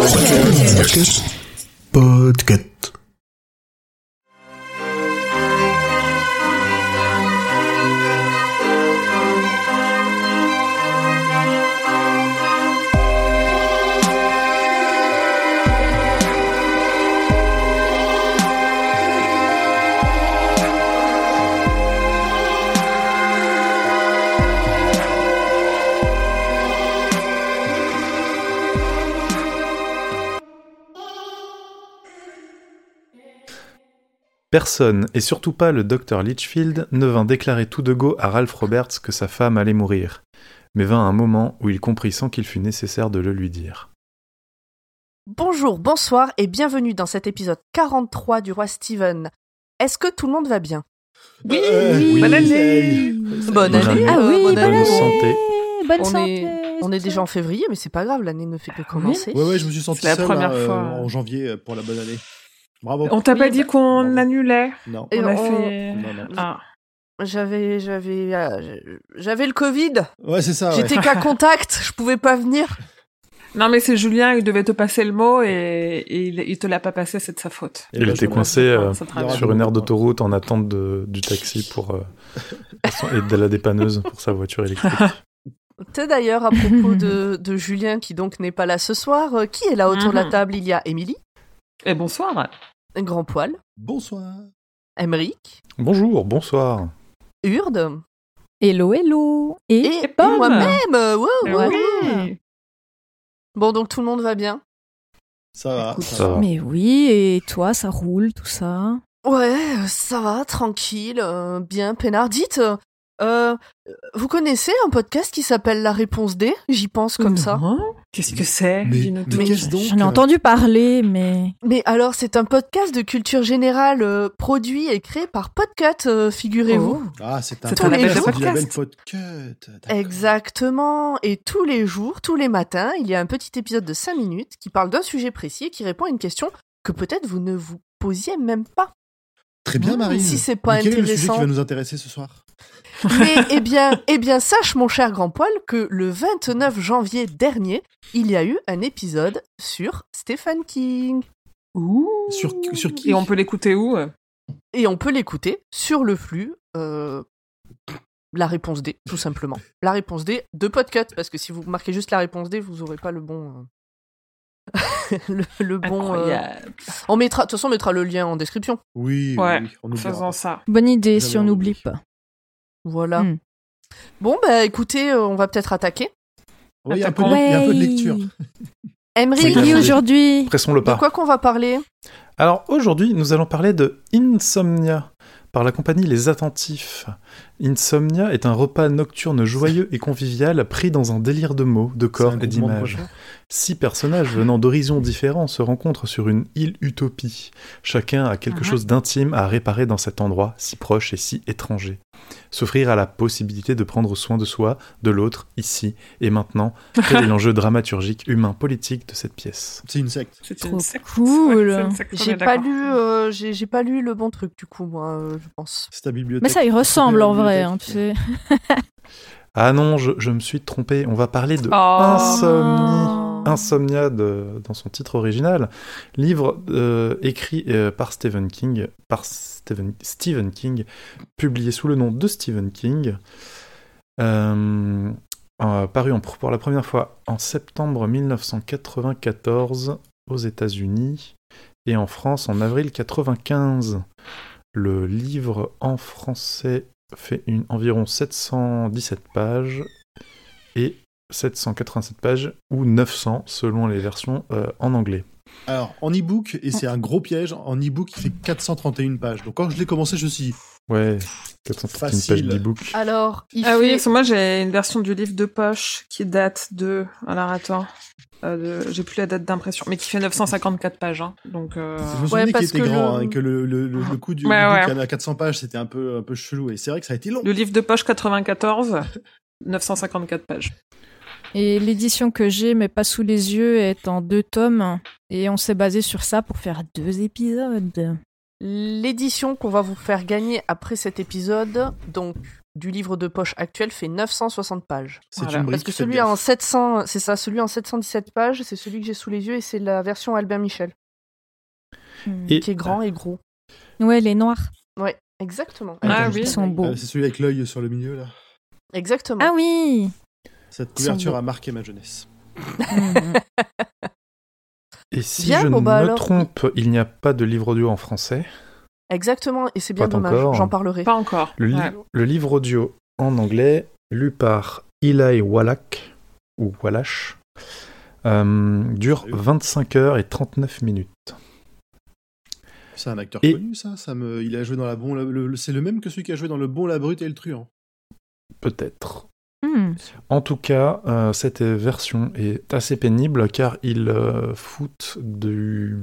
Podcast. Podcast. Personne, et surtout pas le docteur Litchfield, ne vint déclarer tout de go à Ralph Roberts que sa femme allait mourir, mais vint un moment où il comprit sans qu'il fût nécessaire de le lui dire. Bonjour, bonsoir et bienvenue dans cet épisode 43 du Roi Steven. Est-ce que tout le monde va bien? Oui, oui. bonne année. Bonne année, euh, Ah oui, bonne bonne année. Bonne santé. Bonne On santé. est, on est déjà en février, mais c'est pas grave, l'année ne fait que commencer. Ouais, ouais, je me suis senti C'est la seul première hein, euh, fois. en janvier euh, pour la bonne année. Bravo. On t'a Oui, pas bah- dit qu'on Bravo. annulait Non. Et On a on- fait... Non, non. Ah. J'avais, j'avais, euh, j'avais le Covid. Ouais, c'est ça. Ouais. J'étais qu'à contact, je pouvais pas venir. Non, mais c'est Julien, il devait te passer le mot et, et il, il te l'a pas passé, c'est de sa faute. Et Il bah, était coincé euh, sur une aire d'autoroute en attente de- du taxi pour euh, et de la dépanneuse pour sa voiture électrique. Tu sais, d'ailleurs, à propos de, de Julien qui donc n'est pas là ce soir, euh, qui est là autour de la Mhm. table? Il y a Émilie, Et bonsoir. Grand Poil, Bonsoir. Emeric, Bonjour, bonsoir. Urde Hello, hello. Et, et, et moi-même. wow, wow. oui. Bon, donc tout le monde va bien? Ça va. Écoute, ça va. Mais oui, et toi, ça roule, tout ça? Ouais, ça va, tranquille, euh, bien peinard. Dites, euh, euh, vous connaissez un podcast qui s'appelle La Réponse D? J'y pense comme ça. Qu'est-ce que c'est? Mais, Dis-nous mais tout. qu'est-ce donc J'en ai euh, entendu parler, mais... Mais alors, c'est un podcast de culture générale euh, produit et créé par Podcut, euh, figurez-vous. Oh. Ah, c'est un podcast podcast. Podcut. Exactement. Et tous les jours, tous les matins, il y a un petit épisode de 5 minutes qui parle d'un sujet précis et qui répond à une question que peut-être vous ne vous posiez même pas. Très bien, Marine. Si c'est pas Mais Quel est le sujet intéressant. qui va nous intéresser ce soir? Mais eh bien, eh bien, sache mon cher grand poil que le 29 janvier dernier, il y a eu un épisode sur Stephen King. Ouh. Sur, sur qui? Et on peut l'écouter où? Et on peut l'écouter sur le flux. euh, la réponse D, tout simplement. La réponse D de Podcut, parce que si vous marquez juste la réponse D, vous aurez pas le bon. le, le bon. euh. On mettra, de toute façon, on mettra le lien en description. Oui, Ouais, oui, on Faisons ça. Bonne idée si on n'oublie pas. Voilà. Hmm. Bon, bah écoutez, euh, on va peut-être attaquer. Oui, il y a un peu de- Ouais. il y a un peu de lecture. Emery, aujourd'hui Pressons le de pas. quoi qu'on va parler? Alors aujourd'hui, nous allons parler de Insomnia par la compagnie Les Attentifs. Insomnia est un repas nocturne joyeux et convivial pris dans un délire de mots, de corps et d'images. Six personnages venant d'horizons différents se rencontrent sur une île utopie. Chacun a quelque Mhm. chose d'intime à réparer dans cet endroit si proche et si étranger. S'offrir à la possibilité de prendre soin de soi, de l'autre, ici et maintenant. Quel est l'enjeu dramaturgique, humain, politique de cette pièce? C'est une secte. C'est Trop une secte. cool. Ouais, c'est une secte, on J'ai pas lu, euh, j'ai j'ai pas lu le bon truc du coup, moi, euh, je pense. C'est ta bibliothèque. Mais ça, il ressemble en vrai, hein, tu bibliothèque. sais. Ah non, je, je me suis trompé. On va parler de Oh. Insomnie. Insomnia de- dans son titre original, livre euh, écrit euh, par Stephen King, par Stephen, Stephen King, publié sous le nom de Stephen King, euh, paru en- pour la première fois en septembre 1994 aux États-Unis et en France en avril 95. Le livre en français fait une, environ 717 pages et 787 pages ou 900 selon les versions euh, en anglais. Alors, en e-book, et c'est un gros piège, en e-book, il fait 431 pages. Donc, quand je l'ai commencé, je me suis dit, Ouais, 431 pages Facile. d'e-book. Alors, il Ah oui, fait- parce que moi j'ai une version du livre de poche qui date de. Alors attends. Euh, de- J'ai plus la date d'impression, mais qui fait 954 pages. Hein. Donc. euh, je me Ouais, qu'il parce était que grand, le- hein, que le, le, le, le coup du Ouais, e-book ouais. à 400 pages, c'était un peu, un peu chelou. Et c'est vrai que ça a été long. Le livre de poche 94, 954 pages. Et l'édition que j'ai, mais pas sous les yeux, est en deux tomes. Et on s'est basé sur ça pour faire deux épisodes. L'édition qu'on va vous faire gagner après cet épisode, donc du livre de poche actuel fait 960 pages. C'est Voilà. une brique, Parce que celui en 700, c'est ça, celui en 717 pages, c'est celui que j'ai sous les yeux et c'est la version Albert Michel, Hmm. Et- qui est grand et gros. Ouais, les noirs. Ouais, exactement. Ah oui. Ils sont beaux. Euh, c'est celui avec l'œil sur le milieu là. Exactement. Ah oui Cette couverture a marqué ma jeunesse. Et si Bien, je bon, ne bah me alors- trompe, il n'y a pas de livre audio en français. Exactement, et c'est bien Pas dommage, j'en parlerai. Pas encore. Le, li- Ouais. le livre audio en anglais, lu par Eli Wallach, ou Wallash, euh, dure Sérieux 25 heures et 39 minutes. C'est un acteur Et- connu ça, ça me... Il a joué dans la bon, le- le- c'est le même que celui qui a joué dans le Bon, la Brute et le Truand. Peut-être. Hmm. En tout cas, euh, cette version est assez pénible car il euh, fout du,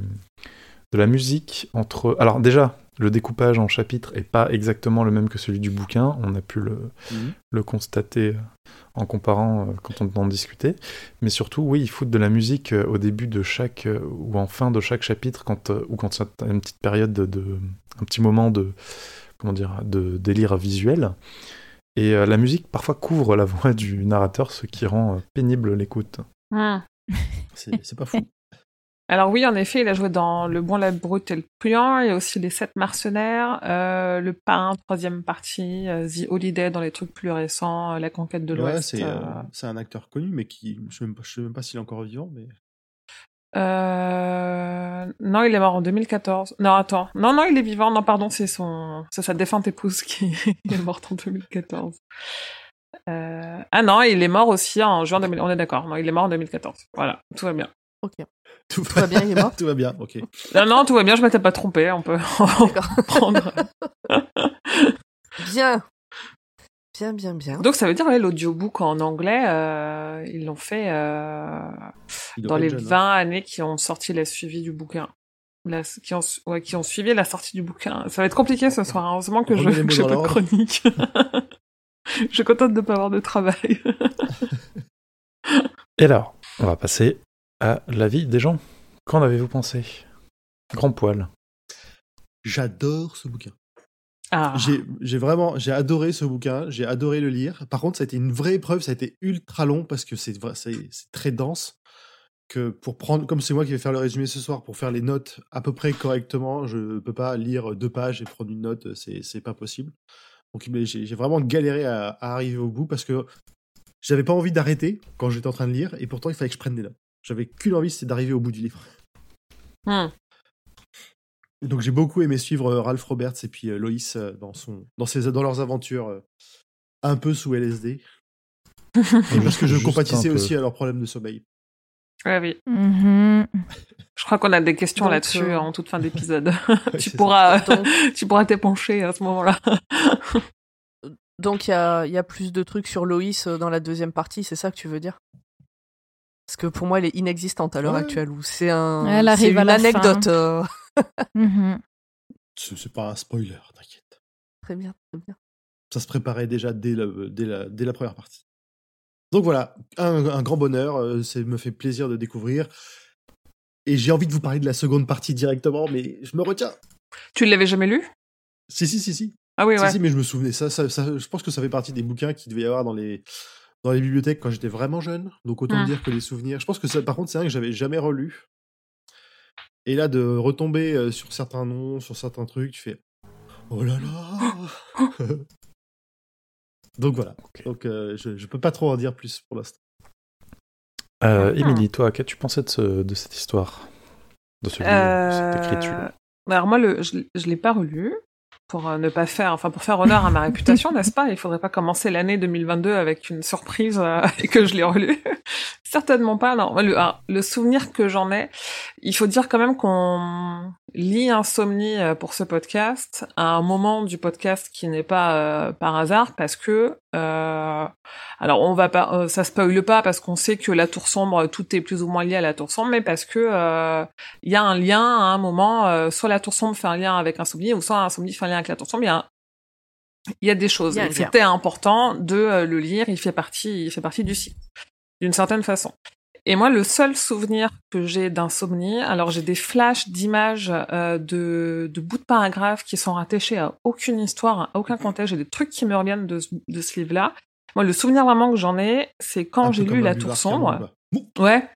de la musique entre. Alors, déjà, le découpage en chapitres est pas exactement le même que celui du bouquin. On a pu le, Mhm. le constater euh, en comparant euh, quand on en discutait. Mais surtout, oui, il fout de la musique euh, au début de chaque. euh, ou en fin de chaque chapitre quand, euh, ou quand il y a une petite période de, de- un petit moment de. Comment dire De délire visuel. Et euh, la musique parfois couvre la voix du narrateur, ce qui rend euh, pénible l'écoute. Hmm. C'est pas fou. Alors oui, en effet, il a joué dans Le Bon, la Brute et le Truand. Il y a aussi Les Sept Mercenaires, euh, Le Parrain, troisième partie, The Holiday dans les trucs plus récents, La Conquête de Ouais, l'Ouest. c'est c'est un acteur connu, mais qui. Je sais pas, je sais même pas s'il est encore vivant, mais. Euh, Non, il est mort en 2014. Non, attends. Non, non, il est vivant. Non, pardon, c'est son, c'est sa défunte épouse qui est morte en 2014. Euh... Ah non, il est mort aussi en juin 2000. On est d'accord. Non, il est mort en 2014. Voilà, tout va bien. Ok. Tout va bien, il est mort? Tout va bien, ok. Non, non, tout va bien. Je m'étais pas trompé. On peut prendre. Bien. Bien, bien, bien. Donc ça veut dire ouais, l'audiobook en anglais, euh, ils l'ont fait euh, dans les jeune, 20 hein. années qui ont sorti la suivi du bouquin. La- qui, ont, ouais, qui ont suivi la sortie du bouquin. Ça va être compliqué ce soir. hein. Heureusement que je que j'ai dans pas de chronique. je suis contente de pas avoir de travail. Et alors, on va passer à l'avis des gens. Qu'en avez-vous pensé? Grand poil. J'adore ce bouquin. Ah. J'ai vraiment, j'ai adoré ce bouquin, j'ai adoré le lire. Par contre, ça a été une vraie épreuve, ça a été ultra long parce que c'est très dense. Que pour prendre, comme c'est moi qui vais faire le résumé ce soir, pour faire les notes à peu près correctement, je peux pas lire deux pages et prendre une note, c'est pas possible. Donc j'ai vraiment galéré à, à arriver au bout parce que j'avais pas envie d'arrêter quand j'étais en train de lire et pourtant il fallait que je prenne des notes. J'avais qu'une envie, c'est d'arriver au bout du livre. Hmm. Donc j'ai beaucoup aimé suivre euh, Ralph Roberts et puis euh, Loïs euh, dans, son, dans, ses, dans leurs aventures un peu sous LSD. Parce que je compatissais aussi à leurs problèmes de sommeil. Ouais, oui. Mhm. Je crois qu'on a des questions là-dessus euh, en toute fin d'épisode. Ouais, tu pourras, Donc, tu pourras t'épancher à ce moment-là. donc il y a, il y a plus de trucs sur Loïs dans la deuxième partie, c'est ça que tu veux dire? Parce que pour moi, elle est inexistante à l'heure Ouais. actuelle. Ou c'est un, Elle c'est arrive une à la anecdote. Euh. Mhm. C'est pas un spoiler, t'inquiète. Très bien, très bien. Ça se préparait déjà dès, la, dès la première partie. Donc voilà, un, un grand bonheur, euh, ça me fait plaisir de découvrir. Et j'ai envie de vous parler de la seconde partie directement, mais je me retiens. tu l'avais jamais lu? Si, si, si, si. Ah oui, Si, ouais. si, mais je me souvenais. Ça, ça, ça- je pense que ça fait partie des bouquins qu'il devait y avoir dans les, dans les bibliothèques quand j'étais vraiment jeune. Donc autant Hmm. dire que les souvenirs. Je pense que ça, par contre, c'est un que j'avais jamais relu. Et là, de retomber euh, sur certains noms, sur certains trucs, tu fais Oh là là Donc voilà. Donc euh, je, je peux pas trop en dire plus pour l'instant. Euh, Ah. Émilie, toi, qu'as-tu pensé de, ce- de cette histoire? De ce livre, cette écriture? Alors moi, le, je, je l'ai pas relu pour euh, ne pas faire, enfin pour faire honneur à ma réputation, n'est-ce pas? Il faudrait pas commencer l'année 2022 avec une surprise euh, et que je l'ai relu. Certainement pas. Non, le, le souvenir que j'en ai, il faut dire quand même qu'on lit Insomnie euh, pour ce podcast à un moment du podcast qui n'est pas euh, par hasard parce que euh, alors on va pas, euh, ça spoile pas parce qu'on sait que la tour sombre, tout est plus ou moins lié à la tour sombre, mais parce que euh, il y a un lien à un moment, euh, soit la tour sombre fait un lien avec Insomnie, ou soit Insomnie fait un lien avec la tour sombre. Il y a, il y a des choses. C'était important de le lire. Il fait partie, il fait partie du cycle, d'une certaine façon. Et moi, le seul souvenir que j'ai d'insomnie, alors j'ai des flashs d'images euh, de, de bouts de paragraphes qui sont rattachés à aucune histoire, à aucun contexte. J'ai des trucs qui me reviennent de, ce- de ce livre-là. Moi, le souvenir vraiment que j'en ai, c'est quand j'ai lu La Tour sombre. Bah. Ouais.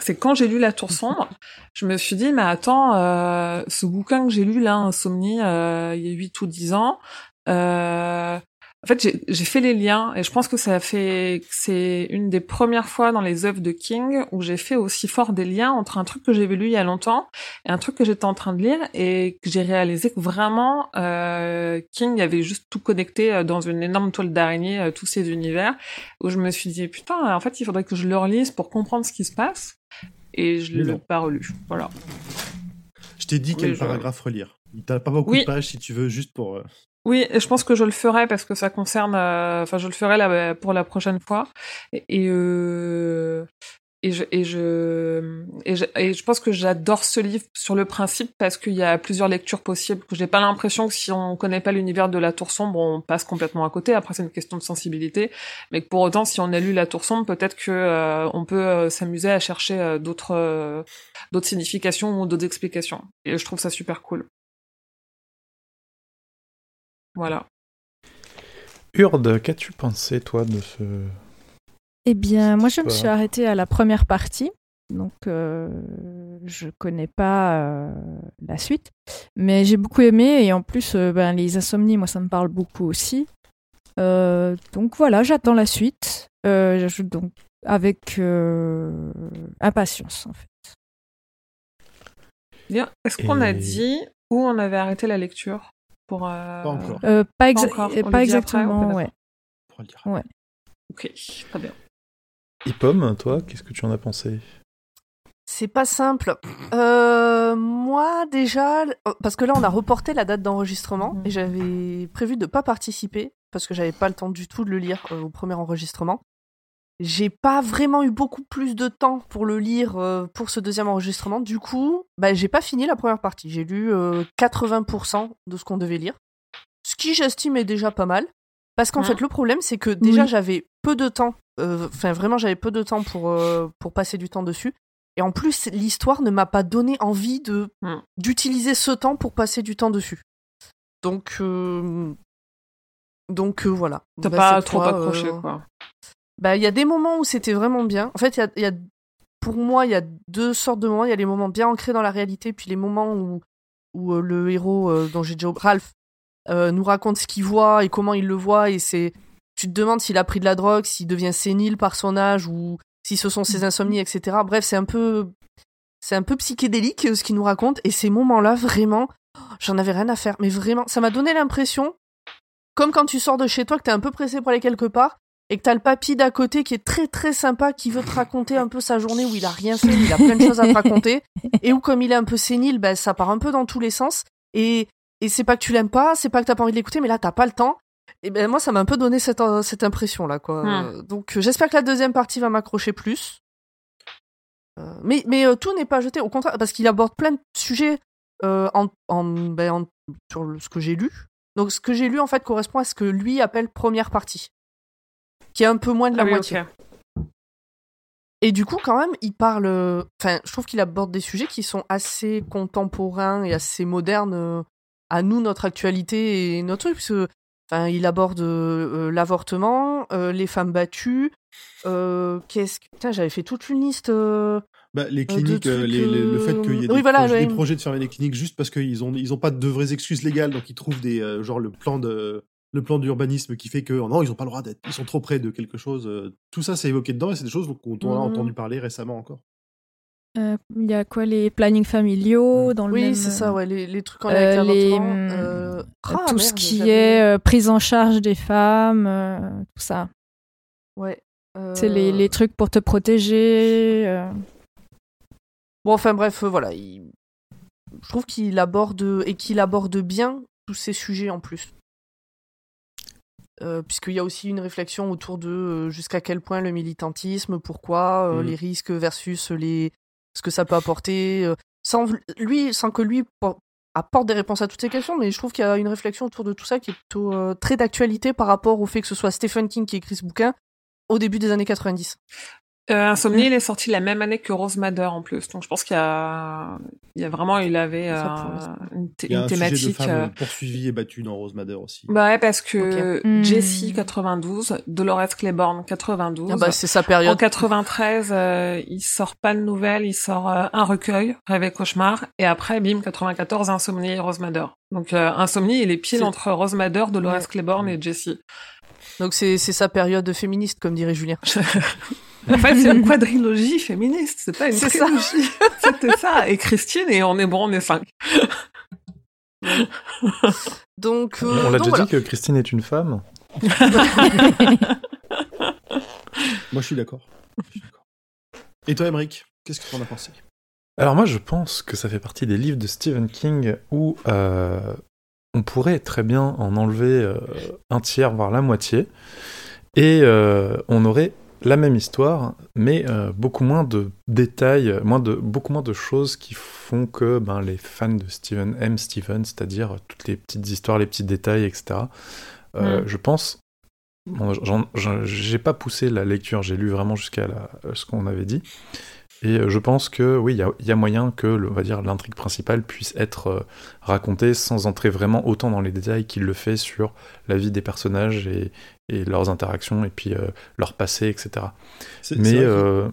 C'est quand j'ai lu La Tour sombre, je me suis dit, mais attends, euh, ce bouquin que j'ai lu là, Insomnie, euh, il y a 8 ou 10 ans, euh, en fait, j'ai fait les liens et je pense que ça a fait, que c'est une des premières fois dans les œuvres de King où j'ai fait aussi fort des liens entre un truc que j'avais lu il y a longtemps et un truc que j'étais en train de lire et que j'ai réalisé que vraiment euh, King avait juste tout connecté euh, dans une énorme toile d'araignée, euh, tous ces univers où je me suis dit putain, en fait, il faudrait que je le relise pour comprendre ce qui se passe et je Mais l'ai pas relu. Voilà. Je t'ai dit Oui, quel je- paragraphe relire. T'as pas beaucoup Oui. de pages si tu veux, juste pour. Oui, je pense que je le ferai parce que ça concerne. euh, Enfin, je le ferai euh, pour la prochaine fois. Et, euh, et je et je et je, et je pense que j'adore ce livre sur le principe parce qu'il y a plusieurs lectures possibles. J'ai pas l'impression que si on connaît pas l'univers de la Tour sombre, on passe complètement à côté. Après, c'est une question de sensibilité, mais pour autant, si on a lu la Tour sombre, peut-être que euh, peut s'amuser à chercher d'autres d'autres significations ou d'autres explications. Et je trouve ça super cool. Voilà. Urde, qu'as-tu pensé, toi, de ce. Eh bien, moi, je me suis arrêtée à la première partie, donc euh, je connais pas euh, la suite, mais j'ai beaucoup aimé et en plus, euh, ben, les insomnies, moi, ça me parle beaucoup aussi. Euh, donc voilà, j'attends la suite, euh, je- donc avec euh, impatience en fait. Bien. Est-ce qu'on a dit où on avait arrêté la lecture? Pour euh, Pas encore. Euh, pas, exa- encore, pas après, exactement, ok, ouais. le dire. Ouais. Ok, très bien. Hippom, toi, qu'est-ce que tu en as pensé? C'est pas simple. Euh, moi, déjà, euh, parce que là, on a reporté la date d'enregistrement Mhm. et j'avais prévu de pas participer parce que j'avais pas le temps du tout de le lire euh, au premier enregistrement. J'ai pas vraiment eu beaucoup plus de temps pour le lire euh, pour ce deuxième enregistrement. Du coup, bah, j'ai pas fini la première partie. J'ai lu euh, 80% de ce qu'on devait lire. Ce qui, j'estime, est déjà pas mal. Parce qu'en Mhm. fait, le problème, c'est que déjà, Oui. j'avais peu de temps. euh, Enfin, vraiment, j'avais peu de temps pour, euh, pour passer du temps dessus. Et en plus, l'histoire ne m'a pas donné envie de Hmm. d'utiliser ce temps pour passer du temps dessus. Donc, euh, donc euh, voilà. T'as Bah, pas trop fois, accroché, euh, quoi. Bah, il y a des moments où c'était vraiment bien. En fait, il y a, il y a- pour moi, il y a deux sortes de moments. Il y a les moments bien ancrés dans la réalité, puis les moments où, où euh, le héros, euh, dont j'ai déjà, Ralph, euh, nous raconte ce qu'il voit et comment il le voit. Et c'est, tu te demandes s'il a pris de la drogue, s'il devient sénile par son âge ou si ce sont ses insomnies, etc. Bref, c'est un peu, c'est un peu psychédélique ce qu'il nous raconte. Et ces moments-là, vraiment, oh, j'en avais rien à faire. Mais vraiment, ça m'a donné l'impression, comme quand tu sors de chez toi, que t'es un peu pressé pour aller quelque part et que t'as le papy d'à côté qui est très très sympa, qui veut te raconter un peu sa journée où il a rien fait, il a plein de choses à te raconter, et où comme il est un peu sénile, ben, ça part un peu dans tous les sens, et, et c'est pas que tu l'aimes pas, c'est pas que t'as pas envie de l'écouter, mais là t'as pas le temps, et ben moi ça m'a un peu donné cette, euh, cette impression là quoi. Hmm. Euh, Donc euh, j'espère que la deuxième partie va m'accrocher plus. Euh, mais mais euh, tout n'est pas jeté, au contraire, parce qu'il aborde plein de sujets euh, en, en, ben, en- sur le- ce que j'ai lu. Donc ce que j'ai lu en fait correspond à ce que lui appelle première partie, qui est un peu moins de la Ah oui, moitié. Et du coup, quand même, il parle. euh, Enfin, je trouve qu'il aborde des sujets qui sont assez contemporains et assez modernes euh, à nous, notre actualité et notre truc. Parce que, enfin, il aborde euh, l'avortement, euh, les femmes battues. euh, Qu'est-ce que. Putain, j'avais fait toute une liste. euh, Bah, les cliniques, trucs, euh, les- les- le fait qu'il y ait des, voilà, projets, ouais. des projets de fermer les cliniques juste parce qu'ils ont, ils ont pas de vraies excuses légales, donc ils trouvent des, euh, genre le plan de, le plan d'urbanisme qui fait que oh non, ils ont pas le droit d'être, ils sont trop près de quelque chose. euh, tout ça, c'est évoqué dedans et c'est des choses dont on a Mhm. entendu parler récemment encore. Euh, Il y a quoi les plannings familiaux dans le Oui, même- c'est ça, ouais, les, les trucs en euh, avec les, hum, euh, tout ah, ce merde, qui est euh, prise en charge des femmes, euh, tout ça. Ouais. C'est les, les trucs pour te protéger. euh. Bon, enfin bref, euh, voilà. il- Je trouve qu'il aborde et qu'il aborde bien tous ces sujets en plus. Euh, Puisqu'il y a aussi une réflexion autour de euh, jusqu'à quel point le militantisme, pourquoi, euh, Mhm. les risques versus les ce que ça peut apporter, sans lui, sans que lui po- apporte des réponses à toutes ces questions, mais je trouve qu'il y a une réflexion autour de tout ça qui est plutôt très d'actualité par rapport au fait que ce soit Stephen King qui écrit ce bouquin au début des années 90. Euh, Insomnie, il est sorti la même année que Rose Madder en plus. Donc je pense qu'il y a, il y a vraiment, il avait euh, une, thé- Il y a une un sujet de thématique. femme euh, poursuivie et battue dans Rose Madder aussi. Bah ouais, parce que. Hmm. Jessie 92, Dolores Claiborne 92. Ah bah, c'est sa en période. 93, euh, il sort pas de nouvelles, il sort euh, un recueil, Rêve et cauchemar, et après, bim, 94, Insomnie et Rose Madder. Donc euh, Insomnie, il est pile C'est- entre Rose Madder, Dolores Ouais. Claiborne et Jessie. Donc c'est c'est sa période féministe, comme dirait Julien. En fait, c'est une quadrilogie féministe, c'est pas une C'est ça. trilogie. C'était ça. Et Christine, et on est bon, on est cinq. Donc, euh, On l'a donc déjà voilà. dit que Christine est une femme. Moi, je suis d'accord. Je suis d'accord. Et toi, Emmerich, qu'est-ce que tu en as pensé? Alors moi, je pense que ça fait partie des livres de Stephen King où euh, on pourrait très bien en enlever euh, un tiers, voire la moitié, et euh, on aurait la même histoire, mais euh, beaucoup moins de détails, moins de, beaucoup moins de choses qui font que ben, les fans de Stephen aiment Stephen, c'est-à-dire toutes les petites histoires, les petits détails, etc. Euh, Mm. Je pense... bon, j'ai pas poussé la lecture, j'ai lu vraiment jusqu'à ce qu'on avait dit. Et euh, je pense que oui, il y a, il y a moyen que, le- on va dire, l'intrigue principale puisse être euh, racontée sans entrer vraiment autant dans les détails qu'il le fait sur la vie des personnages et, et leurs interactions et puis euh, leur passé, etc. Mais euh,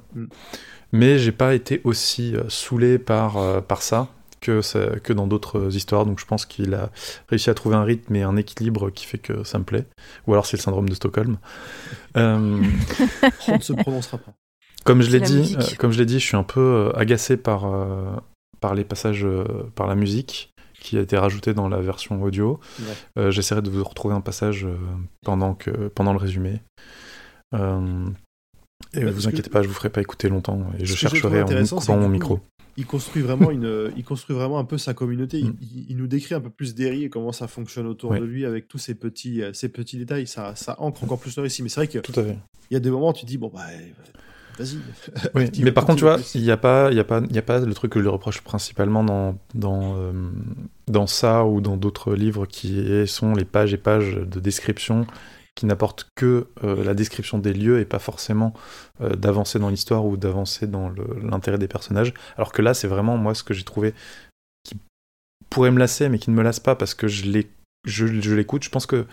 mais j'ai pas été aussi euh, saoulé par euh, par ça que ça- que dans d'autres histoires. Donc je pense qu'il a réussi à trouver un rythme et un équilibre qui fait que ça me plaît. Ou alors c'est le syndrome de Stockholm. Euh, On ne se prononcera pas. comme je l'ai la dit, euh, comme je l'ai dit, je suis un peu agacé par euh, par les passages, euh, par la musique qui a été rajoutée dans la version audio. Ouais. Euh, J'essaierai de vous retrouver un passage euh, pendant que pendant le résumé. Euh, et Bah, vous que- inquiétez pas, je vous ferai pas écouter longtemps et je que chercherai en coupant que mon micro. Il construit vraiment une, il construit vraiment un peu sa communauté. Il, Mm. il- il nous décrit un peu plus Derry et comment ça fonctionne autour Ouais. de lui avec tous ces petits, ces petits détails. Ça, ça ancre encore plus le récit. Mais c'est vrai qu'il Tout à fait. y a des moments où tu dis bon bah vas-y. Oui, mais par contre, tu vois, il n'y a pas, y a pas, il y a pas le truc que je lui reproche principalement dans dans euh, dans ça ou dans d'autres livres qui sont les pages et pages de description qui n'apportent que euh, la description des lieux et pas forcément euh, d'avancer dans l'histoire ou d'avancer dans l'intérêt des personnages. Alors que là, c'est vraiment moi ce que j'ai trouvé qui pourrait me lasser, mais qui ne me lasse pas parce que je l'ai- je, je l'écoute. Je pense que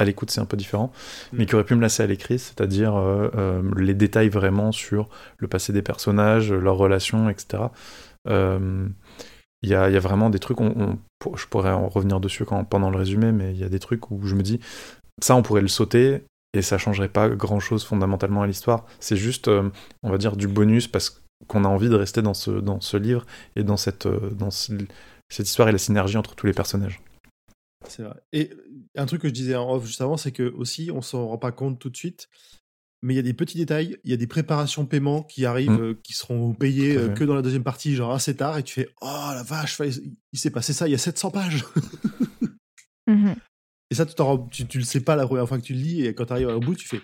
à l'écoute c'est un peu différent, mais Mm. qui aurait pu me lasser à l'écrit, c'est-à-dire euh, euh, les détails vraiment sur le passé des personnages, leurs relations, etc. Euh, Il y, a, il y a vraiment des trucs, on, on- pour- je pourrais en revenir dessus quand, pendant le résumé, mais il y a des trucs où je me dis, ça on pourrait le sauter et ça changerait pas grand-chose fondamentalement à l'histoire. C'est juste, on va dire, du bonus parce qu'on a envie de rester dans ce, dans ce livre et dans, cette, dans ce- cette histoire et la synergie entre tous les personnages. C'est vrai. Et un truc que je disais en off juste avant, c'est que aussi, on s'en rend pas compte tout de suite, mais il y a des petits détails, il y a des préparations paiement qui arrivent, Mm. euh, qui seront payées euh, que dans la deuxième partie, genre assez tard, et tu fais Oh la vache, il, il s'est passé ça, il y a 700 pages. Mhm. Et ça, tu, t'en rends- tu, tu le sais pas la première fois que tu le lis, et quand tu arrives au bout, tu fais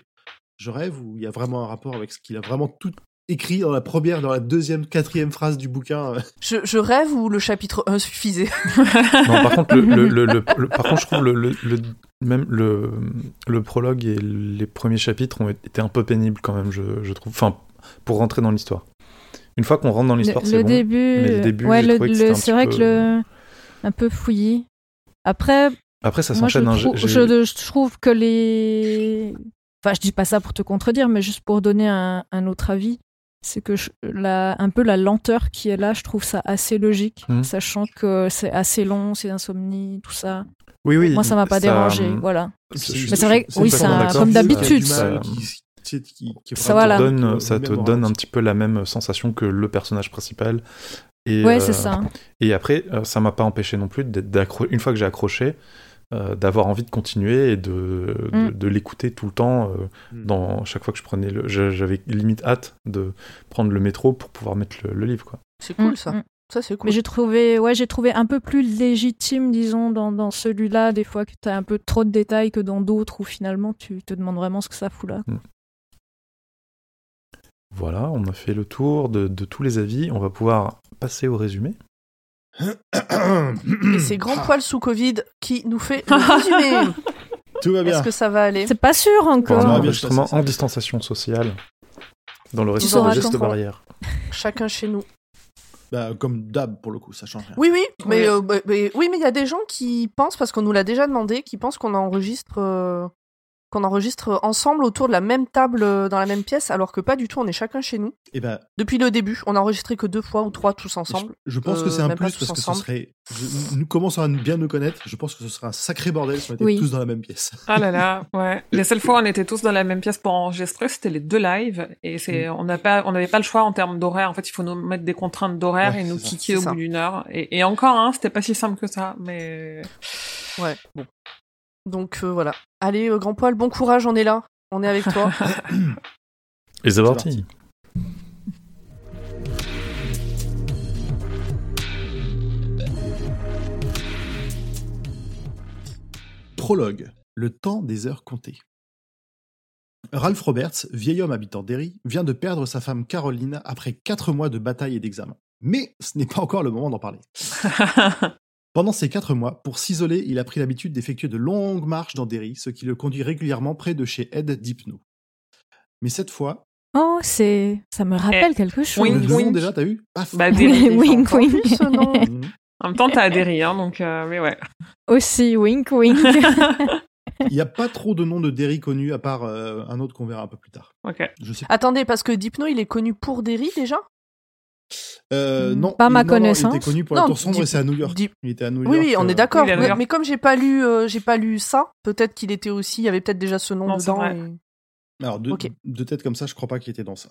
Je rêve, ou il y a vraiment un rapport avec ce qu'il a vraiment tout écrit dans la première, dans la deuxième, quatrième phrase du bouquin. Je, je rêve ou le chapitre 1 suffisait? Non, par contre, le, le- le- le- le- par contre, je trouve le, le- le- même le, le prologue et les premiers chapitres ont été un peu pénibles quand même, je, je trouve. Enfin, pour rentrer dans l'histoire. Une fois qu'on rentre dans l'histoire, le, c'est le bon. début, mais le début, ouais, c'est vrai peu- que le un peu fouillis. Après, Après, ça je, s'enchaîne. trou- j'ai- je, je trouve que les, enfin je dis pas ça pour te contredire, mais juste pour donner un, un autre avis, c'est que je- la, un peu la lenteur qui est là, je trouve ça assez logique, Mhm. sachant que c'est assez long, c'est insomnie, tout ça. Oui, oui. Moi ça m'a pas dérangé, voilà. je- Mais c'est vrai que- oui, c'est c'est un- comme d'habitude, ça- Qui, qui, qui Ça, voilà. donne, le ça te donne un petit peu la même sensation que le personnage principal. Et, Ouais, euh, c'est ça. Et après, euh, ça m'a pas empêché non plus, d'être- d'accro- une fois que j'ai accroché, euh, d'avoir envie de continuer et de, de, Mm. de l'écouter tout le temps. euh, Mm. dans chaque fois que je prenais le, j'avais limite hâte de prendre le métro pour pouvoir mettre le, le livre, quoi. C'est cool Mm, ça. mm. Ça c'est cool. Mais j'ai trouvé, ouais, j'ai trouvé un peu plus légitime, disons, dans, dans celui-là, des fois que tu as un peu trop de détails que dans d'autres où finalement tu te demandes vraiment ce que ça fout là. Voilà, on a fait le tour de, de tous les avis. On va pouvoir passer au résumé. Et c'est Grand Poil sous Covid qui nous fait le résumé. Tout va bien. Est-ce que ça va aller C'est pas sûr encore. se enregistrement en distanciation sociale. Dans le respect des gestes barrières. Chacun chez nous. Bah, comme d'hab, pour le coup, ça change rien. Oui, oui, mais, Oui. euh, bah, mais- oui, mais il y a des gens qui pensent, parce qu'on nous l'a déjà demandé, qui pensent qu'on enregistre, euh, qu'on enregistre ensemble autour de la même table euh, dans la même pièce, alors que pas du tout. On est chacun chez nous. Et ben, Depuis le début, on a enregistré que deux fois ou trois tous ensemble. je pense Euh, que c'est un même pas plus tous parce que ce ensemble. serait. je- nous commençons à bien nous connaître. Je pense que ce serait un sacré bordel si on était Oui. tous dans la même pièce. Ah là là, ouais. Les seules fois où on était tous dans la même pièce pour enregistrer, c'était les deux lives. Et c'est, on n'a pas, on n'avait pas le choix en termes d'horaire. En fait, il faut nous mettre des contraintes d'horaire Ouais, et nous c'est ça. kicker C'est au ça. bout d'une heure. Et, et encore, hein, c'était pas si simple que ça. Mais Ouais, bon. Donc euh, voilà. Allez, euh, grand poil, bon courage, on est là. On est avec toi. Et c'est C'est parti. Prologue. Le temps des heures comptées. Ralph Roberts, vieil homme habitant Derry, vient de perdre sa femme Caroline après quatre mois de bataille et d'examen. Mais ce n'est pas encore le moment d'en parler. Pendant ces quatre mois, pour s'isoler, il a pris l'habitude d'effectuer de longues marches dans Derry, ce qui le conduit régulièrement près de chez Ed Dipno. Mais cette fois, Oh, c'est. Ça me rappelle quelque chose. le Wink, nom déjà, t'as eu? Paf bah, des- wink, wink. plus. Mhm. en même temps, t'as adhéré, hein, donc, euh, mais ouais. Aussi, wink, wink. Il n'y a pas trop de noms de Derry connus à part euh, un autre qu'on verra un peu plus tard. ok. Je sais Attendez, parce que Dipno, il est connu pour Derry déjà? Euh, Hmm, non, pas ma non, non, connaissance. il était connu pour Non, la tour sombre et c'est à New York. Dip- Il était à New Oui, York. oui, on euh, est d'accord. oui, à New mais, comme j'ai pas lu, euh, j'ai pas lu ça, peut-être qu'il était aussi, il y avait peut-être déjà ce nom Non, dedans. et- Alors, de tête comme ça, je crois pas qu'il était dans ça.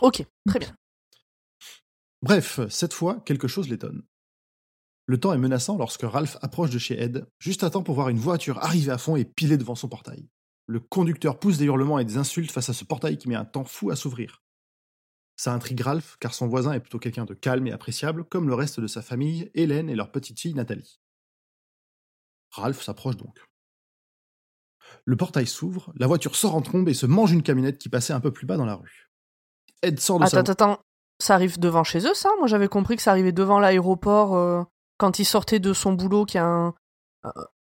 Ok, très bien. Bref, cette fois, quelque chose l'étonne. Le temps est menaçant lorsque Ralph approche de chez Ed, juste à temps pour voir une voiture arriver à fond et piler devant son portail. Le conducteur pousse des hurlements et des insultes face à ce portail qui met un temps fou à s'ouvrir. Ça intrigue Ralph, car son voisin est plutôt quelqu'un de calme et appréciable, comme le reste de sa famille, Hélène et leur petite fille Nathalie. Ralph s'approche donc. Le portail s'ouvre, la voiture sort en trombe et se mange une camionnette qui passait un peu plus bas dans la rue. Ed sort de Attends, sa attends, attends. Ça arrive devant chez eux, ça? Moi, j'avais compris que ça arrivait devant l'aéroport euh, quand il sortait de son boulot, qu'il y a un,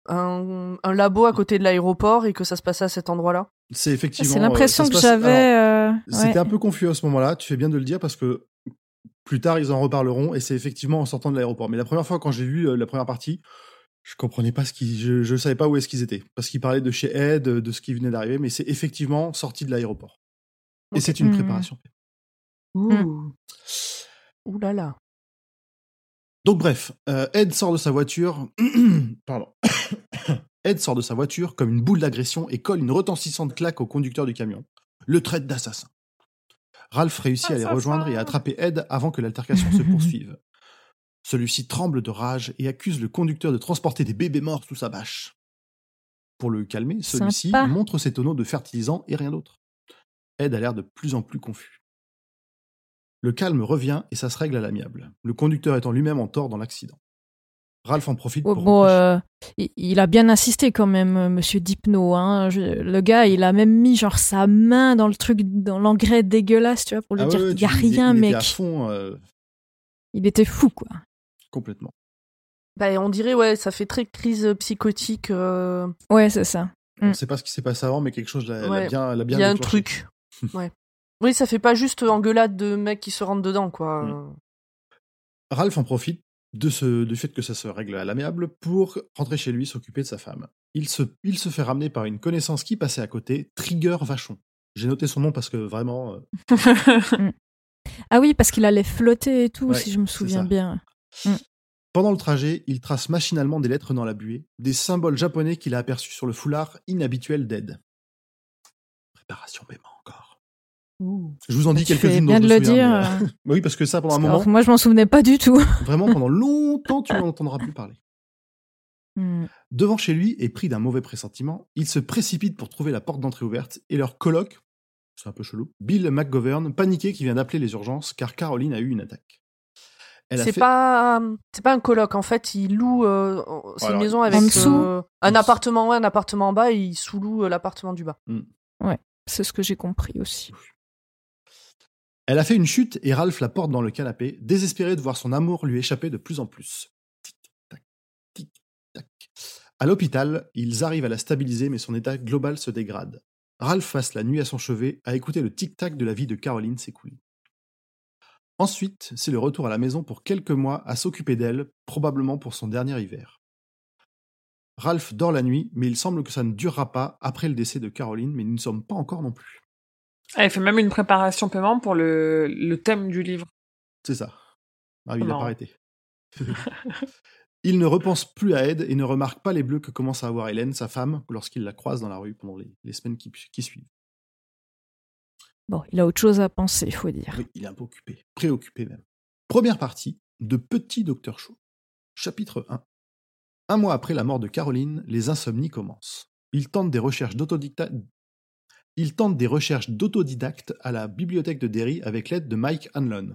un, un labo à côté de l'aéroport et que ça se passait à cet endroit-là. C'est effectivement. C'est euh, l'impression que passe- j'avais. euh, C'était ouais. un peu confus à ce moment-là, tu fais bien de le dire parce que plus tard ils en reparleront et c'est effectivement en sortant de l'aéroport. Mais la première fois quand j'ai vu euh, la première partie, je comprenais pas ce qu'ils, je, je savais pas où est-ce qu'ils étaient parce qu'ils parlaient de chez Ed, de ce qui venait d'arriver, mais c'est effectivement sorti de l'aéroport. Et c'est une Mhm. préparation. Ouh. Ouh là là. Donc bref, euh, Ed sort de sa voiture. Pardon. Ed sort de sa voiture comme une boule d'agression et colle une retentissante claque au conducteur du camion. Le traite d'assassin. Ralph réussit à les rejoindre et à attraper Ed avant que l'altercation se poursuive. Celui-ci tremble de rage et accuse le conducteur de transporter des bébés morts sous sa bâche. Pour le calmer, celui-ci montre ses tonneaux de fertilisant et rien d'autre. Ed a l'air de plus en plus confus. Le calme revient et ça se règle à l'amiable, le conducteur étant lui-même en tort dans l'accident. Ralph en profite Oh, pour bon, euh, il, il a bien insisté quand même, euh, Monsieur Dipno. Hein. Je- le gars, il a même mis genre sa main dans le truc, dans l'engrais dégueulasse, tu vois, pour lui Ah dire ouais, qu'il y a il- rien, il était mec. à fond, euh, Il était fou, quoi. complètement. Bah, on dirait, ouais, ça fait très crise psychotique. euh, Ouais, c'est ça. On Mm. ne sait pas ce qui s'est passé avant, mais quelque chose l'a, l'a Ouais. bien, l'a Il bien y a un déclenché. truc. ouais. Oui, ça fait pas juste engueulade de mecs qui se rentrent dedans, quoi. Mm. Ralph en profite de ce, du fait que ça se règle à l'amiable pour rentrer chez lui s'occuper de sa femme. Il se, il se fait ramener par une connaissance qui passait à côté, Trigger Vachon. J'ai noté son nom parce que vraiment, euh, Ah oui, parce qu'il allait flotter et tout, Ouais, si je me souviens bien. pendant le trajet, il trace machinalement des lettres dans la buée, des symboles japonais qu'il a aperçus sur le foulard inhabituel d'Ed. Préparation paiement Je vous en dis Tu fais quelques-unes bien je de le dire. mais- euh, oui, parce que ça, pendant un moment, moi, je m'en souvenais pas du tout. vraiment, pendant longtemps, tu n'en entendras plus parler. Hmm. Devant chez lui et pris d'un mauvais pressentiment, il se précipite pour trouver la porte d'entrée ouverte et leur coloc, c'est un peu chelou, Bill McGovern, paniqué qui vient d'appeler les urgences car Caroline a eu une attaque. Elle a C'est fait- pas, c'est pas un coloc. En fait, il loue. euh, c'est une maison avec en dessous euh, un appartement en haut, un appartement en bas, et il sous-loue euh, l'appartement du bas. C'est ce que j'ai compris aussi. Elle a fait une chute et Ralph la porte dans le canapé, désespéré de voir son amour lui échapper de plus en plus. Tic-tac, tic-tac. À l'hôpital, ils arrivent à la stabiliser, mais son état global se dégrade. Ralph passe la nuit à son chevet à écouter le tic-tac de la vie de Caroline s'écouler. Ensuite, c'est le retour à la maison pour quelques mois à s'occuper d'elle, probablement pour son dernier hiver. Ralph dort la nuit, mais il semble que ça ne durera pas après le décès de Caroline, mais nous ne sommes pas encore non plus. Ah, il fait même une préparation paiement pour le, le thème du livre. C'est ça. Ah oui, il n'a pas arrêté. il ne repense plus à Ed et ne remarque pas les bleus que commence à avoir Hélène, sa femme, lorsqu'il la croise dans la rue pendant les, les semaines qui, qui suivent. Bon, il a autre chose à penser, il faut dire. Oui, il est un peu occupé, préoccupé même. Première partie de Petit Docteur Show. Chapitre 1. Un mois après la mort de Caroline, les insomnies commencent. Il tente des recherches. Il tente des recherches d'autodidacte à la bibliothèque de Derry avec l'aide de Mike Hanlon.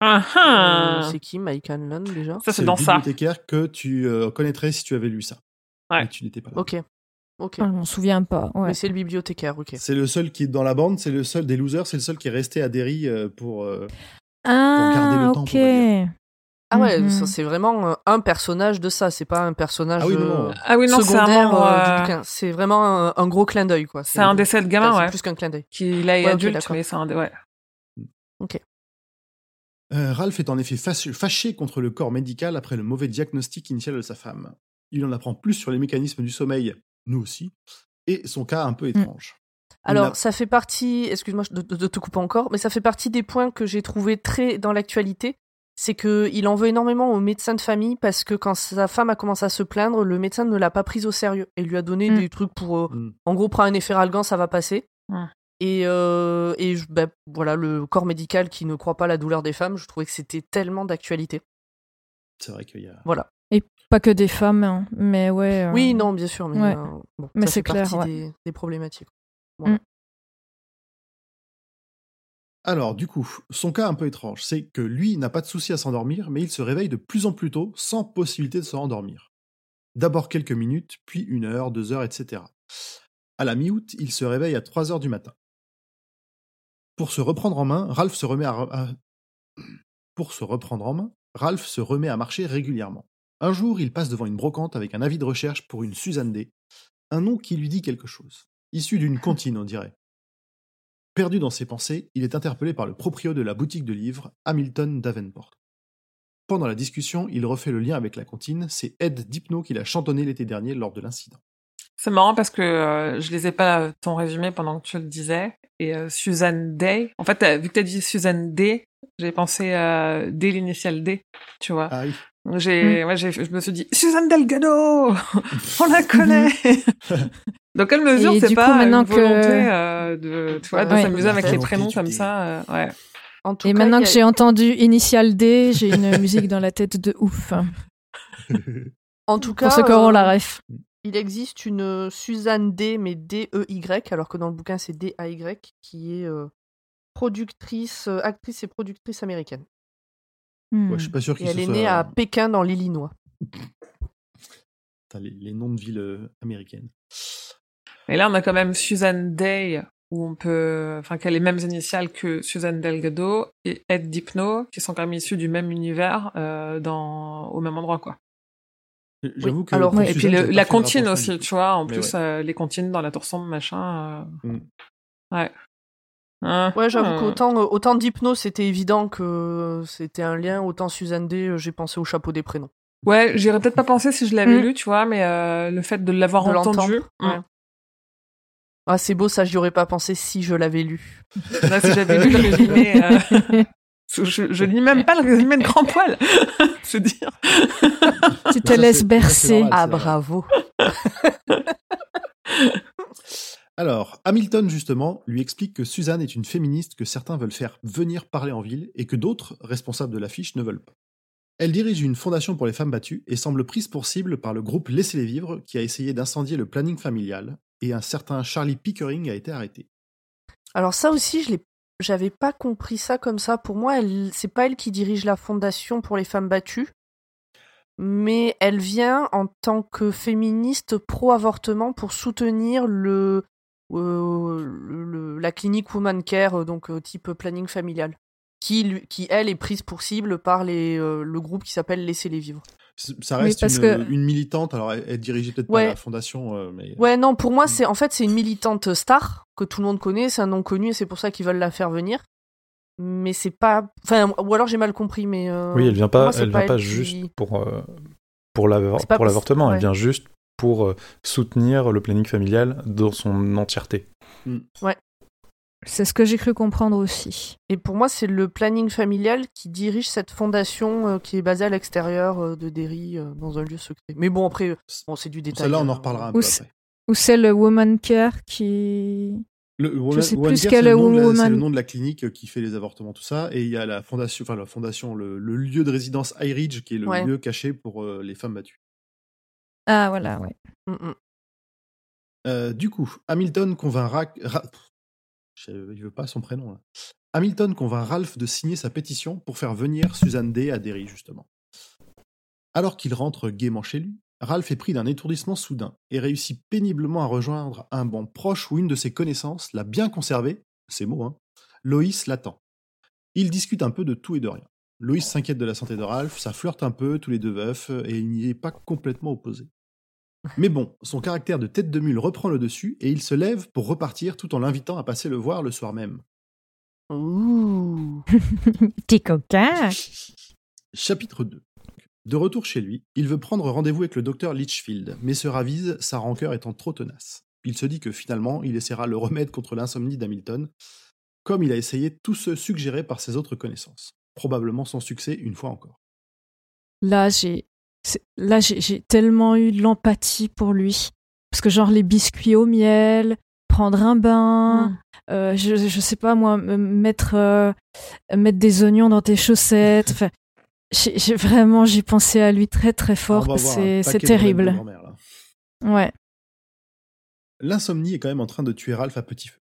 Ah Euh, ah c'est qui Mike Hanlon déjà? Ça, c'est le dans ça. bibliothécaire que tu euh, connaîtrais si tu avais lu ça. Ouais. Mais tu n'étais pas là. Ok. Ok. Ah, Je m'en souviens pas. Ouais. Mais c'est le bibliothécaire, ok. C'est le seul qui est dans la bande, c'est le seul des losers, c'est le seul qui est resté à Derry euh, pour. euh, Ah, garder le temps, ok. Ah ouais, Mhm. ça c'est vraiment euh, un personnage de ça, c'est pas un personnage Ah oui, non, euh, Ah oui, non, c'est secondaire euh, du bouquin. C'est vraiment un, un gros clin d'œil, quoi. c'est un décès de gamin, enfin, c'est plus qu'un clin d'œil. Qui là est Ouais, ok, adulte, d'accord. mais c'est un ouais. Euh, Ralph est en effet fâché, contre le corps médical après le mauvais diagnostic initial de sa femme. Il en apprend plus sur les mécanismes du sommeil, nous aussi, et son cas un peu étrange. Alors, a- ça fait partie, excuse-moi de, de- de te couper encore, mais ça fait partie des points que j'ai trouvé très dans l'actualité. C'est que il en veut énormément au médecin de famille parce que quand sa femme a commencé à se plaindre, le médecin ne l'a pas prise au sérieux et lui a donné Mm. des trucs pour, euh, Mm. en gros, prends un efferalgan, ça va passer. Mm. Et, euh, et ben, voilà, le corps médical qui ne croit pas à la douleur des femmes, je trouvais que c'était tellement d'actualité. C'est vrai qu'il y a. Voilà. Pas que des femmes, hein, mais ouais. euh, Oui, non, bien sûr, mais, Ouais. euh, bon, Mais ça c'est fait clair, partie ouais. des, des problématiques. Alors, du coup, son cas un peu étrange, c'est que lui n'a pas de souci à s'endormir, mais il se réveille de plus en plus tôt, sans possibilité de se rendormir. D'abord quelques minutes, puis une heure, deux heures, etc. À la mi-août, il se réveille à 3 heures du matin. Pour se reprendre en main, Ralph se remet à, Pour se reprendre en main, Ralph se remet à marcher régulièrement. Un jour, il passe devant une brocante avec un avis de recherche pour une Suzanne D. Un nom qui lui dit quelque chose. Issu d'une comptine, on dirait. Perdu dans ses pensées, il est interpellé par le proprio de la boutique de livres, Hamilton Davenport. Pendant la discussion, il refait le lien avec la comptine, c'est Ed Dipno qui l'a chantonné l'été dernier lors de l'incident. C'est marrant parce que euh, je lisais pas euh, ton résumé pendant que tu le disais. Et euh, Suzanne Day, en fait, vu que t'as dit Suzanne D, j'ai pensé euh, D l'initiale D, tu vois. Ah oui. J'ai, ouais, j'ai, je me suis dit Suzanne Delgado, on la connaît. Dans quelle mesure Et c'est pas coup, maintenant une volonté que- euh, de, tu vois, de Ouais, s'amuser avec les prénoms comme ça, euh, ouais. En tout Et cas, maintenant que j'ai entendu Initial D, j'ai une musique dans la tête de ouf. en tout cas, Pour ceux qui auront euh, la ref. Il existe une Suzanne D, mais D-E-Y, alors que dans le bouquin c'est D-A-Y, qui est euh, productrice, euh, actrice et productrice américaine. Hmm. Ouais, je suis pas sûr Et qu'il elle est soit- née à Pékin, dans l'Illinois. Les, les noms de villes euh, américaines. Et là, on a quand même Suzanne Day, où on peut, enfin, qui a les mêmes initiales que Suzanne Delgado et Ed Dipno, qui sont quand même issus du même univers, euh, dans, au même endroit, quoi. J'avoue que. alors, ouais, Et puis le- la comptine aussi, tu vois. En Mais plus, ouais. euh, les comptines dans la tour sombre, machin. euh, Mm. Ouais. Hein, Ouais, j'avoue hein. qu'autant euh, autant d'hypno c'était évident que c'était un lien, autant Suzanne D, euh, j'ai pensé au chapeau des prénoms. Ouais, j'aurais peut-être pas pensé si je l'avais Mm. lu, tu vois, mais euh, le fait de l'avoir De entendu. ouais. mm. Ah, c'est beau, ça, j'y aurais pas pensé si je l'avais lu. Là, si j'avais lu le résumé. euh, je, je lis même pas le résumé de Grand Poil. C'est dire. Tu te laisses bercer. Ah, bravo. Alors, Hamilton, justement, lui explique que Suzanne est une féministe que certains veulent faire venir parler en ville et que d'autres, responsables de l'affiche, ne veulent pas. Elle dirige une fondation pour les femmes battues et semble prise pour cible par le groupe Laissez-les vivre qui a essayé d'incendier le planning familial et un certain Charlie Pickering a été arrêté. Alors ça aussi, je l'ai, j'avais pas compris ça comme ça. Pour moi, elle, c'est pas elle qui dirige la fondation pour les femmes battues, mais elle vient en tant que féministe pro-avortement pour soutenir le, le- le- la clinique Woman Care, euh, donc euh, type planning familial, qui, qui elle est prise pour cible par les, euh, le groupe qui s'appelle Laissez-les vivre. Ça reste parce une, que- une militante, alors elle, elle dirigeait peut-être Ouais. pas la fondation, euh, mais... Ouais, non, pour moi, Mm. c'est en fait c'est une militante star que tout le monde connaît, c'est un nom connu et c'est pour ça qu'ils veulent la faire venir. Mais c'est pas, enfin, ou alors j'ai mal compris, mais euh, Oui, elle vient pas, moi, elle vient pas qui- juste pour, euh, pour pas l'avortement, ouais. elle vient juste pour euh, soutenir le planning familial dans son entièreté. C'est ce que j'ai cru comprendre aussi. Et pour moi, c'est le planning familial qui dirige cette fondation euh, qui est basée à l'extérieur euh, de Derry, euh, dans un lieu secret. Mais bon, après, bon, c'est du détail. Celle-là, on hein. en reparlera un Ou peu c'est- après. Ou c'est le Woman Care qui. Le, Je sais Woman plus quel c'est le, nom de la- woman- c'est le nom de la clinique qui fait les avortements, tout ça. Et il y a la fondation, enfin la fondation, le, le lieu de résidence High Ridge, qui est le Ouais. lieu caché pour euh, les femmes battues. Ah, voilà, ouais. Mm, mm. Euh, du coup, Hamilton convainc Ra- Ra- Pff, je ne veux pas son prénom là. Hamilton convainc Ralph de signer sa pétition pour faire venir Suzanne Day à Derry, justement. Alors qu'il rentre gaiement chez lui, Ralph est pris d'un étourdissement soudain et réussit péniblement à rejoindre un banc proche où une de ses connaissances, la bien conservée, c'est mots, hein, Loïs l'attend. Ils discutent un peu de tout et de rien. Loïs s'inquiète de la santé de Ralph, ça flirte un peu, tous les deux veufs, et il n'y est pas complètement opposé. Mais bon, son caractère de tête de mule reprend le dessus et il se lève pour repartir tout en l'invitant à passer le voir le soir même. Ouh. Petit coquin. Chapitre 2. De retour chez lui, il veut prendre rendez-vous avec le docteur Litchfield, mais se ravise, sa rancœur étant trop tenace. Il se dit que finalement, il essaiera le remède contre l'insomnie d'Hamilton, comme il a essayé tout ce suggéré par ses autres connaissances. Probablement sans succès une fois encore. Là, j'ai. c'est- Là, j'ai j'ai tellement eu de l'empathie pour lui. Parce que, genre, les biscuits au miel, prendre un bain, euh, je, je sais pas moi, me mettre, euh, mettre des oignons dans tes chaussettes. Enfin, j'ai j'ai- vraiment, j'ai pensé à lui très très fort. C'est terrible. Ouais. L'insomnie est quand même en train de tuer Ralph à petit feu.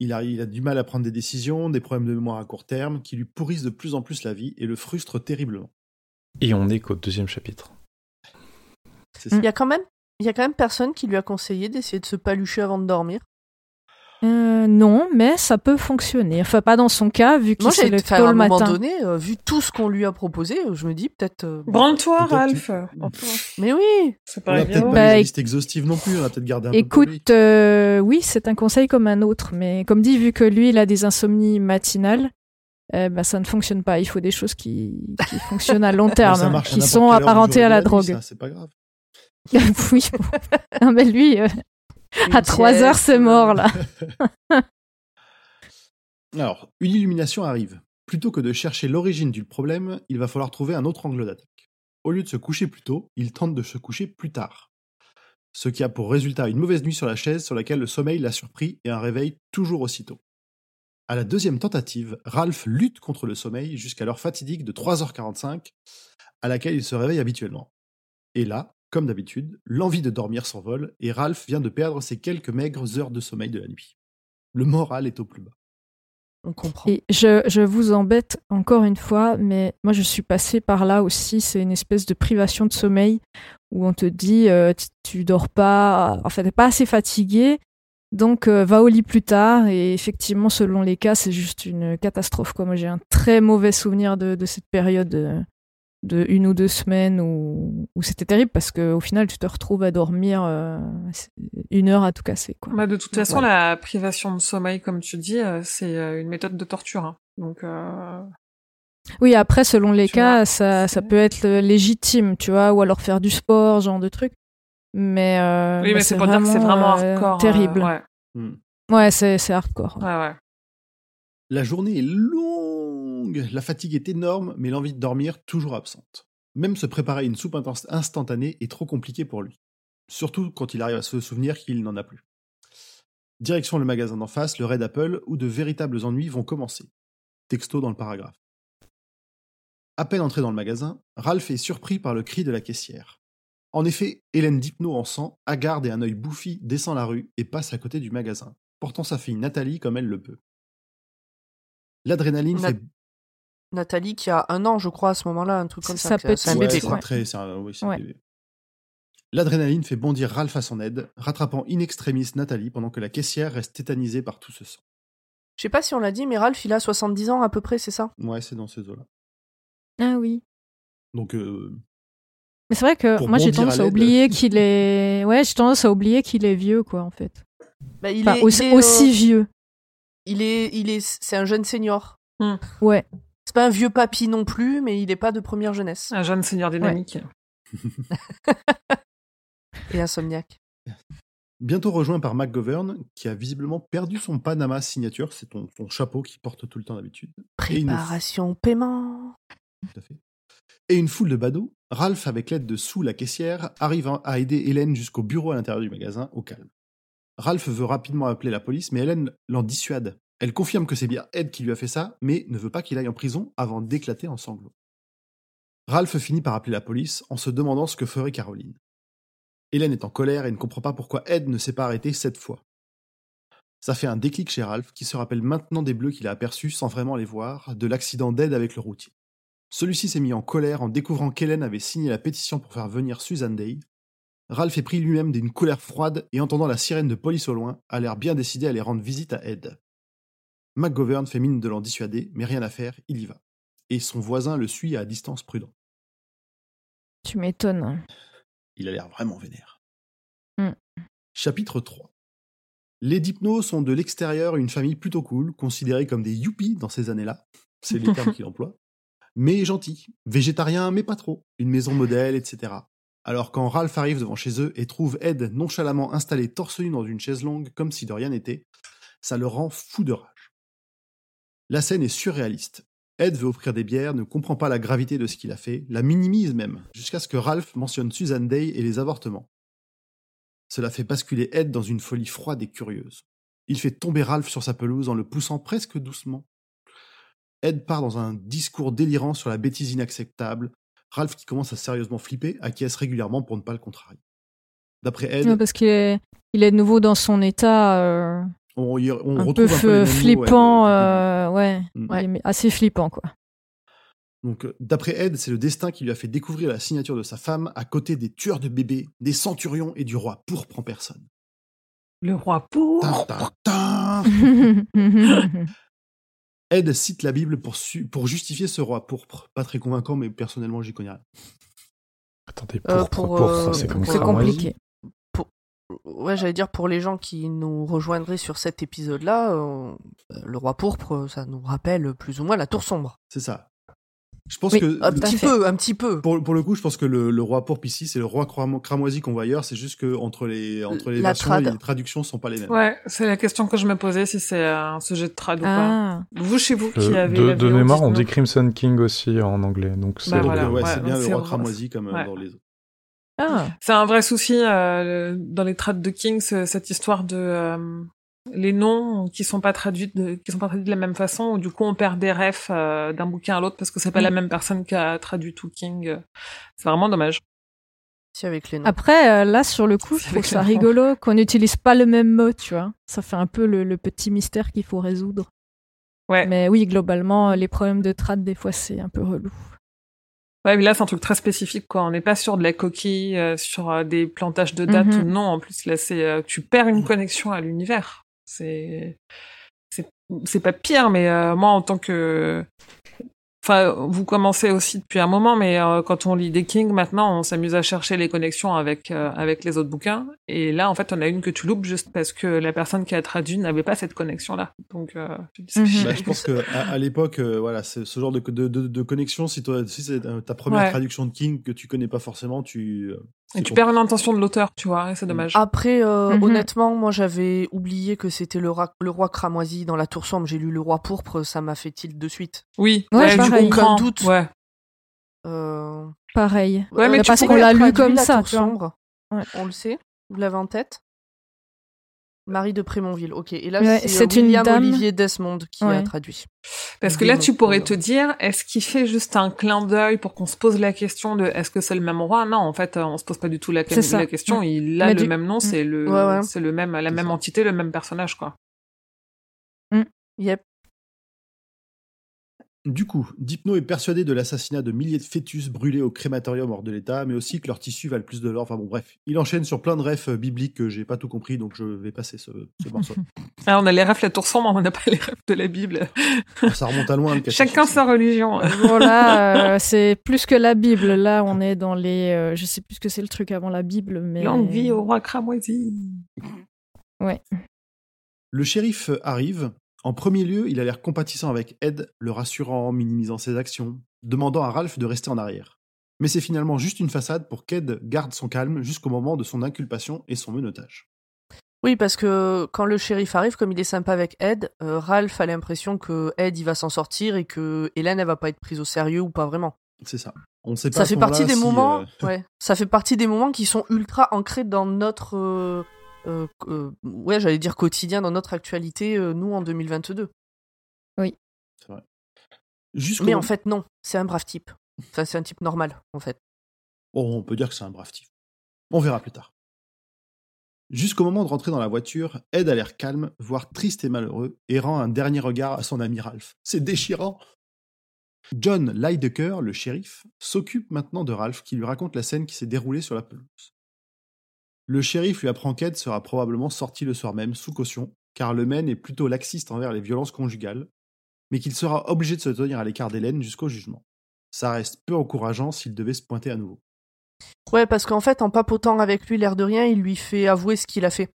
Il a, il a du mal à prendre des décisions, des problèmes de mémoire à court terme qui lui pourrissent de plus en plus la vie et le frustrent terriblement. Et on est qu'au deuxième chapitre. Il y a quand même, il y a quand même personne qui lui a conseillé d'essayer de se palucher avant de dormir. Euh, non, mais ça peut fonctionner. Enfin, pas dans son cas, vu qu'il Moi, se j'ai lève fait tôt à un le moment matin. donné, euh, vu tout ce qu'on lui a proposé, euh, je me dis peut-être. euh. Branle-toi, Ralph. Mais oui. Ça On paraît a bien. peut-être pas Bah, une éc- liste exhaustive non plus, on a peut-être gardé un. Écoute, euh, oui, c'est un conseil comme un autre, mais comme dit, vu que lui, il a des insomnies matinales, euh, bah, ça ne fonctionne pas. Il faut des choses qui, qui fonctionnent à long Bah, terme, qui sont apparentées à la nuit, drogue. ça, C'est pas grave. oui, bon. Non, mais lui, euh, à 3 heures, c'est mort, là. Alors, une illumination arrive. Plutôt que de chercher l'origine du problème, il va falloir trouver un autre angle d'attaque. Au lieu de se coucher plus tôt, il tente de se coucher plus tard. Ce qui a pour résultat une mauvaise nuit sur la chaise sur laquelle le sommeil l'a surpris et un réveil toujours aussitôt. À la deuxième tentative, Ralph lutte contre le sommeil jusqu'à l'heure fatidique de 3h45 à laquelle il se réveille habituellement. Et là, comme d'habitude, l'envie de dormir s'envole et Ralph vient de perdre ses quelques maigres heures de sommeil de la nuit. Le moral est au plus bas. On comprend. Et je, je vous embête encore une fois, mais moi je suis passée par là aussi. C'est une espèce de privation de sommeil où on te dit euh, tu, tu dors pas, enfin t'es pas assez fatigué, donc euh, va au lit plus tard. Et effectivement, selon les cas, c'est juste une catastrophe. Quoi. Moi j'ai un très mauvais souvenir de, de cette période de, une ou deux semaines où, où c'était terrible parce qu'au final tu te retrouves à dormir euh, une heure à tout casser. Quoi. Bah, de toute façon, Ouais. la privation de sommeil, comme tu dis, euh, c'est euh, une méthode de torture. hein. Donc, euh, Oui, après, selon les Tu cas, vois, ça, ça peut être légitime, tu vois, ou alors faire du sport, genre de truc. Mais, euh, oui, bah, mais c'est pour dire que c'est vraiment hardcore. euh, terrible. ouais, Hmm. Ouais, c'est c'est hardcore. ouais, ouais. La journée est longue, la fatigue est énorme, mais l'envie de dormir toujours absente. Même se préparer une soupe intense- instantanée est trop compliqué pour lui. Surtout quand il arrive à se souvenir qu'il n'en a plus. Direction le magasin d'en face, le Red Apple, où de véritables ennuis vont commencer. Texto dans le paragraphe. À peine entré dans le magasin, Ralph est surpris par le cri de la caissière. En effet, Hélène Dipno en sang, hagarde et un œil bouffi, descend la rue et passe à côté du magasin, portant sa fille Nathalie comme elle le peut. L'adrénaline fait Nathalie qui a un an, je crois, à ce moment-là, un truc comme Ça ça. peut C'est un bébé, Ouais, quoi. très- un- oui, Ouais. bébé. L'adrénaline fait bondir Ralph à son aide, rattrapant in extremis Nathalie pendant que la caissière reste tétanisée par tout ce sang. Je sais pas si on l'a dit, mais Ralph, il a 70 ans à peu près, c'est ça? Ouais, c'est dans ces eaux-là. Ah oui. Donc, euh, Mais c'est vrai que moi j'ai à tendance à oublier qu'il est. Ouais, j'ai tendance à oublier qu'il est vieux, quoi, en fait. Bah, il Enfin, est, aussi, il est, euh, aussi vieux. il est, il est, c'est un jeune senior. Ouais. C'est pas un vieux papy non plus, mais il est pas de première jeunesse. Un jeune seigneur dynamique. Et insomniaque. Bientôt rejoint par McGovern, qui a visiblement perdu son Panama signature, c'est ton, ton chapeau qu'il porte tout le temps d'habitude. Et une- Préparation paiement. Tout à fait. Et une foule de badauds, Ralph, avec l'aide de Sue, la caissière, arrive à- à aider Hélène jusqu'au bureau à l'intérieur du magasin, au calme. Ralph veut rapidement appeler la police, mais Hélène l'en dissuade. Elle confirme que c'est bien Ed qui lui a fait ça, mais ne veut pas qu'il aille en prison avant d'éclater en sanglots. Ralph finit par appeler la police en se demandant ce que ferait Caroline. Hélène est en colère et ne comprend pas pourquoi Ed ne s'est pas arrêté cette fois. Ça fait un déclic chez Ralph qui se rappelle maintenant des bleus qu'il a aperçus sans vraiment les voir, de l'accident d'Ed avec le routier. Celui-ci s'est mis en colère en découvrant qu'Hélène avait signé la pétition pour faire venir Susan Day. Ralph est pris lui-même d'une colère froide et entendant la sirène de police au loin, a l'air bien décidé à aller rendre visite à Ed. McGovern fait mine de l'en dissuader, mais rien à faire, il y va. Et son voisin le suit à distance prudente. Tu m'étonnes. Il a l'air vraiment vénère. Mm. Chapitre 3 Les Dipnos sont de l'extérieur une famille plutôt cool, considérée comme des yuppies dans ces années-là. C'est les termes qu'il emploie. Mais gentils, végétariens, mais pas trop. Une maison modèle, etc. Alors quand Ralph arrive devant chez eux et trouve Ed nonchalamment installé torse nu dans une chaise longue comme si de rien n'était, ça le rend fou de rage. La scène est surréaliste. Ed veut offrir des bières, ne comprend pas la gravité de ce qu'il a fait, la minimise même, jusqu'à ce que Ralph mentionne Susan Day et les avortements. Cela fait basculer Ed dans une folie froide et curieuse. Il fait tomber Ralph sur sa pelouse en le poussant presque doucement. Ed part dans un discours délirant sur la bêtise inacceptable. Ralph, qui commence à sérieusement flipper, acquiesce régulièrement pour ne pas le contrarier. D'après Ed, Ouais, parce qu'il est, il est de nouveau dans son état euh, on, y- on un retrouve peu un peu les mêmes mots, flippant. Ed, euh, ouais, est assez flippant, quoi. Donc, euh, d'après Ed, c'est le destin qui lui a fait découvrir la signature de sa femme à côté des tueurs de bébés, des centurions et du roi pourpre en personne. Le roi pour. Tin, tin, tin. Ed cite la Bible pour, su- pour justifier ce roi pourpre. Pas très convaincant, mais personnellement, j'y connais rien. Attendez, Euh, pour, pour, pour, euh, c'est comme pour- ça. C'est compliqué. Ouais, j'allais dire pour les gens qui nous rejoindraient sur cet épisode-là, euh, le roi pourpre, ça nous rappelle plus ou moins la tour sombre. C'est ça. Je pense Oui, que. Un petit fait. peu, un petit peu. Pour, pour le coup, je pense que le, le roi pourpre ici, c'est le roi cramo- cramoisi qu'on voit ailleurs. C'est juste que entre les, entre les La versions, trad. les traductions sont pas les mêmes. Ouais, c'est la question que je me posais si c'est un sujet de trad ou pas. Ah, Vous, chez vous, qui Euh, avez de, de mémoire, on dit Crimson King aussi en anglais. Donc c'est Bah voilà, euh, ouais, ouais, c'est bien le roi cramoisi comme euh, ouais. dans les autres. Ah. C'est un vrai souci euh, dans les trades de King, ce- cette histoire de euh, les noms qui sont pas traduits de, qui sont pas traduits de la même façon, ou du coup on perd des refs euh, d'un bouquin à l'autre parce que c'est pas Mm. la même personne qui a traduit tout King. C'est vraiment dommage. Si avec les noms. Après, euh, là, sur le coup, je trouve ça rigolo qu'on n'utilise pas le même mot, tu vois. Ça fait un peu le, le petit mystère qu'il faut résoudre. Ouais. Mais oui, globalement, les problèmes de trad, des fois, c'est un peu relou. Ouais, mais là c'est un truc très spécifique quoi. On n'est pas sur de la coquille, euh, sur euh, des plantages de dates ou non. En plus là c'est euh, tu perds une connexion à l'univers. C'est c'est c'est pas pire, mais moi en tant que Enfin, vous commencez aussi depuis un moment, mais euh, quand on lit des King, maintenant, on s'amuse à chercher les connexions avec euh, avec les autres bouquins. Et là, en fait, on a une que tu loupes juste parce que la personne qui a traduit n'avait pas cette connexion-là. Donc, euh, tu dis, c'est Mhm. Bah, je pense que à, à l'époque, euh, voilà, c'est ce genre de, de, de, de connexion. Si, toi, si c'est euh, ta première Ouais. traduction de King que tu connais pas forcément, tu. Et tu perds une intention de l'auteur, tu vois, c'est dommage. Après, euh, Mhm. honnêtement, moi j'avais oublié que c'était le, roi cramoisi dans la tour sombre. J'ai lu le roi pourpre, ça m'a fait tilt de suite. Oui, Ouais, du pareil. comprends. Aucun doute. Ouais. Euh... Pareil. Ouais, mais euh, tu parce qu'on l'a lu comme la ça, tour sombre. Ouais. On le sait Vous l'avez en tête Marie de Prémonville, ok. Et là, Ouais, c'est euh, une William dame. Olivier Desmond qui a traduit. Parce que là, tu pourrais te dire, est-ce qu'il fait juste un clin d'œil pour qu'on se pose la question de est-ce que c'est le même roi? Non, en fait, euh, on se pose pas du tout la, C'est ça. la question. Il a Mais le du- même nom, c'est le, Ouais, ouais. c'est le même, la même ça. entité, le même personnage, quoi. Yep. Du coup, Dipno est persuadé de l'assassinat de milliers de fœtus brûlés au crématorium hors de l'État, mais aussi que leurs tissus valent plus de l'or. Enfin bon, bref. Il enchaîne sur plein de refs euh, bibliques que j'ai pas tout compris, donc je vais passer ce, ce morceau. Ah, on a les rêves la tour sombre, on n'a pas les rêves de la Bible. Ça remonte à loin, le. Chacun sa religion. voilà, euh, c'est plus que la Bible. Là, on est dans les. euh, je sais plus ce que c'est le truc avant la Bible, mais. Longue vie au roi cramoisi. Ouais. Le shérif arrive. En premier lieu, il a l'air compatissant avec Ed, le rassurant, minimisant ses actions, demandant à Ralph de rester en arrière. Mais c'est finalement juste une façade pour qu'Ed garde son calme jusqu'au moment de son inculpation et son menottage. Oui, parce que quand le shérif arrive, comme il est sympa avec Ed, euh, Ralph a l'impression que Ed il va s'en sortir et que Hélène elle va pas être prise au sérieux ou pas vraiment. C'est ça. On ne sait pas Ça fait partie des si, moments, euh, ouais, ça fait partie des moments qui sont ultra ancrés dans notre, euh, euh, euh, ouais, j'allais dire quotidien, dans notre actualité, euh, nous en 2022. jusqu'au Mais en fait non, c'est un brave type. Enfin, c'est un type normal en fait. Oh, on peut dire que c'est un brave type. On verra plus tard. Jusqu'au moment de rentrer dans la voiture, Ed a l'air calme, voire triste et malheureux, et rend un dernier regard à son ami Ralph. C'est déchirant. John Lydecker, le shérif, s'occupe maintenant de Ralph qui lui raconte la scène qui s'est déroulée sur la pelouse. Le shérif lui apprend qu'Ed sera probablement sorti le soir même sous caution, car le mène est plutôt laxiste envers les violences conjugales, mais qu'il sera obligé de se tenir à l'écart d'Hélène jusqu'au jugement. Ça reste peu encourageant s'il devait se pointer à nouveau. Ouais, parce qu'en fait, en papotant avec lui, l'air de rien, il lui fait avouer ce qu'il a fait.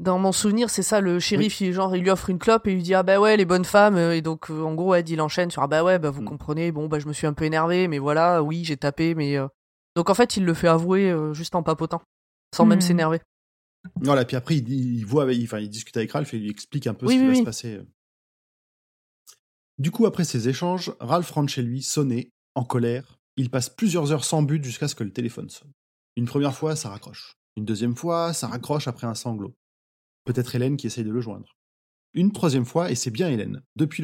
Dans mon souvenir, c'est ça, le shérif, il, genre, il lui offre une clope et il lui dit Ah bah ouais, les bonnes femmes. euh, Et donc, euh, en gros, Ed, il enchaîne sur Ah bah ouais, bah vous Mm. comprenez, bon, bah je me suis un peu énervé, mais voilà, oui, j'ai tapé, mais. euh, Donc en fait, il le fait avouer euh, juste en papotant, sans même Mm. s'énerver. Voilà, puis après, il, il voit, avec- enfin, il discute avec Ralph et il lui explique un peu Oui, ce qui oui, va oui. se passer. Du coup, après ces échanges, Ralph rentre chez lui, sonné, en colère. Il passe plusieurs heures sans but jusqu'à ce que le téléphone sonne. Une première fois, ça raccroche. Une deuxième fois, ça raccroche après un sanglot. Peut-être Hélène qui essaye de le joindre. Une troisième fois, et c'est bien Hélène, depuis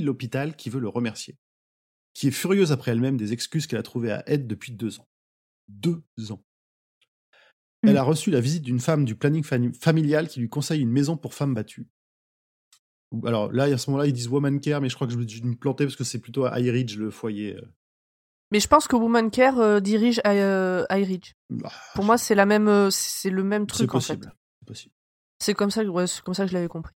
l'hôpital, qui veut le remercier. Qui est furieuse après elle-même des excuses qu'elle a trouvées à Ed depuis deux ans. Deux ans. Elle Mm. a reçu la visite d'une femme du planning fami- familial qui lui conseille une maison pour femmes battues. Alors là, à ce moment-là, ils disent Woman Care, mais je crois que je me- je me plantais parce que c'est plutôt à High Ridge, le foyer. euh. Mais je pense que Woman Care euh, dirige à euh, High Ridge. Ah, Pour moi, c'est la même, euh, c'est le même truc en fait. possible. C'est possible. C'est comme ça, ouais, c'est comme ça que je l'avais compris.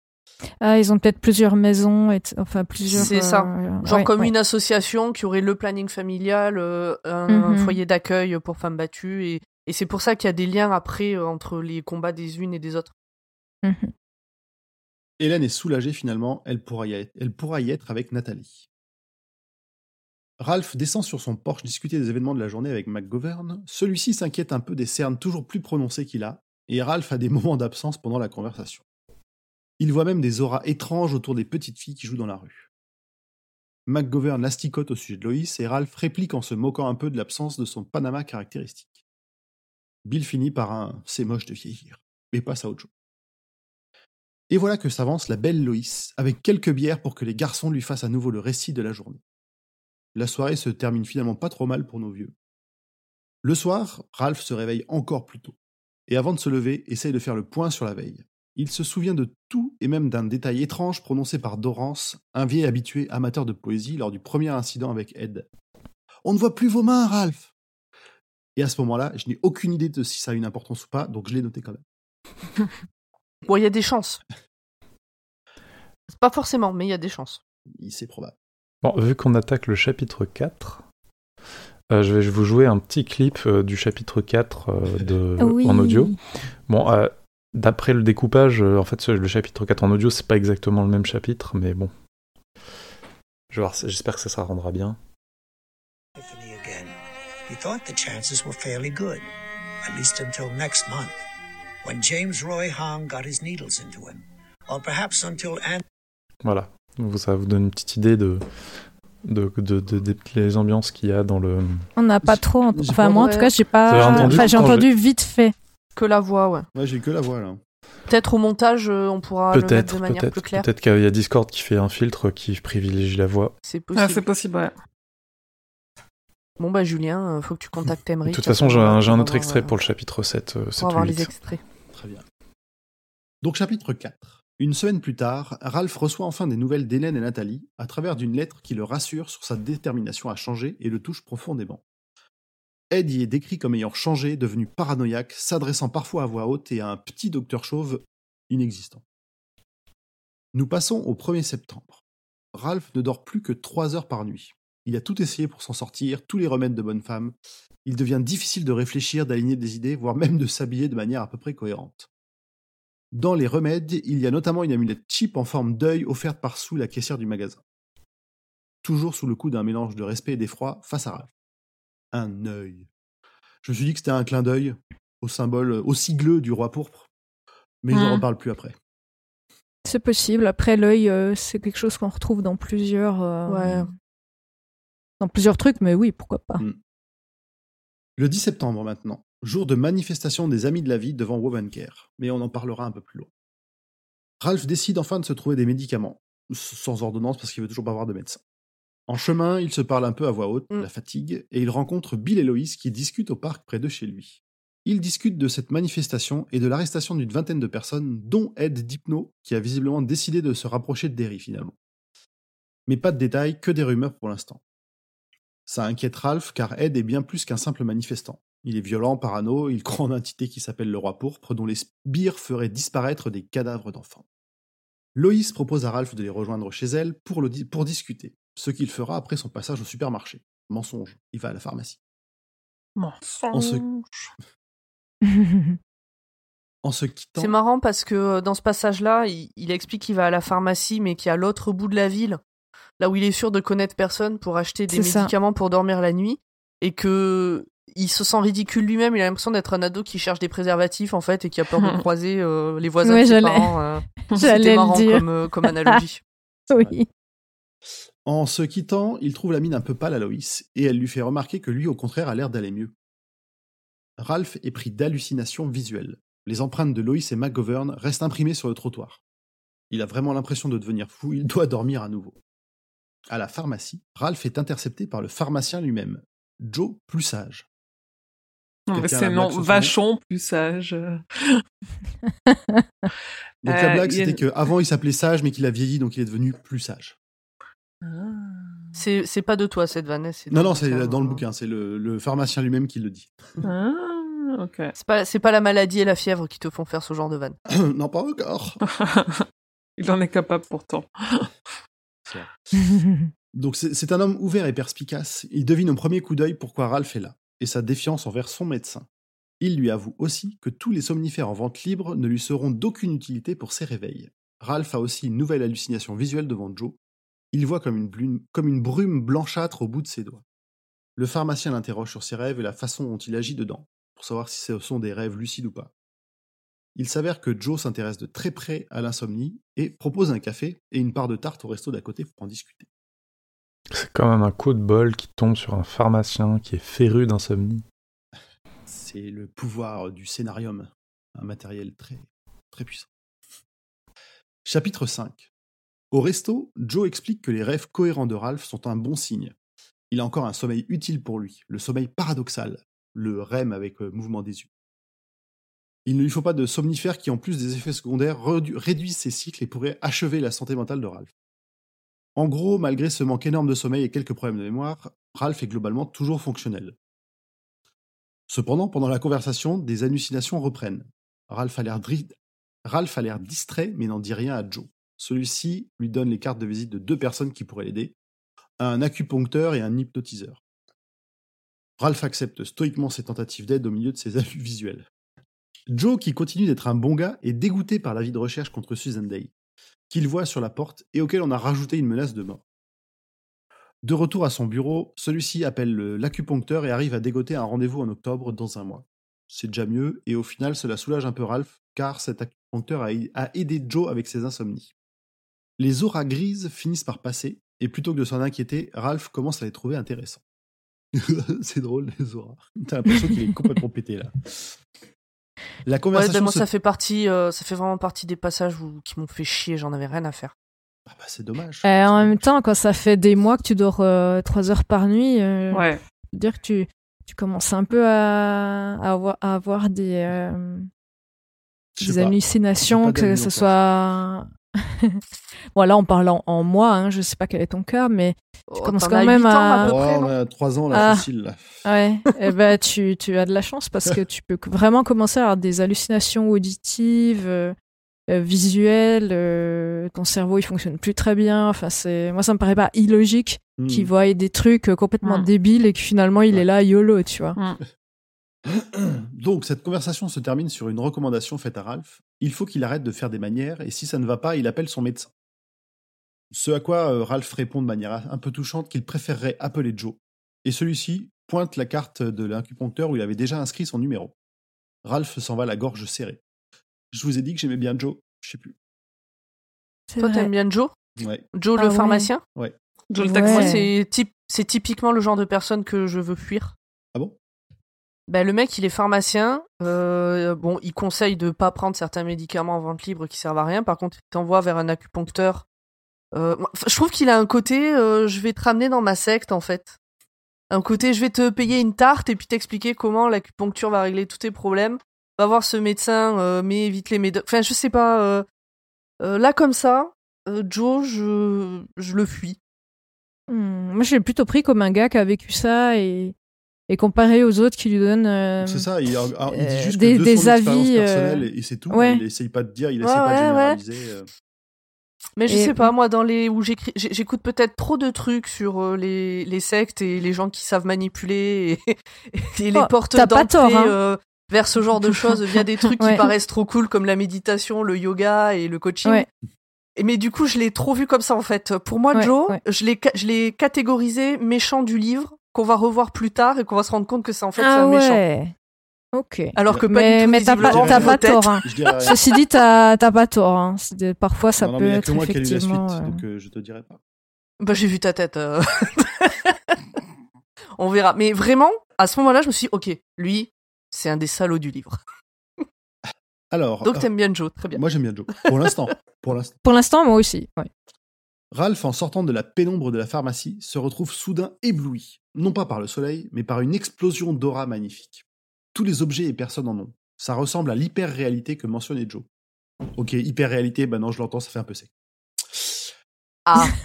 Ah, ils ont peut-être plusieurs maisons, et enfin plusieurs. C'est ça. euh, Genre ouais, comme ouais. une association qui aurait le planning familial, euh, un Mhm. foyer d'accueil pour femmes battues, et, et c'est pour ça qu'il y a des liens après euh, entre les combats des unes et des autres. Mhm. Hélène est soulagée finalement, elle pourra y être, elle pourra y être avec Nathalie. Ralph descend sur son porche discuter des événements de la journée avec McGovern. Celui-ci s'inquiète un peu des cernes toujours plus prononcées qu'il a, et Ralph a des moments d'absence pendant la conversation. Il voit même des auras étranges autour des petites filles qui jouent dans la rue. McGovern l'asticote au sujet de Loïs et Ralph réplique en se moquant un peu de l'absence de son Panama caractéristique. Bill finit par un c'est moche de vieillir, et passe à autre chose. Et voilà que s'avance la belle Loïs, avec quelques bières pour que les garçons lui fassent à nouveau le récit de la journée. La soirée se termine finalement pas trop mal pour nos vieux. Le soir, Ralph se réveille encore plus tôt, et avant de se lever, essaye de faire le point sur la veille. Il se souvient de tout et même d'un détail étrange prononcé par Dorrance, un vieil habitué amateur de poésie lors du premier incident avec Ed. On ne voit plus vos mains, Ralph Et à ce moment-là, je n'ai aucune idée de si ça a une importance ou pas, donc je l'ai noté quand même. Bon, il y a des chances. Pas forcément, mais il y a des chances. C'est probable. Bon, vu qu'on attaque le chapitre 4, euh, je vais vous jouer un petit clip euh, du chapitre 4 euh, de, Oui. en audio. Bon, euh, d'après le découpage, euh, en fait, le chapitre 4 en audio, c'est pas exactement le même chapitre, mais bon. Je vais voir, J'espère que ça, ça rendra bien. Tiffany again. He thought the chances were fairly good, at least until next month, when James Roy Hong got his needles into him, or perhaps until Anne. Voilà. Ça vous donne une petite idée de, de, de, de- les ambiances qu'il y a dans le. On n'a pas trop. Enfin, moi, en tout cas, j'ai pas. entendu Enfin, j'ai entendu vite fait. Que la voix, ouais. Ouais, j'ai que la voix là. Peut-être au montage, euh, on pourra le mettre Peut-être, de manière peut-être. plus claire. Peut-être qu'il y a Discord qui fait un filtre qui privilégie la voix. C'est Ah, possible. c'est possible, ouais. bon, bah, Julien, euh, faut que tu contactes Emery. De toute façon, j'ai un, j'ai un autre extrait pour le chapitre 7. euh, c'est Pour avoir tout les extraits. Très bien. Donc chapitre 4. Une semaine plus tard, Ralph reçoit enfin des nouvelles d'Hélène et Nathalie à travers d'une lettre qui le rassure sur sa détermination à changer et le touche profondément. Ed y est décrit comme ayant changé, devenu paranoïaque, s'adressant parfois à voix haute et à un petit docteur chauve inexistant. Nous passons au 1er septembre. Ralph ne dort plus que 3 heures par nuit. Il a tout essayé pour s'en sortir, tous les remèdes de bonne femme. Il devient difficile de réfléchir, d'aligner des idées, voire même de s'habiller de manière à peu près cohérente. Dans les remèdes, il y a notamment une amulette cheap en forme d'œil offerte par Sue, la caissière du magasin. Toujours sous le coup d'un mélange de respect et d'effroi face à Ralph. Un œil. Je me suis dit que c'était un clin d'œil au symbole, au sigleux du roi pourpre, mais ils Hmm. n'en reparlent plus après. C'est possible. Après, l'œil, euh, c'est quelque chose qu'on retrouve dans plusieurs, euh, Ouais. dans plusieurs trucs, mais oui, pourquoi pas. Le 10 septembre maintenant, jour de manifestation des Amis de la Vie devant Wovencare, mais on en parlera un peu plus loin. Ralph décide enfin de se trouver des médicaments, sans ordonnance parce qu'il veut toujours pas avoir de médecin. En chemin, il se parle un peu à voix haute, Mm. la fatigue, et il rencontre Bill et Loïs qui discutent au parc près de chez lui. Ils discutent de cette manifestation et de l'arrestation d'une vingtaine de personnes, dont Ed Dipno, qui a visiblement décidé de se rapprocher de Derry finalement. Mais pas de détails, que des rumeurs pour l'instant. Ça inquiète Ralph car Ed est bien plus qu'un simple manifestant. Il est violent, parano, il croit en une entité qui s'appelle le roi pourpre dont les sbires feraient disparaître des cadavres d'enfants. Loïs propose à Ralph de les rejoindre chez elle pour, le di- pour discuter, ce qu'il fera après son passage au supermarché. Mensonge, il va à la pharmacie. Mensonge. En se quittant, C'est marrant parce que euh, dans ce passage-là, il, il explique qu'il va à la pharmacie, mais qu'il y a l'autre bout de la ville, là où il est sûr de connaître personne pour acheter des C'est ça. médicaments pour dormir la nuit, et que il se sent ridicule lui-même. Il a l'impression d'être un ado qui cherche des préservatifs en fait et qui a peur de croiser euh, les voisins Ouais, de ses j'allais- parents. euh. J'allais C'était le marrant dire. comme, euh, comme analogie. oui. En se quittant, il trouve la mine un peu pâle à Loïs, et elle lui fait remarquer que lui, au contraire, a l'air d'aller mieux. Ralph est pris d'hallucinations visuelles. Les empreintes de Loïs et McGovern restent imprimées sur le trottoir. Il a vraiment l'impression de devenir fou, il doit dormir à nouveau. À la pharmacie, Ralph est intercepté par le pharmacien lui-même, Joe plus sage. C'est blague non, vachon plus sage. euh. Donc Euh, la blague, y a c'était qu'avant il s'appelait sage, mais qu'il a vieilli, donc il est devenu plus sage. C'est c'est pas de toi cette vanne. c'est Non, dans non, le c'est dans le bouquin, c'est le, le pharmacien lui-même qui le dit. Ah, ok. C'est pas, c'est pas la maladie et la fièvre qui te font faire ce genre de vanne. non, pas encore. Il en est capable pourtant. Donc c'est c'est un homme ouvert et perspicace. Il devine au premier coup d'œil pourquoi Ralph est là, et sa défiance envers son médecin. Il lui avoue aussi que tous les somnifères en vente libre ne lui seront d'aucune utilité pour ses réveils. Ralph a aussi une nouvelle hallucination visuelle devant Joe. Il voit comme une, blume- comme une brume blanchâtre au bout de ses doigts. Le pharmacien l'interroge sur ses rêves et la façon dont il agit dedans, pour savoir si ce sont des rêves lucides ou pas. Il s'avère que Joe s'intéresse de très près à l'insomnie et propose un café et une part de tarte au resto d'à côté pour en discuter. C'est quand même un coup de bol qui tombe sur un pharmacien qui est féru d'insomnie. C'est le pouvoir du scénarium, un matériel très, très puissant. Chapitre 5 Au resto, Joe explique que les rêves cohérents de Ralph sont un bon signe. Il a encore un sommeil utile pour lui, le sommeil paradoxal, le REM avec euh, mouvement des yeux. Il ne lui faut pas de somnifères qui, en plus des effets secondaires, réduisent ses cycles et pourraient achever la santé mentale de Ralph. En gros, malgré ce manque énorme de sommeil et quelques problèmes de mémoire, Ralph est globalement toujours fonctionnel. Cependant, pendant la conversation, des hallucinations reprennent. Ralph a l'air distrait, mais n'en dit rien à Joe. Celui-ci lui donne les cartes de visite de deux personnes qui pourraient l'aider, un acupuncteur et un hypnotiseur. Ralph accepte stoïquement ses tentatives d'aide au milieu de ses afflux visuels. Joe, qui continue d'être un bon gars, est dégoûté par l'avis de recherche contre Susan Day, qu'il voit sur la porte et auquel on a rajouté une menace de mort. De retour à son bureau, celui-ci appelle le- l'acupuncteur et arrive à dégoter un rendez-vous en octobre dans un mois. C'est déjà mieux, et au final cela soulage un peu Ralph, car cet acupuncteur a aidé Joe avec ses insomnies. Les auras grises finissent par passer, et plutôt que de s'en inquiéter, Ralph commence à les trouver intéressants. C'est drôle, les auras. T'as l'impression qu'il est complètement pété là. La Ouais, conversation ben moi se- ça fait partie, euh, ça fait vraiment partie des passages où- qui m'ont fait chier. J'en avais rien à faire. Ah bah, c'est dommage. Euh, en même temps, quand ça fait des mois que tu dors 3 heures par nuit, euh, Ouais. je veux dire que tu, tu commences un peu à, à avoir, à avoir des, euh, des hallucinations, que ce soit. Bon, là, en parlant en moi, hein, je sais pas quel est ton cas, mais Oh, commences t'en quand même ans, à- à peu Oh, près, on non a 3 ans, là, Ah. facile. Là. ouais, eh ben, tu, tu as de la chance parce que tu peux vraiment commencer à avoir des hallucinations auditives, euh, euh, visuelles. euh, ton cerveau, il fonctionne plus très bien. Enfin, c'est moi, ça me paraît pas illogique Hmm. qu'il voit des trucs complètement Mm. débiles et que finalement, il Ouais. est là YOLO, tu vois. Donc, cette conversation se termine sur une recommandation faite à Ralph. Il faut qu'il arrête de faire des manières et si ça ne va pas, il appelle son médecin. Ce à quoi euh, Ralph répond de manière un peu touchante qu'il préférerait appeler Joe. Et celui-ci pointe la carte de l'acupuncteur où il avait déjà inscrit son numéro. Ralph s'en va la gorge serrée. Je vous ai dit que j'aimais bien Joe. Je sais plus. C'est Toi, t'aimes bien Joe? Ouais. Joe Ah le ouais. pharmacien? Joe le Ouais. taxi. Typ- c'est typiquement le genre de personne que je veux fuir. Ah Ben, le mec, il est pharmacien. euh, bon, il conseille de pas prendre certains médicaments en vente libre qui servent à rien. Par contre, il t'envoie vers un acupuncteur. Euh, je trouve qu'il a un côté, euh, je vais te ramener dans ma secte, en fait. Un côté, je vais te payer une tarte et puis t'expliquer comment l'acupuncture va régler tous tes problèmes. Va voir ce médecin, mais évite les médocs. Enfin, je sais pas. là, comme ça, Joe, je, le fuis. Hmm, Moi, je l'ai plutôt pris comme un gars qui a vécu ça et, et comparé aux autres qui lui donnent. euh, C'est ça, il, il dit juste des- que de des son expérience avis, euh, personnelle et, et c'est tout. ouais. Il essaye pas de dire, il Ouais, essaye pas de ouais, ouais. généraliser. euh. Mais je Et- sais pas, moi, dans les où j'écris, j'écoute peut-être trop de trucs sur euh, les, les sectes et les gens qui savent manipuler et, et les Oh, portes d'entrée hein. vers ce genre de choses via des trucs qui Ouais. paraissent trop cool comme la méditation, le yoga et le coaching. Ouais. Et mais du coup, je l'ai trop vu comme ça en fait. Pour moi, Ouais, Joe, ouais. je l'ai ca- je l'ai catégorisé méchant du livre qu'on va revoir plus tard et qu'on va se rendre compte que c'est en fait ah un méchant. ouais. Ok. Alors que pas mais du tout mais t'as pas, t'as pas tort. hein. Ceci dit, t'as t'as pas tort. hein. De- Parfois, ça non, non, peut a être que moi qui ai lu la suite, effectivement. euh, donc euh, je te dirai pas. Bah j'ai vu ta tête. euh. On verra. Mais vraiment, à ce moment-là, je me suis dit, ok, lui, c'est un des salauds du livre. Alors, Donc euh, t'aimes bien Joe, très bien. moi j'aime bien Joe. Pour l'instant. Pour l'instant. Pour l'instant, moi aussi. ouais. Ralph, en sortant de la pénombre de la pharmacie, se retrouve soudain ébloui, non pas par le soleil, mais par une explosion d'aura magnifique. Tous les objets et personnes en ont. Ça ressemble à l'hyper-réalité que mentionnait Joe. Ok, hyper-réalité, bah non, je l'entends, ça fait un peu sec. Ah,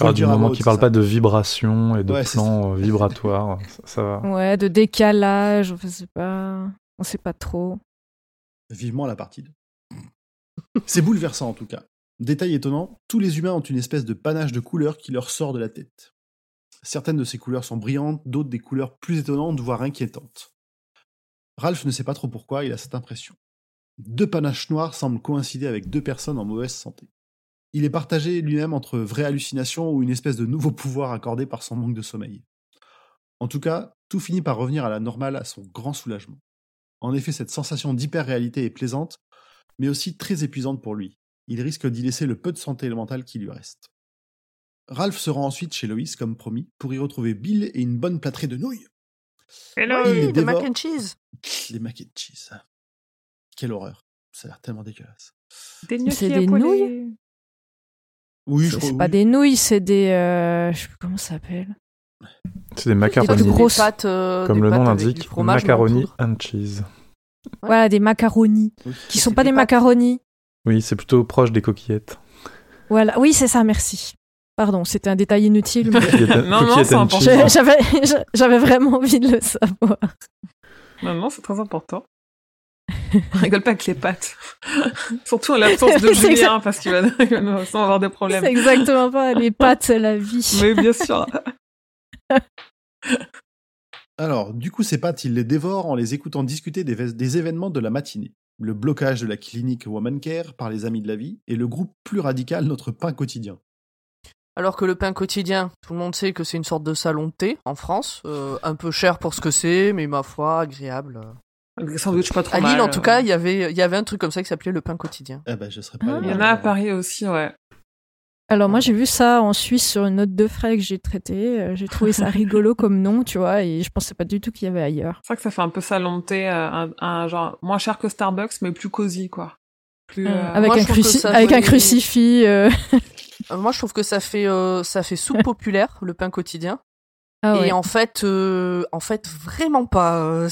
le du moment qu'il parle ça. pas de vibration et de Ouais, plans euh, vibratoires, ça, ça va. Ouais, de décalage, je sais pas. On sait pas trop. Vivement la partie 2. C'est bouleversant en tout cas. Détail étonnant, tous les humains ont une espèce de panache de couleurs qui leur sort de la tête. Certaines de ces couleurs sont brillantes, d'autres des couleurs plus étonnantes, voire inquiétantes. Ralph ne sait pas trop pourquoi il a cette impression. Deux panaches noires semblent coïncider avec deux personnes en mauvaise santé. Il est partagé lui-même entre vraie hallucination ou une espèce de nouveau pouvoir accordé par son manque de sommeil. En tout cas, tout finit par revenir à la normale à son grand soulagement. En effet, cette sensation d'hyper-réalité est plaisante, mais aussi très épuisante pour lui. Il risque d'y laisser le peu de santé mentale qui lui reste. Ralph se rend ensuite chez Loïs, comme promis, pour y retrouver Bill et une bonne plâtrée de nouilles. Hello. oui, de mac and cheese. Les mac and cheese. Quelle horreur. Ça a l'air tellement dégueulasse. Des C'est des nouilles Oui, je C'est crois. c'est pas oui. des nouilles, c'est des. euh, Je sais plus comment ça s'appelle. C'est des Des macaronis. des grosses. pâtes, euh, Comme des le nom l'indique, macaroni and cheese. Ouais. Voilà, des macaronis. Oui. Qui sont pas des des macaronis. Oui, c'est plutôt proche des coquillettes. Voilà, oui, c'est ça, merci. Pardon, c'était un détail inutile. mais Non, non, c'est important. J'avais j'avais vraiment envie de le savoir. Non, non, c'est très important. Rigole pas avec les pattes. Surtout en l'absence de Julien, parce qu'il va, il va nous- sans avoir des problèmes. C'est exactement pas les pâtes, c'est la vie. Mais bien sûr. Alors, du coup, ces pattes, il les dévore en les écoutant discuter des, des événements de la matinée. Le blocage de la clinique Woman Care par les Amis de la Vie et le groupe plus radical Notre Pain Quotidien. Alors que le pain quotidien, tout le monde sait que c'est une sorte de salon de thé en France, euh, un peu cher pour ce que c'est, mais ma foi, agréable. Sandwich pas trop À mal. Lille, en tout euh. cas, il y avait, il y avait un truc comme ça qui s'appelait le pain quotidien. Eh ben, je serais pas Ah. Il y en a à Paris aussi, ouais. Alors moi j'ai vu ça en Suisse sur une note de frais que j'ai traitée. Euh, J'ai trouvé ça rigolo comme nom, tu vois, et je pensais pas du tout qu'il y avait ailleurs. C'est vrai que ça fait un peu salon de thé, euh, un, un genre moins cher que Starbucks, mais plus cosy, quoi. Plus, Euh, euh, avec moi, un, trouve que cruci- ça avec un fait- crucifix. euh. Moi, je trouve que ça fait, euh, ça fait soupe populaire, le pain quotidien. Ah ouais. Et en fait, euh, en fait, vraiment pas. euh,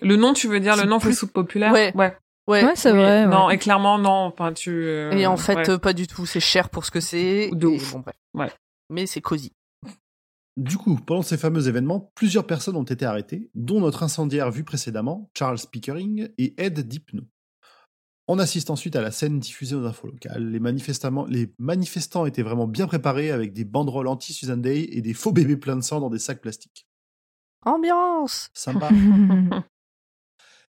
Le nom, tu veux dire le nom plus- Facebook populaire? Ouais. ouais. Ouais. Ouais, c'est Oui, vrai. Non, ouais. et clairement, non. Enfin, tu. euh, Et en fait, ouais. euh, pas du tout. C'est cher pour ce que c'est. De ouf. bon. Ouais. Mais c'est cosy. Du coup, pendant ces fameux événements, plusieurs personnes ont été arrêtées, dont notre incendiaire vu précédemment, Charles Pickering et Ed Dipno. On assiste ensuite à la scène diffusée aux infos locales. Les, les manifestants étaient vraiment bien préparés avec des banderoles anti-Susan Day et des faux bébés pleins de sang dans des sacs plastiques. Ambiance Sympa.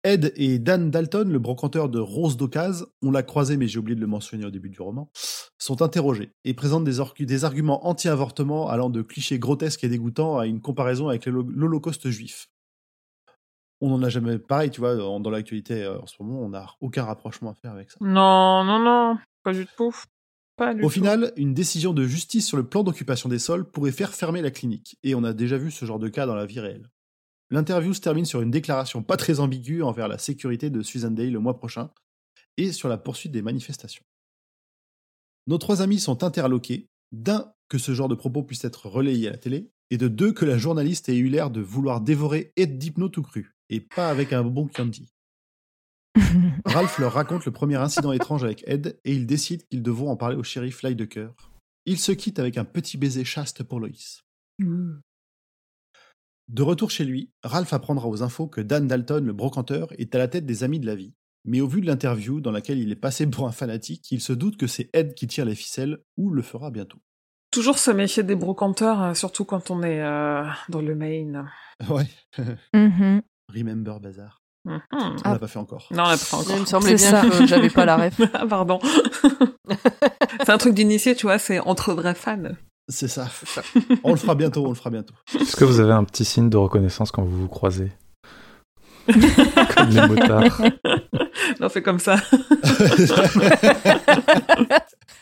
Ed et Dan Dalton, le brocanteur de Rose d'Ocase, on l'a croisé mais j'ai oublié de le mentionner au début du roman, sont interrogés et présentent des, arguments anti-avortement allant de clichés grotesques et dégoûtants à une comparaison avec l'holo- l'Holocauste juif. On n'en a jamais pareil, tu vois, dans l'actualité euh, en ce moment, on n'a aucun rapprochement à faire avec ça. Non, non, non. Pas du tout. Pas du Au tout. final, une décision de justice sur le plan d'occupation des sols pourrait faire fermer la clinique, et on a déjà vu ce genre de cas dans la vie réelle. L'interview se termine sur une déclaration pas très ambiguë envers la sécurité de Susan Day le mois prochain, et sur la poursuite des manifestations. Nos trois amis sont interloqués, d'un, que ce genre de propos puisse être relayé à la télé, et de deux, que la journaliste ait eu l'air de vouloir dévorer Ed Dipno tout cru, et pas avec un bon candy. Ralph leur raconte le premier incident étrange avec Ed et ils décident qu'ils devront en parler au shérif Lydecker. Ils se quittent avec un petit baiser chaste pour Loïs. De retour chez lui, Ralph apprendra aux infos que Dan Dalton, le brocanteur, est à la tête des Amis de la Vie. Mais au vu de l'interview dans laquelle il est passé pour un fanatique, il se doute que c'est Ed qui tire les ficelles ou le fera bientôt. Toujours se méfier des brocanteurs, euh, surtout quand on est euh, dans le Maine. Ouais. Mhm. Remember Bazar. Mhm. On Ah. l'a pas fait encore. Non, on l'a pas fait Il encore. me semblait bien ça. que j'avais pas la ref. Pardon. c'est un truc d'initié, tu vois, c'est entre vrais fans. C'est ça. on le fera bientôt, on le fera bientôt. Est-ce que vous avez un petit signe de reconnaissance quand vous vous croisez Comme les motards. Non, c'est comme ça.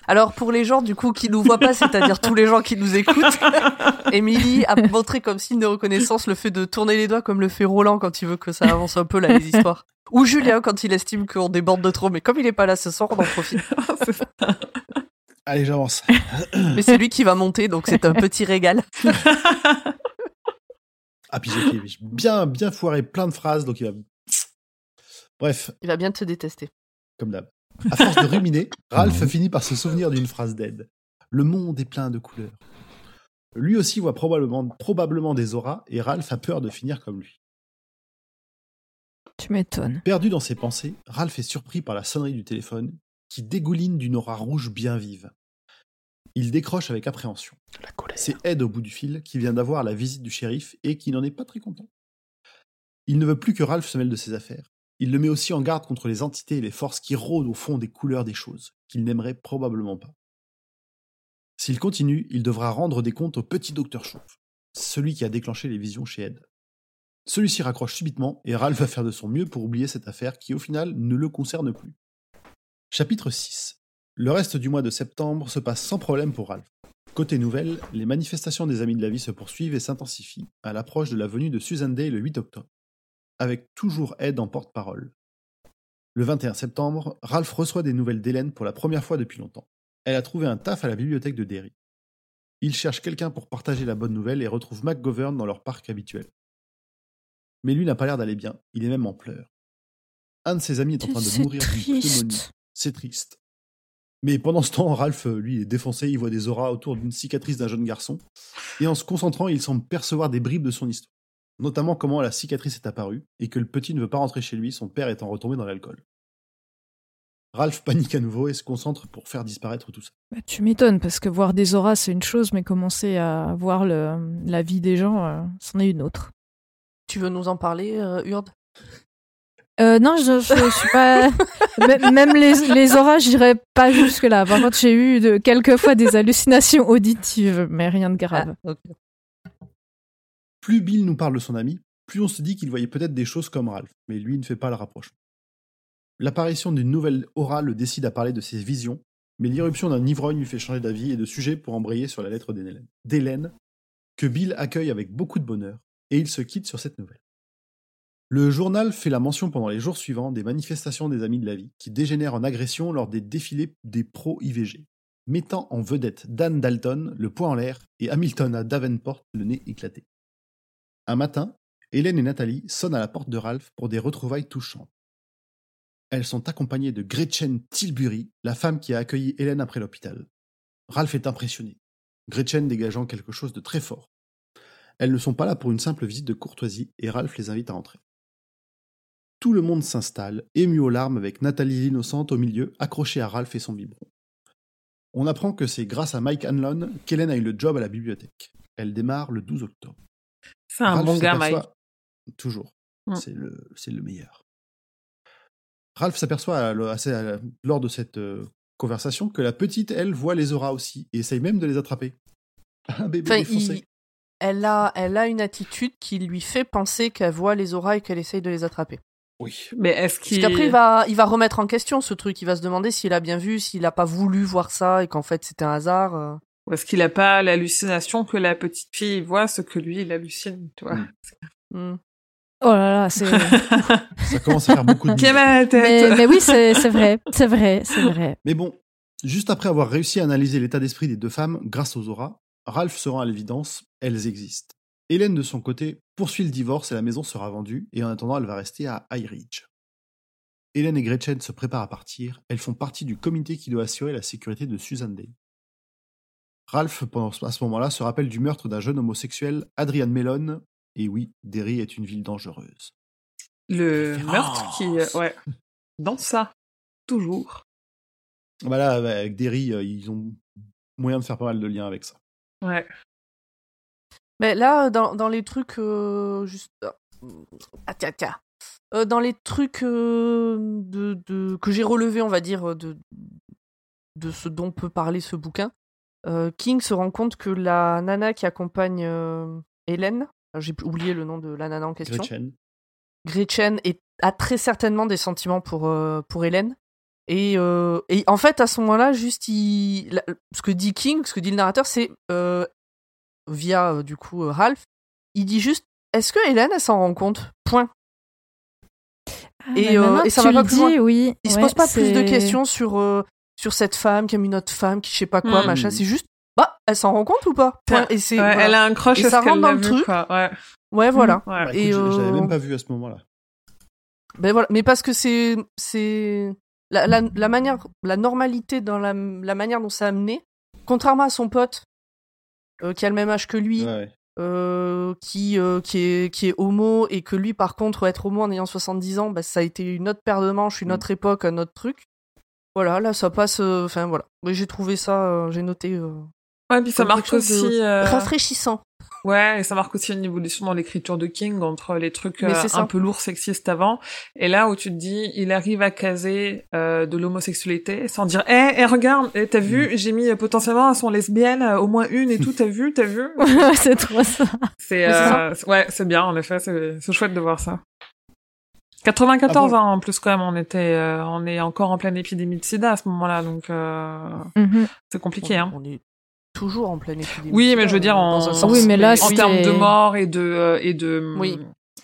Alors pour les gens du coup qui nous voient pas, c'est-à-dire tous les gens qui nous écoutent, Émilie a montré comme signe de reconnaissance le fait de tourner les doigts comme le fait Roland quand il veut que ça avance un peu là les histoires. Ou Julien quand il estime qu'on déborde de trop, mais comme il est pas là ce soir, on en profite. Allez, j'avance. Mais c'est lui qui va monter, donc c'est un petit régal. Ah, puis j'ai bien, bien foiré plein de phrases, donc il va. Bref, Il va bien te détester. comme d'hab. À force de ruminer, Ralph finit par se souvenir d'une phrase d'Ed. Le monde est plein de couleurs. Lui aussi voit probablement, probablement des auras, et Ralph a peur de finir comme lui. Tu m'étonnes. Perdu dans ses pensées, Ralph est surpris par la sonnerie du téléphone, qui dégouline d'une aura rouge bien vive. Il décroche avec appréhension. La colère. C'est Ed au bout du fil qui vient d'avoir la visite du shérif et qui n'en est pas très content. Il ne veut plus que Ralph se mêle de ses affaires. Il le met aussi en garde contre les entités et les forces qui rôdent au fond des couleurs des choses, qu'il n'aimerait probablement pas. S'il continue, il devra rendre des comptes au petit docteur Chauve, celui qui a déclenché les visions chez Ed. Celui-ci raccroche subitement et Ralph va faire de son mieux pour oublier cette affaire qui au final ne le concerne plus. Chapitre 6 Le reste du mois de septembre se passe sans problème pour Ralph. Côté nouvelle, les manifestations des Amis de la Vie se poursuivent et s'intensifient à l'approche de la venue de Susan Day le 8 octobre, avec toujours Ed en porte-parole. Le 21 septembre, Ralph reçoit des nouvelles d'Hélène pour la première fois depuis longtemps. Elle a trouvé un taf à la bibliothèque de Derry. Il cherche quelqu'un pour partager la bonne nouvelle et retrouve McGovern dans leur parc habituel. Mais lui n'a pas l'air d'aller bien, il est même en pleurs. Un de ses amis est en train de mourir d'une pneumonie. C'est triste. Mais pendant ce temps, Ralph, euh, lui, est défoncé, il voit des auras autour d'une cicatrice d'un jeune garçon, et en se concentrant, il semble percevoir des bribes de son histoire, notamment comment la cicatrice est apparue, et que le petit ne veut pas rentrer chez lui, son père étant retombé dans l'alcool. Ralph panique à nouveau et se concentre pour faire disparaître tout ça. Bah, tu m'étonnes, parce que voir des auras, c'est une chose, mais commencer à voir le- la vie des gens, euh, c'en est une autre. Tu veux nous en parler, euh, Urde? Euh, non, je, suis pas. Même les, les auras, j'irais pas jusque-là. Par contre, j'ai eu de, quelques fois des hallucinations auditives, mais rien de grave. Ah. Plus Bill nous parle de son ami, plus on se dit qu'il voyait peut-être des choses comme Ralph, mais lui ne fait pas le rapprochement. L'apparition d'une nouvelle aura le décide à parler de ses visions, mais l'irruption d'un ivrogne lui fait changer d'avis et de sujet pour embrayer sur la lettre d'Hélène, que Bill accueille avec beaucoup de bonheur, et il se quitte sur cette nouvelle. Le journal fait la mention pendant les jours suivants des manifestations des Amis de la Vie qui dégénèrent en agression lors des défilés des pro-IVG, mettant en vedette Dan Dalton, le poing en l'air, et Hamilton à Davenport, le nez éclaté. Un matin, Hélène et Nathalie sonnent à la porte de Ralph pour des retrouvailles touchantes. Elles sont accompagnées de Gretchen Tilbury, la femme qui a accueilli Hélène après l'hôpital. Ralph est impressionné, Gretchen dégageant quelque chose de très fort. Elles ne sont pas là pour une simple visite de courtoisie et Ralph les invite à entrer. Tout le monde s'installe, ému aux larmes avec Nathalie l'innocente au milieu, accrochée à Ralph et son biberon. On apprend que c'est grâce à Mike Hanlon qu'Hélène a eu le job à la bibliothèque. Elle démarre le 12 octobre. C'est un Ralph bon gars, Mike. Toujours. Mm. C'est le, meilleur. Ralph s'aperçoit assez à- lors de cette euh, conversation que la petite, elle, voit les auras aussi et essaye même de les attraper. Un bébé Enfin, défoncé. il- elle, a, elle a une attitude qui lui fait penser qu'elle voit les auras et qu'elle essaye de les attraper. Oui. Mais est-ce Parce qu'il. qu'après, il va, il va remettre en question ce truc. Il va se demander s'il a bien vu, s'il a pas voulu voir ça et qu'en fait c'était un hasard. euh. Ou est-ce qu'il a pas l'hallucination que la petite fille voit ce que lui, il hallucine, tu vois Mm. Hmm. Oh là là, c'est. Ça commence à faire beaucoup de Qui a misère. mal à la tête? Mais, mais oui, c'est c'est vrai, c'est vrai, c'est vrai. Mais bon, juste après avoir réussi à analyser l'état d'esprit des deux femmes grâce aux auras, Ralph se rend à l'évidence, elles existent. Hélène, de son côté, poursuit le divorce et la maison sera vendue, et en attendant, elle va rester à High Ridge. Hélène et Gretchen se préparent à partir, elles font partie du comité qui doit assurer la sécurité de Susan Day. Ralph, pendant à ce moment-là, se rappelle du meurtre d'un jeune homosexuel, Adrian Mellon, et oui, Derry est une ville dangereuse. Le meurtre qui. euh, Ouais. Dans ça. Toujours. Voilà, avec Derry, euh, ils ont moyen de faire pas mal de liens avec ça. Ouais. Mais là, dans, dans les trucs euh, juste. Ah, tiens, tiens. Euh, dans les trucs euh, de, de- que j'ai relevés, on va dire, de, de ce dont peut parler ce bouquin, euh, King se rend compte que la nana qui accompagne euh, Hélène, j'ai oublié le nom de la nana en question, Gretchen. Gretchen est, a très certainement des sentiments pour, euh, pour Hélène. Et, euh, et en fait, à ce moment-là, juste, il, ce que dit King, ce que dit le narrateur, c'est euh, via euh, du coup euh, Ralph, il dit juste est-ce que Hélène, elle s'en rend compte? Point. Ah, Et, euh, maintenant et que ça va pas le plus loin. dis, oui. Il se ouais, pose pas plus de questions sur, euh, sur cette femme qui aime une autre femme, qui je sais pas quoi, Hmm. machin. C'est juste bah, elle s'en rend compte ou pas? Point. Et c'est Ouais, voilà. Elle a un crush Et ça rentre dans le vu, truc. quoi. Ouais. Ouais, voilà. Ouais. Bah, écoute, je- je l'avais euh, même pas vu à ce moment-là. Ben voilà, mais parce que c'est c'est la, la, la manière, la normalité dans la, la manière dont c'est amené, contrairement à son pote euh, qui a le même âge que lui, Ouais, ouais. euh, qui euh, qui est qui est homo et que lui par contre être homo en ayant 70 ans, bah, ça a été une autre paire de manches, une Mm. autre époque, un autre truc. Voilà, là ça passe. euh, Enfin voilà, mais j'ai trouvé ça, euh, j'ai noté euh, Ouais, puis ça marque aussi. euh, rafraîchissant. Ouais, et ça marque aussi une évolution dans l'écriture de King entre les trucs euh, un peu lourds, sexistes avant, et là où tu te dis, il arrive à caser euh, de l'homosexualité sans dire, eh, eh, regarde, eh, t'as vu, j'ai mis euh, potentiellement elles sont lesbiennes, euh, au moins une et tout, t'as vu, t'as vu? c'est trop ça. C'est euh, ouais, c'est bien en effet, c'est c'est chouette de voir ça. 94 Ah bon hein, en plus quand même, on était, euh, on est encore en pleine épidémie de SIDA à ce moment-là, donc euh, Mhm. c'est compliqué. Hein. On est toujours en pleine épidémie. Oui, mais je veux sida, dire, euh, en, dans un sens, Oui, mais là, en c'est- termes de mort et de euh, et de Oui.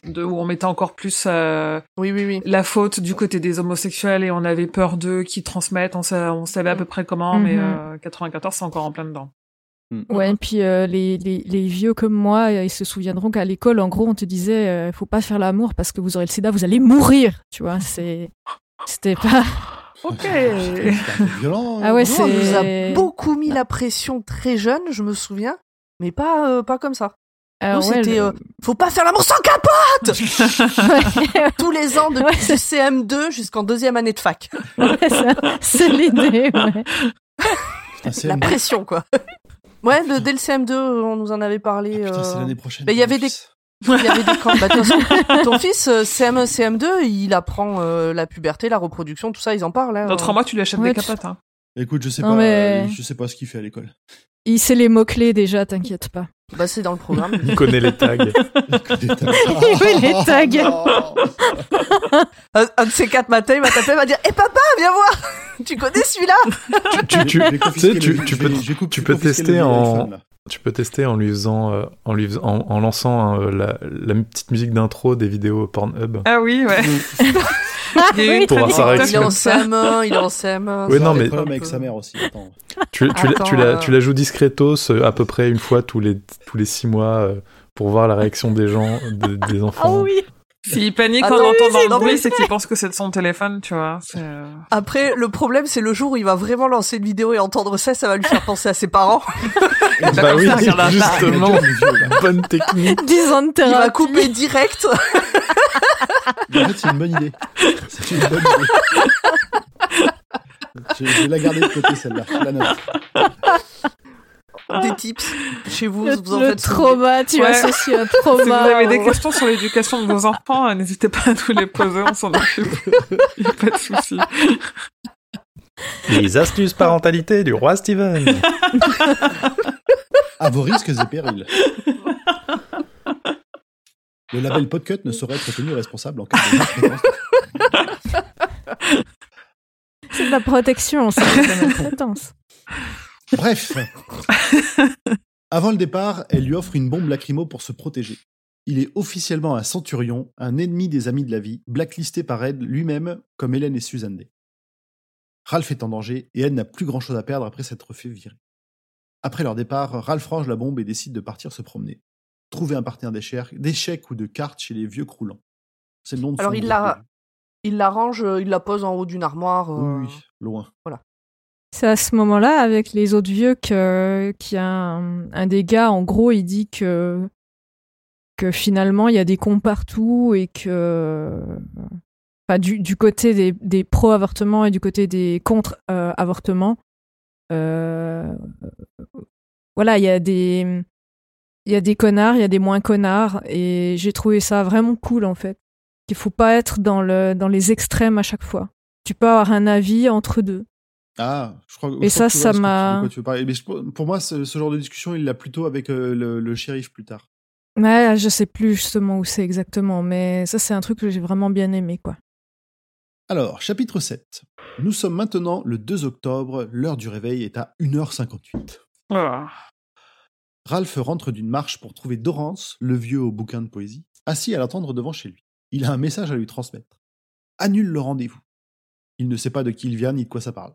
de où on mettait encore plus euh, Oui, oui, oui. la faute du côté des homosexuels et on avait peur d'eux qui transmettent, on, sa- on savait à peu près comment, mais Mhm. euh, 94 c'est encore en plein dedans. Mm. Ouais, et puis euh, les, les, les vieux comme moi, euh, ils se souviendront qu'à l'école, en gros, on te disait, euh, faut pas faire l'amour parce que vous aurez le sida, vous allez mourir. Tu vois, c'est, c'était pas. Ok. C'est un peu violent. Ah ouais, Nous, on nous a beaucoup mis la pression très jeune, je me souviens, mais pas, euh, pas comme ça. Nous, ouais, c'était le- euh, faut pas faire l'amour sans capote tous les ans depuis Ouais, du CM2 jusqu'en deuxième année de fac. ouais, ça, c'est l'idée. Ouais. Putain, c'est La pression quoi. Ouais, le, dès le CM2, on nous en avait parlé. Ah, putain, c'est euh, l'année prochaine. mais il y avait des-. Il y avait des camps. Bah, façon, ton fils, euh, CM1, CM2, il apprend euh, la puberté, la reproduction, tout ça, ils en parlent. Hein. Dans trois mois, tu lui achètes Ouais, des tu- capotes. Hein. Écoute, je sais Non, pas, mais- euh, je sais pas ce qu'il fait à l'école. Il sait les mots-clés déjà, t'inquiète pas. Bah, c'est dans le programme. Il connaît les tags. Oui, les tags. Non. un, un de ces quatre matins, il va taper, il va dire Hé papa, viens voir Tu connais celui-là? Tu, tu, tu peux- tester le en-. Tu peux tester en lui faisant, euh, en, lui en, en lançant euh, la, la petite musique d'intro des vidéos Pornhub. Ah oui, ouais. Ah, Il y a eu oui, une Pour voir sa Il réaction. en comme ça. CM1, il est en CM1. Oui, non, mais- avec sa mère aussi. Attends. Tu, tu, la- Attends, tu, la, euh. tu la joues discretos à peu près une fois tous les, tous les six mois pour voir la réaction des gens, de- des Ah enfants. oui S'il panique Ah en entendant le non, mais bruit, c'est qu'il pense que c'est de son téléphone, tu vois. euh, Après, le problème, c'est le jour où il va vraiment lancer une vidéo et entendre ça, ça va lui faire penser à ses parents. Bah oui, là. justement, là. bonne technique. 10 ans de Il va couper direct. En fait, c'est une bonne idée. C'est une bonne idée. Je, vais la garder de côté, celle-là. La note. Des tips chez vous, Le, vous en le faites trauma, tu Ouais. associes un Si vous trauma. avez des questions sur l'éducation de vos enfants, euh, n'hésitez pas à nous les poser, on s'en occupe. Il n'y a pas de souci. Les astuces parentalité du roi Steven. À vos risques et périls. Le label Podcut ne saurait être tenu responsable en cas de. C'est de la protection, c'est de la maltraitance. Bref. Avant le départ, elle lui offre une bombe lacrymo pour se protéger. Il est officiellement un centurion, un ennemi des amis de la vie, blacklisté par Ed lui-même, comme Hélène et Suzanne Day. Ralph est en danger et Ed n'a plus grand-chose à perdre après s'être fait virer. Après leur départ, Ralph range la bombe et décide de partir se promener. Trouver un partenaire d'échecs d'échecs ou de cartes chez les vieux croulants. C'est le nom de Alors, son il l'a- Il l'arrange, euh, il la pose en haut d'une armoire. euh, Oui, loin. C'est à ce moment-là, avec les autres vieux, qu'il un des gars, en gros, il dit que, que finalement, il y a des cons partout et que. Enfin, du, du côté des, des pro-avortements et du côté des contre-avortements, euh, voilà, il y a des. Il y a des connards, il y a des moins connards, et j'ai trouvé ça vraiment cool en fait. Qu'il faut pas être dans, le, dans les extrêmes à chaque fois. Tu peux avoir un avis entre deux. Ah, je crois. Et je ça, crois que ça m'a- pour moi, ce, ce genre de discussion, il l'a plutôt avec euh, le, le shérif plus tard. Ouais, je sais plus justement où c'est exactement, mais ça c'est un truc que j'ai vraiment bien aimé quoi. Alors, chapitre 7. Nous sommes maintenant le 2 octobre, l'heure du réveil est à 1h58. Ah. Ralph rentre d'une marche pour trouver Dorance, le vieux au bouquin de poésie, assis à l'attendre devant chez lui. Il a un message à lui transmettre. Annule le rendez-vous. Il ne sait pas de qui il vient ni de quoi ça parle.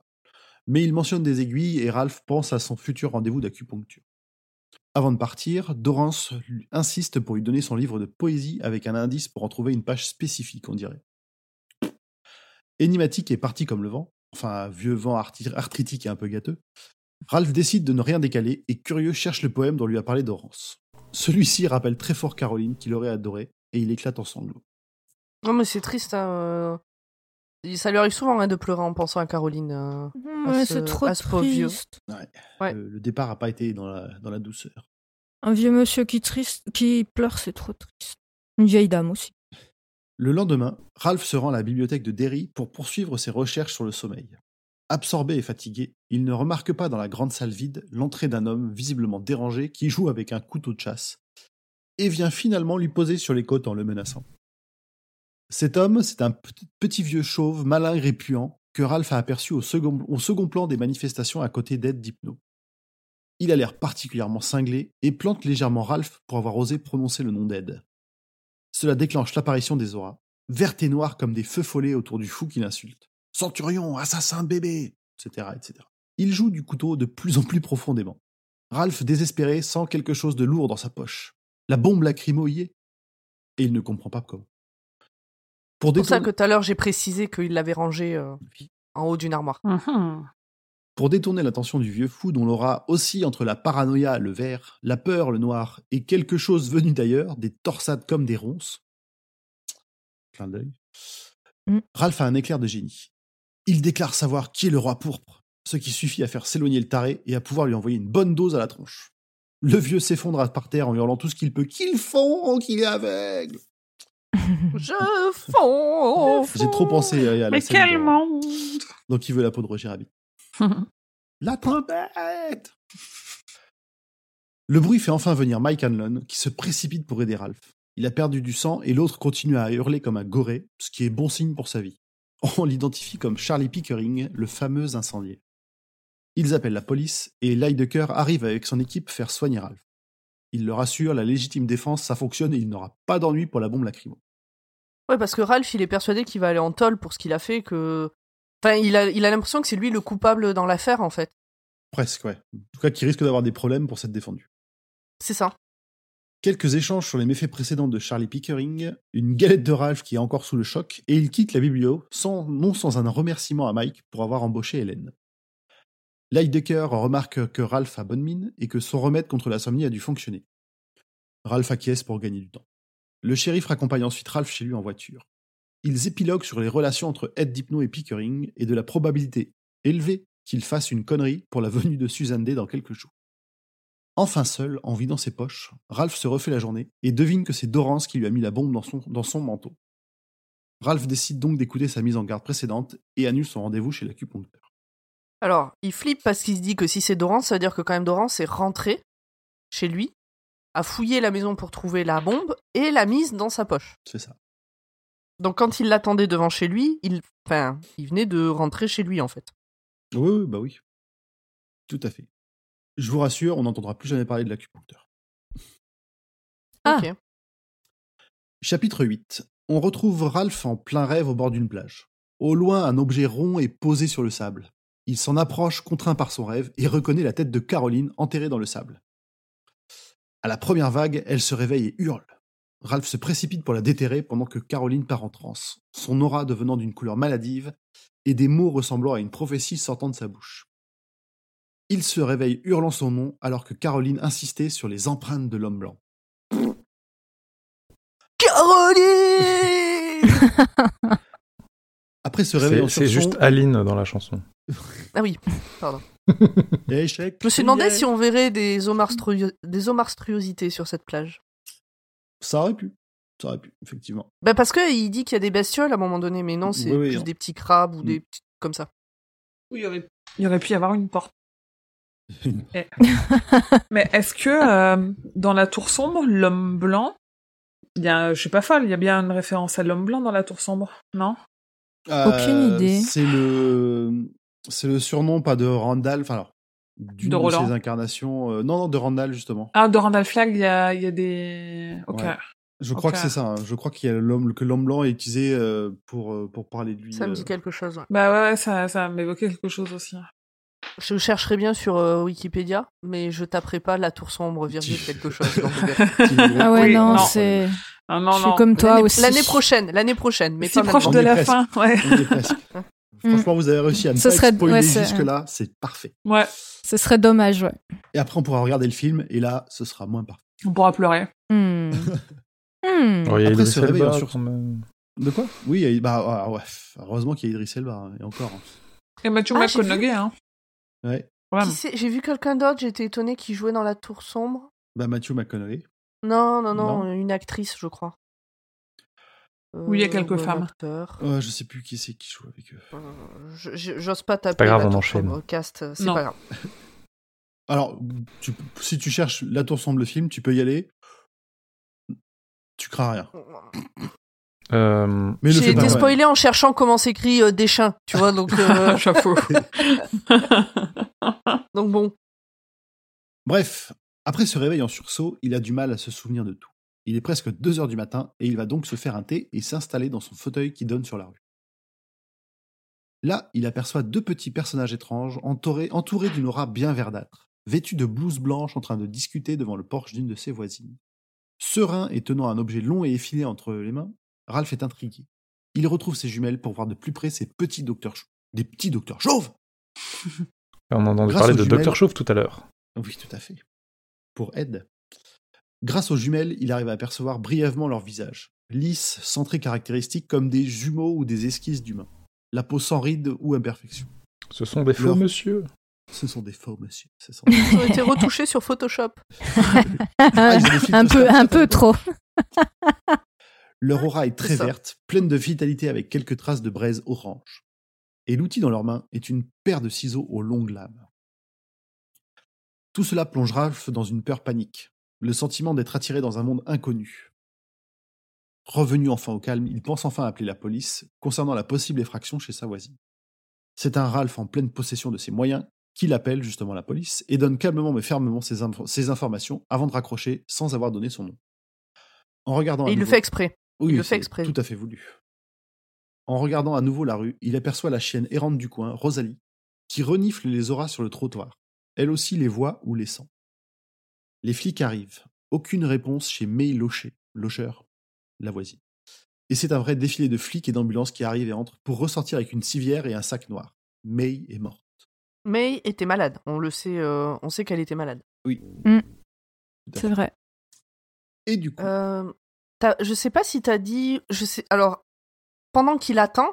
Mais il mentionne des aiguilles et Ralph pense à son futur rendez-vous d'acupuncture. Avant de partir, Dorance insiste pour lui donner son livre de poésie avec un indice pour en trouver une page spécifique, on dirait. Énigmatique et parti comme le vent, enfin vieux vent arthritique et un peu gâteux, Ralph décide de ne rien décaler et curieux cherche le poème dont lui a parlé Dorance. Celui-ci rappelle très fort Caroline qu'il aurait adoré et il éclate en sanglots. Non, mais c'est triste. hein, euh, Ça lui arrive souvent hein, de pleurer en pensant à Caroline. euh. Ouais, ce- c'est trop à ce pauvre vieux. triste. Ouais. Le départ n'a pas été dans la, dans la douceur. Un vieux monsieur qui triste, qui pleure, c'est trop triste. Une vieille dame aussi. Le lendemain, Ralph se rend à la bibliothèque de Derry pour poursuivre ses recherches sur le sommeil. Absorbé et fatigué, il ne remarque pas dans la grande salle vide l'entrée d'un homme visiblement dérangé qui joue avec un couteau de chasse et vient finalement lui poser sur les côtes en le menaçant. Cet homme, c'est un petit- vieux chauve malingre et puant que Ralph a aperçu au second, au second plan des manifestations à côté d'Ed Dipno. Il a l'air particulièrement cinglé et plante légèrement Ralph pour avoir osé prononcer le nom d'Ed. Cela déclenche l'apparition des auras, vertes et noires comme des feux follets autour du fou qui l'insulte. Centurion, assassin, bébé, etc., etc. Il joue du couteau de plus en plus profondément. Ralph, désespéré, sent quelque chose de lourd dans sa poche. La bombe lacrymo y est. Et il ne comprend pas comment. Pour C'est pour ça que tout à l'heure j'ai précisé qu'il l'avait rangé euh, en haut d'une armoire. Mhm. pour détourner l'attention du vieux fou dont l'aura aussi entre la paranoïa, le vert, la peur, le noir, et quelque chose venu d'ailleurs, des torsades comme des ronces. Clin d'œil. Mm. Ralph a un éclair de génie. Il déclare savoir qui est le roi pourpre, ce qui suffit à faire s'éloigner le taré et à pouvoir lui envoyer une bonne dose à la tronche. Le vieux s'effondre par terre en hurlant tout ce qu'il peut. Qu'il fond, qu'il est aveugle Je fonds J'ai trop pensé à la Mais scène quel monde Donc il veut la peau de Roger Rabbit. La trompette Le bruit fait enfin venir Mike Hanlon, qui se précipite pour aider Ralph. Il a perdu du sang et l'autre continue à hurler comme un goré, ce qui est bon signe pour sa vie. On l'identifie comme Charlie Pickering, le fameux incendiaire. Ils appellent la police et Lydecker arrive avec son équipe faire soigner Ralph. Il leur assure la légitime défense, ça fonctionne et il n'aura pas d'ennui pour la bombe lacrymo. Ouais, parce que Ralph, il est persuadé qu'il va aller en tôle pour ce qu'il a fait, que. Enfin, il a il a l'impression que c'est lui le coupable dans l'affaire, en fait. Presque, ouais. En tout cas, qui risque d'avoir des problèmes pour s'être défendu. C'est ça. Quelques échanges sur les méfaits précédents de Charlie Pickering, une galette de Ralph qui est encore sous le choc, et il quitte la biblio, sans, non sans un remerciement à Mike pour avoir embauché Hélène. Lidecker remarque que Ralph a bonne mine et que son remède contre l'insomnie a dû fonctionner. Ralph acquiesce pour gagner du temps. Le shérif raccompagne ensuite Ralph chez lui en voiture. Ils épiloguent sur les relations entre Ed Dipno et Pickering et de la probabilité élevée qu'il fasse une connerie pour la venue de Suzanne Day dans quelques jours. Enfin seul, en vidant ses poches, Ralph se refait la journée et devine que c'est Dorance qui lui a mis la bombe dans son, manteau. Ralph décide donc d'écouter sa mise en garde précédente et annule son rendez-vous chez l'acupuncteur. Alors, il flippe parce qu'il se dit que si c'est Dorance, ça veut dire que quand même Dorance est rentré chez lui, a fouillé la maison pour trouver la bombe et l'a mise dans sa poche. C'est ça. Donc quand il l'attendait devant chez lui, il, enfin, il venait de rentrer chez lui en fait. Oui, oui, bah oui. Tout à fait. Je vous rassure, on n'entendra plus jamais parler de l'acupuncteur. Ah. Chapitre 8. On retrouve Ralph en plein rêve au bord d'une plage. Au loin, un objet rond est posé sur le sable. Il s'en approche, contraint par son rêve, et reconnaît la tête de Caroline enterrée dans le sable. À la première vague, elle se réveille et hurle. Ralph se précipite pour la déterrer pendant que Caroline part en transe, son aura devenant d'une couleur maladive et des mots ressemblant à une prophétie sortant de sa bouche. Il se réveille hurlant son nom alors que Caroline insistait sur les empreintes de l'homme blanc. Caroline Après ce réveil C'est en c'est sursaut, juste Aline dans la chanson. Ah oui, pardon. échec. Je me suis demandé si on verrait des omarstruosités sur cette plage. Ça aurait pu. Ça aurait pu, effectivement. Bah parce que il dit qu'il y a des bestioles à un moment donné, mais non, c'est Oui, oui, plus non. des petits crabes ou Mm. des petits comme ça. Oui, il y aurait, il y aurait pu y avoir une porte. Eh. Mais est-ce que euh, dans la tour sombre, l'homme blanc, il y a, je suis pas folle, il y a bien une référence à l'homme blanc dans la tour sombre, non? Aucune idée. Euh, C'est le, c'est le surnom, pas de Randall, enfin alors, d'une De ses incarnations. euh, non, non, de Randall, justement. Ah, de Randall Flagg, il y a, il y a des. Ok. Ouais. Je crois que c'est ça. hein. Je crois qu'il y a l'homme, que l'homme blanc est utilisé euh, pour, pour parler de lui. Ça me euh. dit quelque chose. ouais. Bah ouais, ouais, ça, ça m'évoquait quelque chose aussi. Je chercherai bien sur euh, Wikipédia, mais je taperai pas la tour sombre virgule quelque chose. dans. Ah ouais, Oui, non, non. c'est. Ah, non, je suis non. comme toi L'année- aussi. L'année prochaine, l'année prochaine, mais si pas proche maintenant. de la presque. fin, ouais. Presque. Franchement, vous avez réussi à ne Ce pas serait- ouais, c'est- jusque-là. C'est parfait. Ouais, Ce serait dommage, ouais. Et après, on pourra regarder le film, et là, ce sera moins parfait. on pourra pleurer. Il y a Après Idris ce réveil Elba, en sur- quand même. De quoi? Oui, bah, ah, ouais. Heureusement qu'il y a Idris Elba, hein, et encore. hein. Et Matthew Ah, McConaughey, hein. Ouais. J'ai vu quelqu'un d'autre, j'étais étonnée qui jouait dans la tour sombre. Bah, Matthew McConaughey. Non, non, non, Non. une actrice, je crois. Oui, il y a quelques ou un femmes. je sais plus qui c'est qui joue avec eux. Euh, J'ose pas taper pas grave, on enchaîne. sombre cast, c'est pas grave. Alors, tu- si tu cherches La Tour semble film, tu peux y aller. Tu crains rien. Euh, J'ai été spoilé en cherchant comment s'écrit euh, Deschamps, tu vois, donc, euh, Chapeau. donc bon. Bref, après ce réveil en sursaut, il a du mal à se souvenir de tout. Il est presque 2 heures du matin et il va donc se faire un thé et s'installer dans son fauteuil qui donne sur la rue. Là, il aperçoit deux petits personnages étranges entourés, entourés d'une aura bien verdâtre, vêtus de blouses blanches en train de discuter devant le porche d'une de ses voisines. Serein et tenant un objet long et effilé entre les mains, Ralph est intrigué. Il retrouve ses jumelles pour voir de plus près ses petits docteurs chauves. Des petits docteurs chauves on a entendu Grâce parler aux de jumelles- Dr. Chauve tout à l'heure. Oui, tout à fait. Pour Ed. Grâce aux jumelles, il arrive à apercevoir brièvement leur visage, lisses, sans traits caractéristiques comme des jumeaux ou des esquisses d'humains. La peau sans rides ou imperfections. Ce sont des faux Leur- monsieur. Ce sont des faux, monsieur. Ce sont- Ils ont été retouchés sur Photoshop. Ah, un peu, un peu trop. Leur aura est très verte, pleine de vitalité avec quelques traces de braise orange. Et l'outil dans leurs mains est une paire de ciseaux aux longues lames. Tout cela plonge Ralph dans une peur panique, le sentiment d'être attiré dans un monde inconnu. Revenu enfin au calme, il pense enfin appeler la police concernant la possible effraction chez sa voisine. C'est un Ralph en pleine possession de ses moyens qui l'appelle justement la police et donne calmement mais fermement ses, inf- ses informations avant de raccrocher sans avoir donné son nom. En regardant Et il le fait exprès. Oui, Il le fait exprès. Tout à fait voulu. En regardant à nouveau la rue, il aperçoit la chienne errante du coin, Rosalie, qui renifle les auras sur le trottoir. Elle aussi les voit ou les sent. Les flics arrivent. Aucune réponse chez May Locher, Locher, la voisine. Et c'est un vrai défilé de flics et d'ambulances qui arrivent et entrent pour ressortir avec une civière et un sac noir. May est morte. May était malade. On le sait, euh, on sait qu'elle était malade. Oui. Mm. À C'est vrai. Et du coup, Euh, je sais pas si t'as dit. Je sais. Alors, pendant qu'il attend,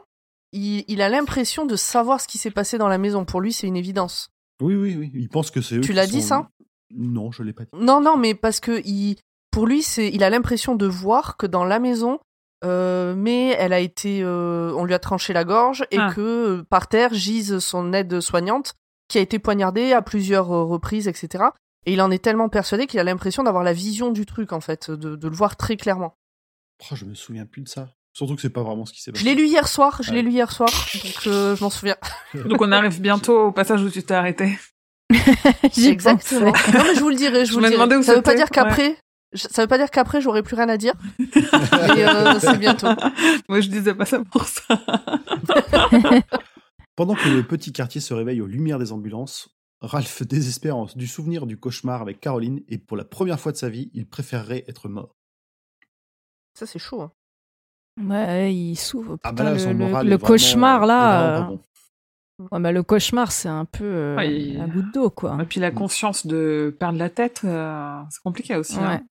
il, il a l'impression de savoir ce qui s'est passé dans la maison. Pour lui, c'est une évidence. oui, oui, oui, il pense que c'est eux Tu l'as dit, sont- ça? Non, je l'ai pas dit. Non, non, mais parce que il, pour lui, c'est, il a l'impression de voir que dans la maison, euh, mais elle a été, euh, on lui a tranché la gorge et Ah. que euh, par terre gise son aide-soignante qui a été poignardée à plusieurs euh, reprises, etc. Et il en est tellement persuadé qu'il a l'impression d'avoir la vision du truc, en fait, de, de le voir très clairement. Oh, je me souviens plus de ça. Surtout que c'est pas vraiment ce qui s'est passé. Je l'ai lu hier soir, je Ouais. l'ai lu hier soir, donc euh, je m'en souviens. Donc on arrive bientôt au passage où tu t'es arrêté. Exactement. Non, mais je vous le dirai, je Je vous le dirai. où Ça veut pas dire qu'après, ça veut pas dire qu'après j'aurai plus rien à dire. mais euh, c'est bientôt. Moi, je disais pas ça pour ça. Pendant que le petit quartier se réveille aux lumières des ambulances, Ralph désespère du souvenir du cauchemar avec Caroline et pour la première fois de sa vie, il préférerait être mort. Ça c'est chaud. hein. Ouais, il s'ouvre. Ah bah là, le, son le- cauchemar là. vraiment euh, ouais, bah, le cauchemar, c'est un peu euh, Ouais, il- un goutte d'eau, quoi. Et puis la conscience de perdre la tête, euh, c'est compliqué aussi. Ouais. hein.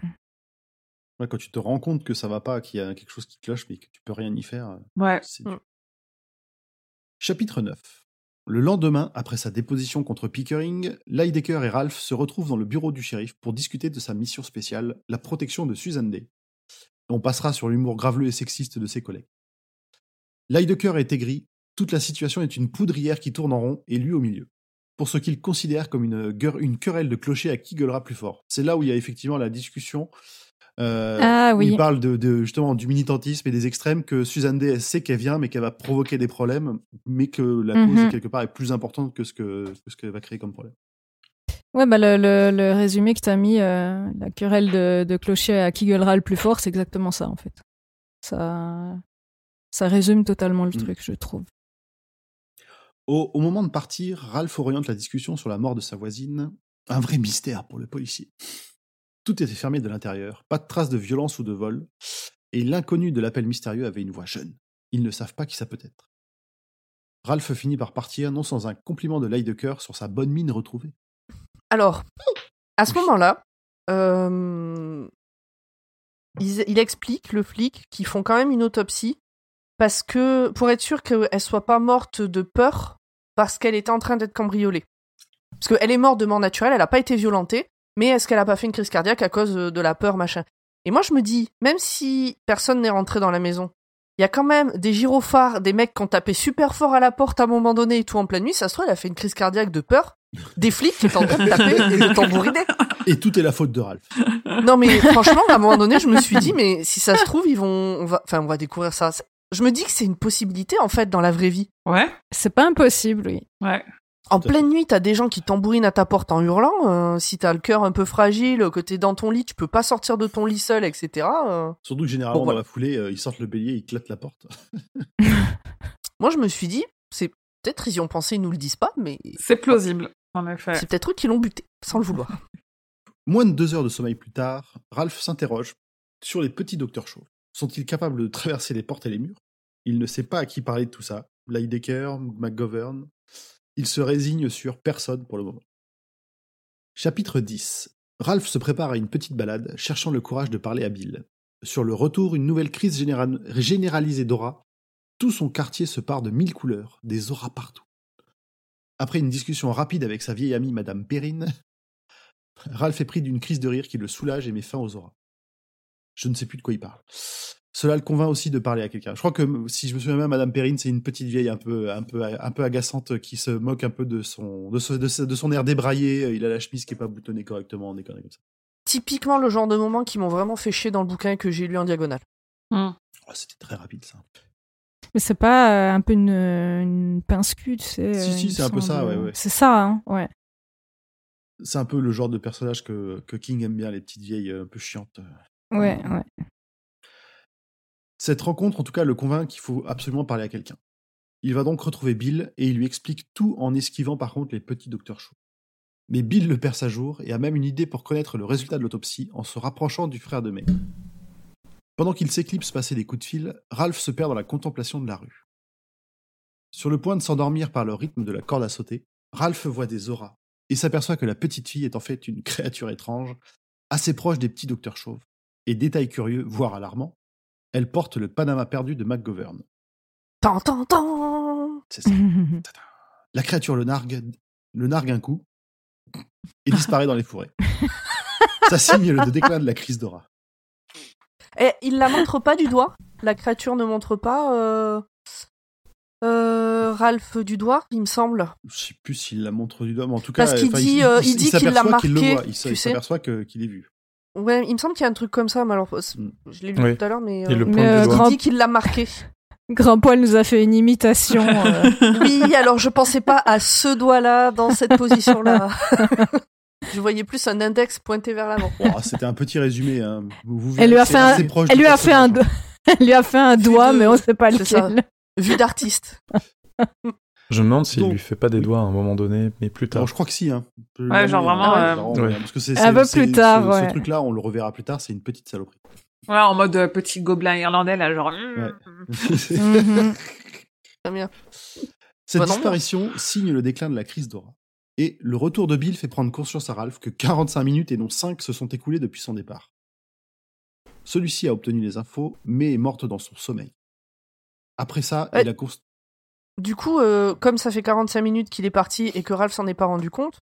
Ouais, quand tu te rends compte que ça va pas, qu'il y a quelque chose qui cloche, mais que tu peux rien y faire, euh, Ouais. c'est Mm. dur. Chapitre 9. Le lendemain, après sa déposition contre Pickering, Lydecker et Ralph se retrouvent dans le bureau du shérif pour discuter de sa mission spéciale, la protection de Susan Day. On passera sur l'humour graveleux et sexiste de ses collègues. Lydecker est aigri, toute la situation est une poudrière qui tourne en rond et lui au milieu. Pour ce qu'il considère comme une, querelle de clocher à qui gueulera plus fort. C'est là où il y a effectivement la discussion euh, Ah où il parle de, de- justement du militantisme et des extrêmes que Suzanne Day elle sait qu'elle vient mais qu'elle va provoquer des problèmes mais que la cause Mhm. quelque part est plus importante que ce que, que ce qu'elle va créer comme problème. Ouais, bah le, le, le résumé que t'as mis, euh, la querelle de, de clocher à qui gueulera le plus fort, c'est exactement ça, en fait. Ça, ça résume totalement le Mm. truc, je trouve. Au, au moment de partir, Ralph oriente la discussion sur la mort de sa voisine. Un vrai mystère pour le policier. Tout était fermé de l'intérieur, pas de traces de violence ou de vol, et l'inconnu de l'appel mystérieux avait une voix jeune. Ils ne savent pas qui ça peut être. Ralph finit par partir, non sans un compliment de Lydecker sur sa bonne mine retrouvée. Alors, à ce moment-là, euh, il, explique, le flic, qu'ils font quand même une autopsie parce que pour être sûr qu'elle soit pas morte de peur parce qu'elle était en train d'être cambriolée. Parce qu'elle est morte de mort naturelle, elle n'a pas été violentée, mais est-ce qu'elle a pas fait une crise cardiaque à cause de la peur, machin? Et moi, je me dis, même si personne n'est rentré dans la maison, il y a quand même des gyrophares, des mecs qui ont tapé super fort à la porte à un moment donné et tout en pleine nuit. Ça se trouve, elle a fait une crise cardiaque de peur. Des flics qui étaient en train de taper et de tambouriner. Et tout est la faute de Ralph. Non, mais franchement, à un moment donné, je me suis dit, mais si ça se trouve, ils vont, on va, enfin, on va découvrir ça. Je me dis que c'est une possibilité, en fait, dans la vraie vie. Ouais. C'est pas impossible, oui. Ouais. En pleine nuit, t'as des gens qui tambourinent à ta porte en hurlant. euh, si t'as le cœur un peu fragile, que t'es dans ton lit, tu peux pas sortir de ton lit seul, etc. euh. Surtout que généralement, Bon, voilà. dans la foulée, euh, ils sortent le bélier, ils clatent la porte. Moi, je me suis dit, c'est peut-être ils y ont pensé, ils nous le disent pas, mais C'est plausible, en effet. c'est peut-être eux qui l'ont buté, sans le vouloir. Moins de deux heures de sommeil plus tard, Ralph s'interroge sur les petits docteurs chauves. Sont-ils capables de traverser les portes et les murs? Il ne sait pas à qui parler de tout ça. Lydecker, McGovern. Il se résigne sur personne pour le moment. Chapitre 10. Ralph se prépare à une petite balade, cherchant le courage de parler à Bill. Sur le retour, une nouvelle crise généra- généralisée d'aura. Tout son quartier se part de mille couleurs, des auras partout. Après une discussion rapide avec sa vieille amie Madame Perrine, Ralph est pris d'une crise de rire qui le soulage et met fin aux auras. Je ne sais plus de quoi il parle. Cela le convainc aussi de parler à quelqu'un. Je crois que si je me souviens bien, Madame Perrine, c'est une petite vieille un peu, un peu, un peu agaçante qui se moque un peu de son, de, ce- de ce- de son air débraillé. Il a la chemise qui est pas boutonnée correctement, des conneries comme ça. Typiquement le genre de moments qui m'ont vraiment fait chier dans le bouquin que j'ai lu en diagonale. Hmm. Oh, C'était très rapide ça. Mais c'est pas euh, un peu une, une pince-cul, tu sais. Si, euh, si, c'est un peu ça, ouais, ouais. C'est ça, hein, ouais. C'est un peu le genre de personnage que, que King aime bien, les petites vieilles euh, un peu chiantes. Ouais, ouais. Cette rencontre, en tout cas, le convainc qu'il faut absolument parler à quelqu'un. Il va donc retrouver Bill et il lui explique tout en esquivant par contre les petits docteurs chauds. Mais Bill le perce à jour et a même une idée pour connaître le résultat de l'autopsie en se rapprochant du frère de May. Pendant qu'il s'éclipse passer des coups de fil, Ralph se perd dans la contemplation de la rue. Sur le point de s'endormir par le rythme de la corde à sauter, Ralph voit des auras et s'aperçoit que la petite fille est en fait une créature étrange, assez proche des petits docteurs chauves. Et détail curieux, voire alarmant, elle porte le Panama perdu de McGovern. Tan, tan, tan C'est ça. La créature le nargue, le nargue un coup et disparaît dans les forêts. Ça signe le déclin de la crise d'aura. Et il la montre pas du doigt La créature ne montre pas euh... euh, Ralph du doigt, il me semble. Je sais plus s'il la montre du doigt, mais en tout cas, Parce qu'il dit, euh, il dit qu'il l'a s'aperçoit qu'il le marqué, il il s'aperçoit que- qu'il est vu. Ouais, il me semble qu'il y a un truc comme ça, mais alors Mm. je l'ai lu Oui. tout à l'heure, mais. Il euh, Mais, euh, Il dit qu'il l'a marqué. Grand Poil nous a fait une imitation. euh, Oui, alors je pensais pas à ce doigt-là, dans cette position-là. je voyais plus un index pointé vers l'avant. Bon, C'était un petit résumé. Hein. Vous, vous Elle lui a fait un- elle lui a fait un personnage. Elle lui a fait un Vu doigt, de- mais on sait pas ça. lequel. Vue d'artiste. Je me demande s'il Donc- lui fait pas des doigts à un moment donné, mais plus tard. Alors, je crois que si. Hein. Ouais, genre vraiment, euh, euh, genre, Ouais. Parce que c'est, Un peu plus tard, ce, truc-là, on le reverra plus tard, c'est une petite saloperie. Ouais, en mode euh, petit gobelin irlandais, là, genre. Ouais. Mhm. Très bien. Cette ambiance. disparition signe le déclin de la crise d'aura. Et le retour de Bill fait prendre conscience à Ralph que 45 minutes et non 5 se sont écoulées depuis son départ. Celui-ci a obtenu les infos, mais est morte dans son sommeil. Après ça, Ouais. il a cons- Du coup, euh, comme ça fait 45 minutes qu'il est parti et que Ralph s'en est pas rendu compte,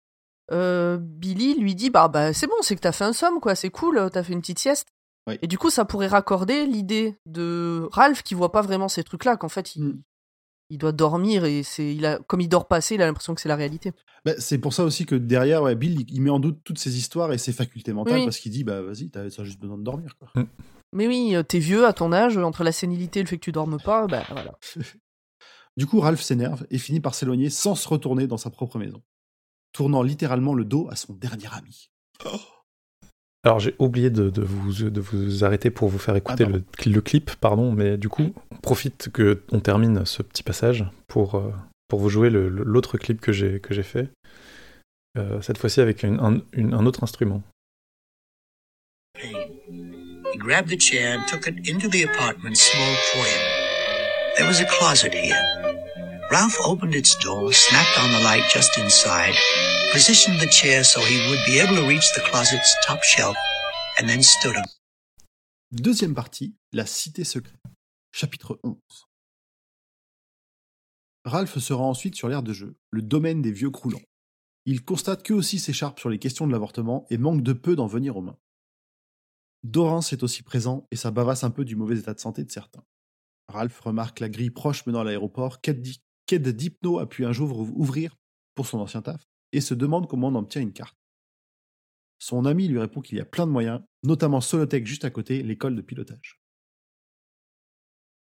euh, Billy lui dit bah, bah c'est bon, c'est que t'as fait un somme, quoi, c'est cool, t'as fait une petite sieste. Ouais. Et du coup, ça pourrait raccorder l'idée de Ralph qui voit pas vraiment ces trucs-là, qu'en fait, il, Mm. Il doit dormir et c'est, il a, comme il dort pas assez, il a l'impression que c'est la réalité. Bah, c'est pour ça aussi que derrière, ouais, Bill, il- met en doute toutes ses histoires et ses facultés mentales Oui. parce qu'il dit bah vas-y, t'as juste besoin de dormir. Quoi. Mais oui, euh, t'es vieux à ton âge, entre la sénilité et le fait que tu dormes pas, bah voilà. Du coup, Ralph s'énerve et finit par s'éloigner sans se retourner dans sa propre maison, tournant littéralement le dos à son dernier ami. Alors j'ai oublié de, de vous, de vous arrêter pour vous faire écouter Ah, le, le clip, pardon, mais du coup, on profite que on termine ce petit passage pour, euh, pour vous jouer l'autre clip que j'ai que j'ai fait, euh, cette fois-ci avec une- un, une- un autre instrument. He grabbed the chair and took it into the apartment's small foyer. There was a closet here. Ralph opened its door, snapped on the light just inside, positioned the chair so he would be able to reach the closet's top shelf, and then stood up. Deuxième partie, la cité secrète. Chapitre 11. Ralph se rend ensuite sur l'aire de jeu, le domaine des vieux croulants. Il constate qu'eux aussi s'écharpent sur les questions de l'avortement et manque de peu d'en venir aux mains. Dorance est aussi présent et ça bavasse un peu du mauvais état de santé de certains. Ralph remarque la grille proche menant à l'aéroport qu'Ed Dipno a pu un jour ouvrir pour son ancien taf et se demande comment on obtient une carte. Son ami lui répond qu'il y a plein de moyens, notamment Solotech juste à côté, l'école de pilotage.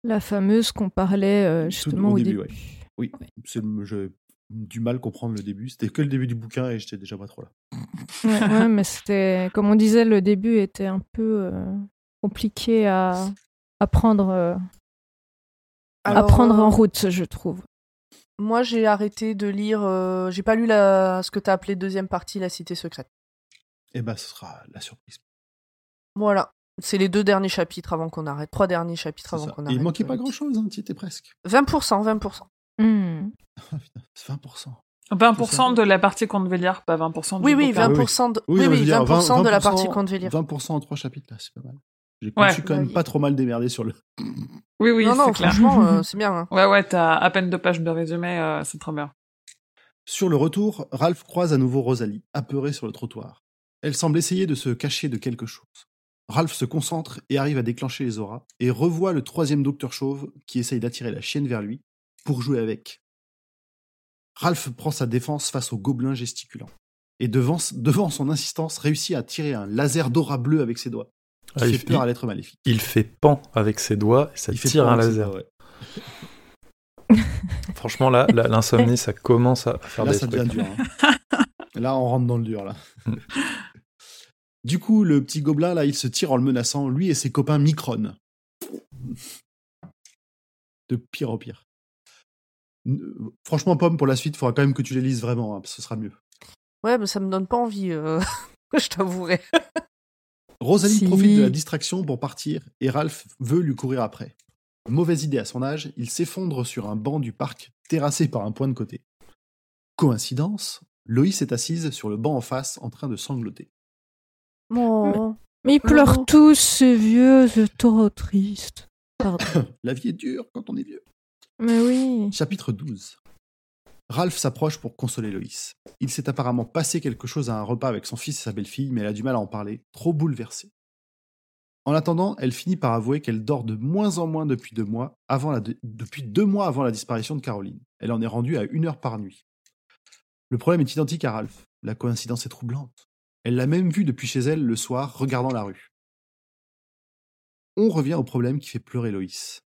La fameuse qu'on parlait euh, justement au au, début, début. ouais. Oui, c'est j'ai du mal à comprendre le début. C'était que le début du bouquin et j'étais déjà pas trop là. Ouais, ouais, mais c'était, comme on disait, le début était un peu euh, compliqué à, à prendre, euh, à Alors, prendre euh, en route, je trouve. Moi, j'ai arrêté de lire. euh, j'ai pas lu la, ce que t'as appelé deuxième partie, la cité secrète. Et ben, ce sera la surprise. Voilà. C'est les deux derniers chapitres avant qu'on arrête. Trois derniers chapitres avant qu'on arrête. il manquait pas euh, grand chose, hein, tu y étais presque. 20%, 20%. Hmm. Ah, putain, c'est 20%. 20% de la partie qu'on devait lire, pas 20% du Oui, oui, bouquin. 20% de, oui, oui, 20% de la 20%, partie qu'on devait lire. 20% en trois chapitres, là, c'est pas mal. J'ai Ouais. je suis quand même pas trop mal démerdé sur le. Oui, oui, non, non, c'est clair. franchement, euh, c'est bien. hein. Ouais, ouais, t'as à peine deux pages de résumé, euh, c'est trop bien. Sur le retour, Ralph croise à nouveau Rosalie, apeurée sur le trottoir. Elle semble essayer de se cacher de quelque chose. Ralph se concentre et arrive à déclencher les auras, et revoit le troisième docteur chauve qui essaye d'attirer la chienne vers lui pour jouer avec. Ralph prend sa défense face au gobelin gesticulant, et devant, devant son insistance réussit à tirer un laser d'aura bleu avec ses doigts, qui Ah, il, fait peur il- à l'être maléfique. il fait pan avec ses doigts et ça Il tire un laser. doigts, ouais. Franchement, là, l'insomnie, ça commence à faire Là, des ça trucs. devient dur. hein. là, on rentre dans le dur, là. Mm. du coup, le petit gobelin, là, il se tire en le menaçant, lui et ses copains Micron. De pire en pire. N- Franchement, Pomme, pour la suite, il faudra quand même que tu les lises vraiment, hein, parce que ce sera mieux. Ouais, mais ça me donne pas envie, euh, je t'avouerai. Rosalie Si. profite de la distraction pour partir et Ralph veut lui courir après. Mauvaise idée à son âge, il s'effondre sur un banc du parc, terrassé par un point de côté. Coïncidence, Loïs est assise sur le banc en face en train de sangloter. Bon. Mais ils pleurent tous, ces vieux, c'est trop triste. Pardon. La vie est dure quand on est vieux. Mais oui. Chapitre 12 Ralph s'approche pour consoler Loïs. Il s'est apparemment passé quelque chose à un repas avec son fils et sa belle-fille, mais elle a du mal à en parler, trop bouleversée. En attendant, elle finit par avouer qu'elle dort de moins en moins depuis deux mois, avant la depuis deux mois avant la disparition de Caroline. Elle en est rendue à une heure par nuit. Le problème est identique à Ralph. La coïncidence est troublante. Elle l'a même vu depuis chez elle le soir, regardant la rue. On revient au problème qui fait pleurer Loïs.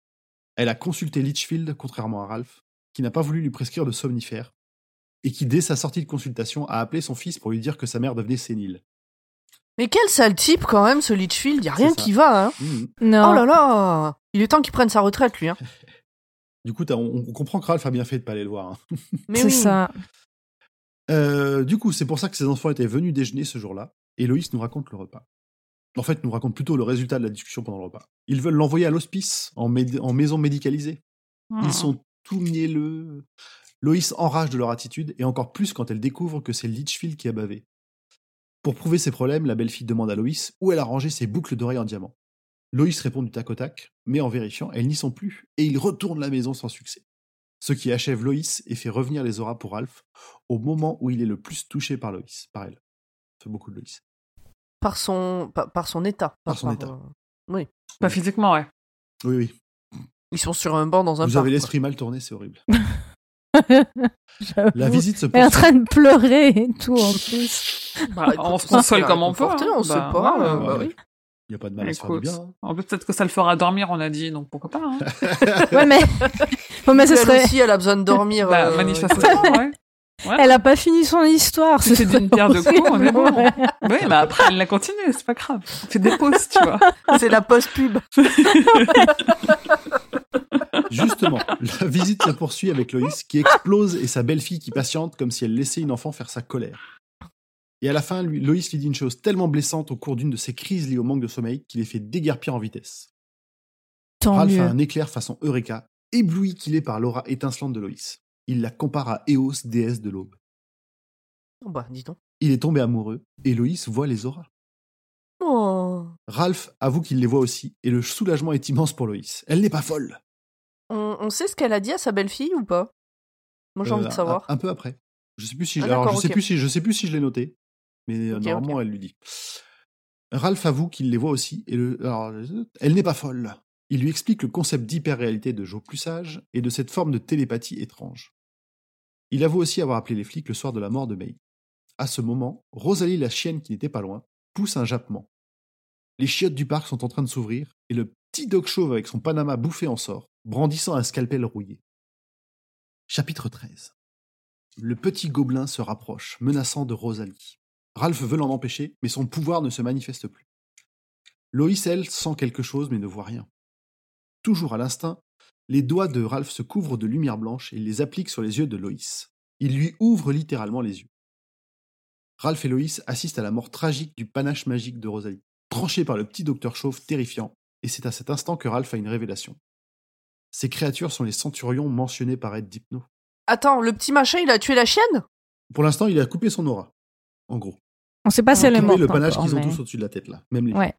Elle a consulté Litchfield, contrairement à Ralph, qui n'a pas voulu lui prescrire de somnifères, et qui, dès sa sortie de consultation, a appelé son fils pour lui dire que sa mère devenait sénile. Mais quel sale type quand même, ce Litchfield. Y a rien qui va, hein. Mhm. Non. Oh là là Il est temps qu'il prenne sa retraite, lui. Hein. Du coup, on, on comprend que Ralph a bien fait de pas aller le voir. hein. Mais c'est oui. ça. Euh, du coup, c'est pour ça que ses enfants étaient venus déjeuner ce jour-là, et Loïs nous raconte le repas. En fait, nous raconte plutôt le résultat de la discussion pendant le repas. Ils veulent l'envoyer à l'hospice, en, maison médicalisée. Ils sont tout mielleux. Loïs enrage de leur attitude, et encore plus quand elle découvre que c'est Litchfield qui a bavé. Pour prouver ses problèmes, la belle-fille demande à Loïs où elle a rangé ses boucles d'oreilles en diamant. Loïs répond du tac au tac, mais en vérifiant, elles n'y sont plus, et il retourne la maison sans succès. Ce qui achève Loïs et fait revenir les auras pour Ralph au moment où il est le plus touché par Loïs, par elle. Ça fait beaucoup de Loïs. Par son, par, par son état. Par son état. euh, Oui. Pas physiquement, ouais. Oui, oui. Ils sont sur un banc dans un Vous parc. avez l'esprit mal tourné, c'est horrible. La visite se Elle est en poursuit. train de pleurer et tout en plus. Bah, on se console comme on peut, hein. On sait Bah, pas. ouais, euh, ouais, bah oui. Il n'y a pas de mal à se faire du bien. hein. En plus, peut-être que ça le fera dormir, on a dit, donc pourquoi pas. Hein. Ouais, mais, Ouais, mais ce Elle serait. aussi, elle a besoin de dormir. Bah, euh, manifestement, ouais. Ouais. Elle a pas fini son histoire. C'est d'une pierre deux coups, on est bon. Ouais. Oui, mais après, elle l'a continué, c'est pas grave. On fait des pauses, tu vois. C'est la post-pub. Justement, la visite se poursuit avec Loïs qui explose et sa belle-fille qui patiente comme si elle laissait une enfant faire sa colère. Et à la fin, lui, Loïs lui dit une chose tellement blessante au cours d'une de ses crises liées au manque de sommeil qu'il les fait déguerpir en vitesse. Tant Ralph mieux. a un éclair façon Eureka, ébloui qu'il est par l'aura étincelante de Loïs. Il la compare à Eos, déesse de l'aube. Oh, bah, dis donc. Il est tombé amoureux et Loïs voit les auras. Oh. Ralph avoue qu'il les voit aussi et le soulagement est immense pour Loïs. Elle n'est pas folle. On, on sait ce qu'elle a dit à sa belle-fille ou pas? Moi, j'ai Euh, envie de un- savoir. Un, peu après. Je sais plus si je, Ah, alors, je sais plus si je sais plus si je l'ai noté, mais euh, normalement elle lui dit. Ralph avoue qu'il les voit aussi et le alors, euh, elle n'est pas folle. Il lui explique le concept d'hyper-réalité de Joe plus sage et de cette forme de télépathie étrange. Il avoue aussi avoir appelé les flics le soir de la mort de May. À ce moment, Rosalie la chienne qui n'était pas loin pousse un jappement. Les chiottes du parc sont en train de s'ouvrir et le petit dog chauve avec son panama bouffé en sort, brandissant un scalpel rouillé. Chapitre 13 le petit gobelin se rapproche, menaçant de Rosalie. Ralph veut l'en empêcher, mais son pouvoir ne se manifeste plus. Loïs, elle, sent quelque chose, mais ne voit rien. Toujours à l'instinct, les doigts de Ralph se couvrent de lumière blanche et les applique sur les yeux de Loïs. Il lui ouvre littéralement les yeux. Ralph et Loïs assistent à la mort tragique du panache magique de Rosalie, tranché par le petit docteur chauve terrifiant, et c'est à cet instant que Ralph a une révélation. Ces créatures sont les centurions mentionnés par Ed Dipno. Attends, le petit machin, il a tué la chienne? Pour l'instant, il a coupé son aura. En gros. On sait pas si elle est Coupé morte le panache qu'ils ont mais- tous au-dessus de la tête, là. Même les Ouais.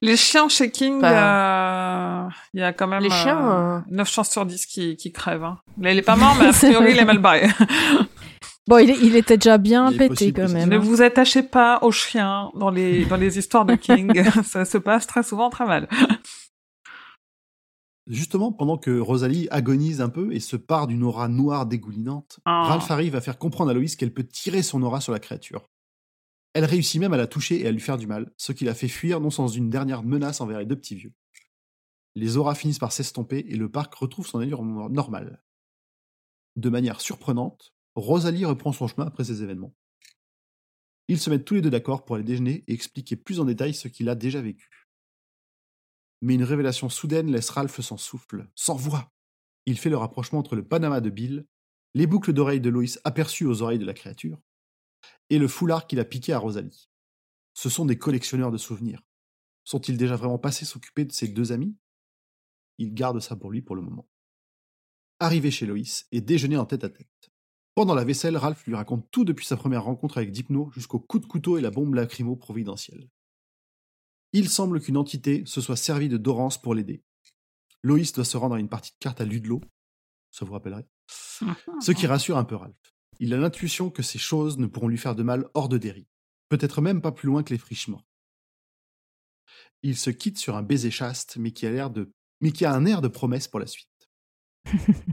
Les chiens chez King, Bah. euh, il y a quand même Les chiens, euh, 9 chances sur 10 qui, qui crèvent. Hein. Là, il est pas mort, mais a C'est priori, il est mal barré. Bon, il, est- il était déjà bien pété possible quand même. ne hein. vous attachez pas aux chiens dans les, dans les histoires de King. Ça se passe très souvent très mal. Justement, pendant que Rosalie agonise un peu et se part d'une aura noire dégoulinante, Ah. Ralph arrive à faire comprendre à Loïs qu'elle peut tirer son aura sur la créature. Elle réussit même à la toucher et à lui faire du mal, ce qui la fait fuir non sans une dernière menace envers les deux petits vieux. Les auras finissent par s'estomper et le parc retrouve son allure no- normale. De manière surprenante, Rosalie reprend son chemin après ces événements. Ils se mettent tous les deux d'accord pour aller déjeuner et expliquer plus en détail ce qu'il a déjà vécu. Mais une révélation soudaine laisse Ralph sans souffle, sans voix. Il fait le rapprochement entre le Panama de Bill, les boucles d'oreilles de Loïs aperçues aux oreilles de la créature, et le foulard qu'il a piqué à Rosalie. Ce sont des collectionneurs de souvenirs. Sont-ils déjà vraiment passés s'occuper de ses deux amis? Il garde ça pour lui pour le moment. Arrivé chez Loïs et déjeuner en tête à tête. Pendant la vaisselle, Ralph lui raconte tout depuis sa première rencontre avec Dipno jusqu'au coup de couteau et la bombe lacrymo providentielle. Il semble qu'une entité se soit servie de Dorance pour l'aider. Loïs doit se rendre à une partie de cartes à Ludlow, ça vous rappellerait, ce qui rassure un peu Ralph. Il a l'intuition que ces choses ne pourront lui faire de mal hors de Derry, peut-être même pas plus loin que les friches mortes. Il se quitte sur un baiser chaste, mais qui a l'air de, mais qui a un air de promesse pour la suite.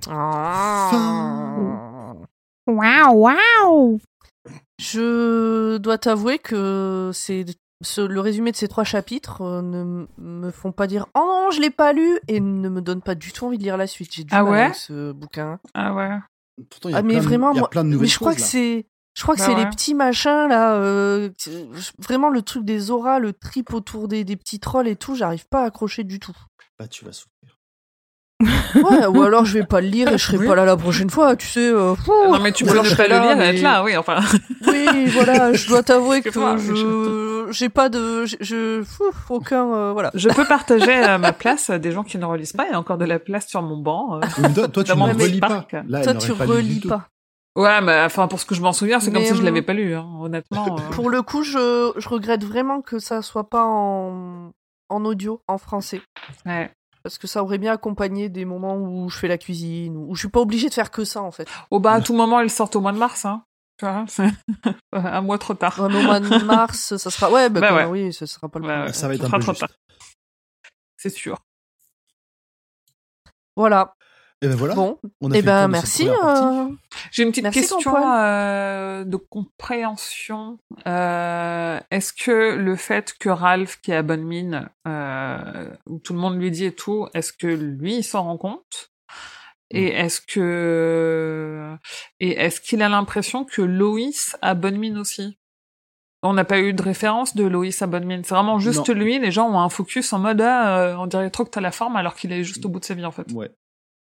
Ah. Waouh, waouh Je dois t'avouer que c'est ce- le résumé de ces trois chapitres euh, ne me font pas dire oh non je l'ai pas lu et ne me donne pas du tout envie de lire la suite. J'ai du Ah mal ouais avec ce bouquin. Ah ouais. Pourtant, il y a, Ah mais plein, de- vraiment il y a moi- plein de mais nouvelles je crois choses, que là. c'est je crois que Bah c'est ouais. les petits machins là euh, vraiment le truc des auras, le trip autour des, des petits trolls et tout, j'arrive pas à accrocher du tout. Bah, tu vas souffrir. Ouais, ou alors je vais pas le lire et je serai Oui. pas là la prochaine fois, tu sais. euh, fou. Non mais tu peux alors ne je pas le lire et mais- être là, oui, enfin. Oui, voilà, je dois t'avouer que mais je j'ai pas de je, fou, aucun euh, voilà. Je peux partager ma place à des gens qui ne relisent pas. Il y a encore de la place sur mon banc. euh. Mais toi, toi, tu ne relis pas. Là, Toi n'aurait tu pas relis pas. Ouais, mais enfin pour ce que je m'en souviens, c'est comme si je l'avais pas lu, hein, honnêtement. euh. Pour le coup, je, je regrette vraiment que ça soit pas en en audio en français Ouais. Parce que ça aurait bien accompagné des moments où je fais la cuisine où je suis pas obligée de faire que ça en fait. Oh bah à tout moment, ils sortent au mois de mars, hein. Tu vois, c'est un mois trop tard. Ouais, mais au mois de mars, ça sera ouais bah, Bah ouais. oui, ce sera pas le ouais, Ça va être un peu trop juste. tard. C'est sûr. Voilà. Et ben voilà. Bon, on a et fait le ben merci euh, J'ai une petite Merci, question euh, de compréhension. Euh, Est-ce que le fait que Ralph, qui a bonne mine, euh, où tout le monde lui dit et tout, est-ce que lui, il s'en rend compte? Et est-ce que et est-ce qu'il a l'impression que Loïs a bonne mine aussi? On n'a pas eu de référence de Loïs à bonne mine. C'est vraiment juste Non. lui. Les gens ont un focus en mode ah, euh, on dirait trop que t'as la forme alors qu'il est juste au bout de sa vie en fait. Ouais.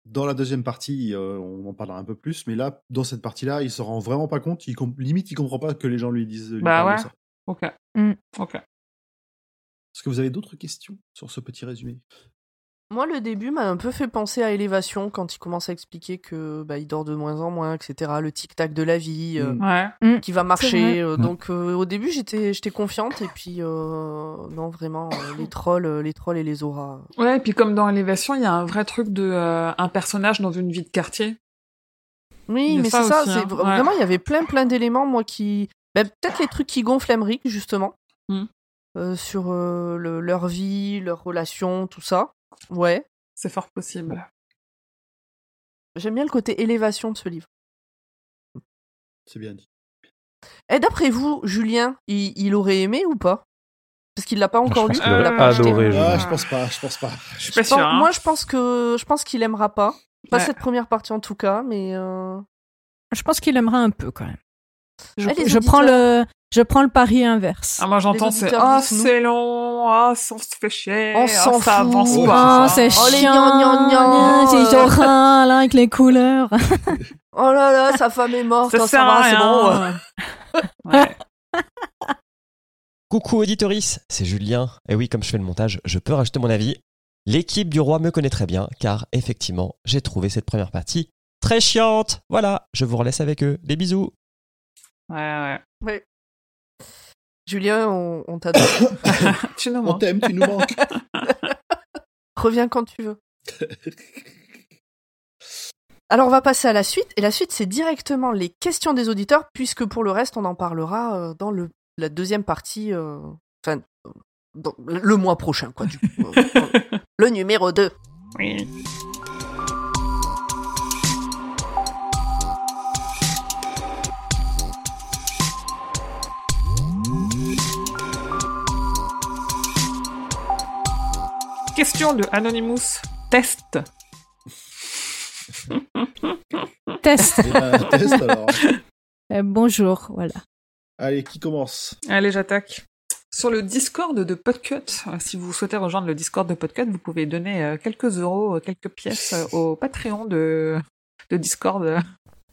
Dans la deuxième partie, euh, on en parlera un peu plus, mais là, dans cette partie-là, il se rend vraiment pas compte. Il limite, il comprend pas que les gens lui disent. lui Bah ouais. ça. Ok. Mm. Ok. Est-ce que vous avez d'autres questions sur ce petit résumé? Moi, le début m'a un peu fait penser à Élévation quand il commence à expliquer que bah, il dort de moins en moins, etc. Le tic-tac de la vie euh, Mm. Ouais. qui va marcher. euh, Mm. donc, euh, au début, j'étais, j'étais confiante et puis euh, non, vraiment, euh, les trolls, les trolls et les auras. Ouais, et puis comme dans Élévation, il y a un vrai truc de euh, un personnage dans une vie de quartier. Oui, mais ça c'est ça. aussi, c'est hein. Ouais. Vraiment, il y avait plein, plein d'éléments, moi, qui. bah, peut-être les trucs qui gonflent Emmerich, justement. Mm. Euh, sur euh, le- leur vie, leurs relations, tout ça. Ouais. C'est fort possible. J'aime bien le côté élévation de ce livre. C'est bien dit. Et d'après vous, Julien, il, il aurait aimé ou pas? Parce qu'il l'a pas encore Je lu. il l'a aurait pas adoré, je- Ah, je pense pas, je pense pas. Je suis hein. Moi, je pense que je pense qu'il aimera pas. Pas Ouais. cette première partie en tout cas, mais euh, Je pense qu'il aimera un peu quand même. Je, les je prends le, je prends le pari inverse. Ah, moi j'entends c'est ah c'est long, ah ça, on se fait chier, On ah, s'en ça fout. avance Oh, pas. Oh, c'est Oh, les chiant, c'est euh. Jorin, là, avec les couleurs. oh là là, sa femme est morte. Ça sert va, à c'est bon. Ouais. Coucou auditoris, c'est Julien. Et oui, comme je fais le montage, je peux rajouter mon avis. L'équipe du roi me connaît très bien, car effectivement, j'ai trouvé cette première partie très chiante. Voilà, je vous relaisse avec eux. Des bisous. Ouais, ouais. Julien, on, on t'adore. tu nous On manques. t'aime, tu nous manques. Reviens quand tu veux. Alors on va passer à la suite, et la suite c'est directement les questions des auditeurs, puisque pour le reste on en parlera euh, dans le, la deuxième partie, euh, enfin euh, dans- le mois prochain quoi, du coup. Euh, le numéro 2. Oui. Question de Anonymous. Test. Test. Eh ben, test alors. Euh, bonjour, voilà. Allez, qui commence? Allez, j'attaque. Sur le Discord de Podcut, euh, si vous souhaitez rejoindre le Discord de Podcut, vous pouvez donner euh, quelques euros, quelques pièces au Patreon de, de Discord.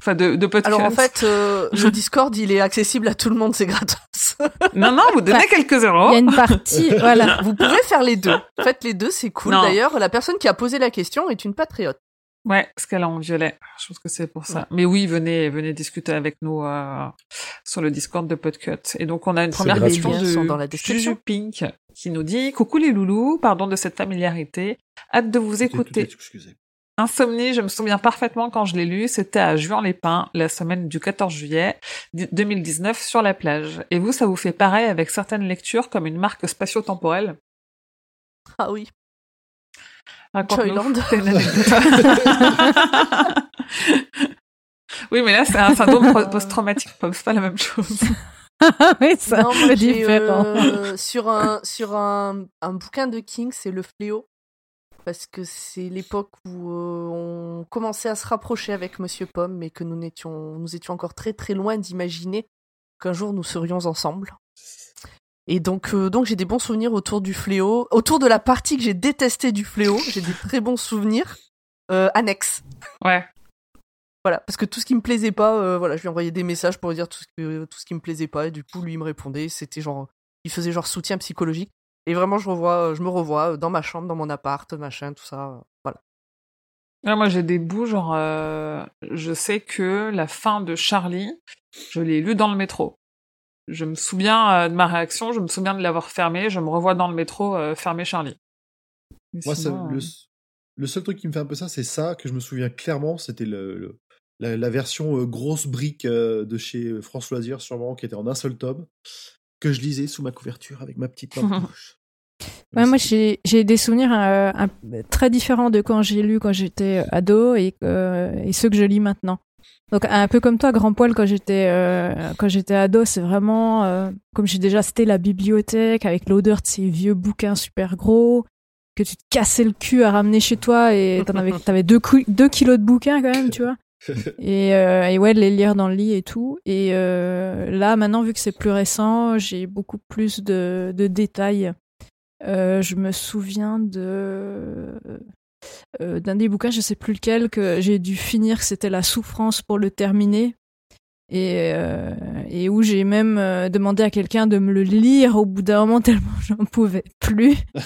Enfin, de, de podcast. Alors en fait, euh, le Discord, il est accessible à tout le monde, c'est gratos. Non, non, vous donnez Ouais. quelques Il euros. y a une partie, voilà. Vous pouvez faire les deux. Faites les deux, c'est cool. D'ailleurs, la personne qui a posé la question est une patriote. Ouais, parce qu'elle est en violet. Je pense que c'est pour ça. Mais oui, venez, venez discuter avec nous euh, sur le Discord de Podcut. Et donc, on a une première question Les liens sont de dans la description. Juju Pink qui nous dit « Coucou les loulous, pardon de cette familiarité. Hâte de vous écouter. Excusez. Insomnie, je me souviens parfaitement quand je l'ai lu, c'était à Juan-les-Pins, la semaine du 14 juillet 2019 sur la plage. Et vous, ça vous fait pareil avec certaines lectures comme une marque spatio-temporelle? Ah oui. Joyland. Oui, mais là, c'est un syndrome post-traumatique, c'est pas la même chose. oui, un Non, moi, différent. euh, sur un, sur un, un bouquin de King, c'est Le Fléau. Parce que c'est l'époque où euh, on commençait à se rapprocher avec Monsieur Pomme, mais que nous, n'étions, nous étions encore très très loin d'imaginer qu'un jour nous serions ensemble. Et donc, euh, donc j'ai des bons souvenirs autour du Fléau. Autour de la partie que j'ai détestée du Fléau, j'ai des très bons souvenirs euh, annexes. Ouais. Voilà, parce que tout ce qui me plaisait pas, voilà, je lui envoyais des messages pour lui dire tout ce, que, tout ce qui me plaisait pas, et du coup, lui, il me répondait, c'était genre, il faisait genre soutien psychologique. Et vraiment, je revois, je me revois dans ma chambre, dans mon appart, machin, tout ça, euh, voilà. Là, moi, j'ai des bouts, genre, euh, je sais que la fin de Charlie, je l'ai lu dans le métro. Je me souviens euh, de ma réaction, je me souviens de l'avoir fermé, je me revois dans le métro euh, fermer Charlie. Mais Moi, ça- le, euh, le seul truc qui me fait un peu ça, c'est ça que je me souviens clairement. C'était le, le- la, la version euh, grosse brique euh, de chez France Loisirs, sûrement, qui était en un seul tome, que je lisais sous ma couverture avec ma petite lampe rouge. Ouais, moi, j'ai des souvenirs euh, un- très différents de quand j'ai lu quand j'étais ado et, euh, et ceux que je lis maintenant. Donc, un peu comme toi, Grand Poil, quand j'étais euh, quand j'étais ado, c'est vraiment, euh, comme j'ai déjà cité, la bibliothèque avec l'odeur de ces vieux bouquins super gros que tu te cassais le cul à ramener chez toi et t'en avais, t'avais deux kilos de bouquins quand même, tu vois. Et, euh, et ouais, de les lire dans le lit et tout. Et euh, là, maintenant, vu que c'est plus récent, j'ai beaucoup plus de, de détails. Euh, je me souviens de euh, d'un des bouquins, je sais plus lequel, que j'ai dû finir, que c'était La souffrance pour le terminer. Et, et où j'ai même demandé à quelqu'un de me le lire au bout d'un moment tellement j'en pouvais plus. Ah.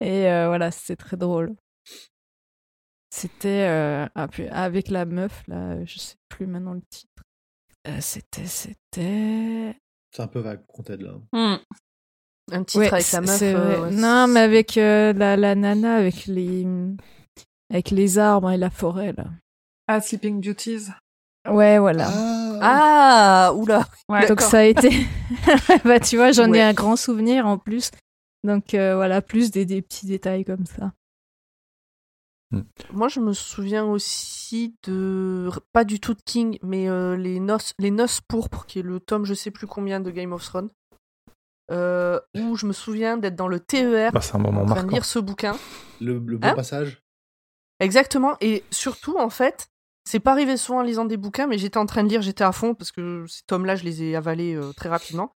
Et voilà, c'était très drôle. C'était euh, ah, avec la meuf, là, je sais plus maintenant le titre. Euh, c'était, c'était. C'est un peu vague t'aide là. hmm. Un titre Ouais, avec la meuf. euh, ouais, non, mais avec euh, la, la nana, avec les, avec les arbres et la forêt, là. Ah, Sleeping Beauties. Ouais, voilà. Ah, oula. Ouais. Donc ça a été. bah, tu vois, j'en Ouais. ai un grand souvenir en plus. Donc euh, voilà, plus des, des petits détails comme ça. Moi, je me souviens aussi de. Pas du tout de King, mais euh, les, noces, les Noces pourpres, qui est le tome je sais plus combien de Game of Thrones. euh, où je me souviens d'être dans le TER Bah, c'est un moment en train de lire ce bouquin. Le, le bon Hein passage. Exactement. Et surtout, en fait, c'est pas arrivé souvent en lisant des bouquins, mais j'étais en train de lire, j'étais à fond, parce que ces tomes-là, je les ai avalés euh, très rapidement.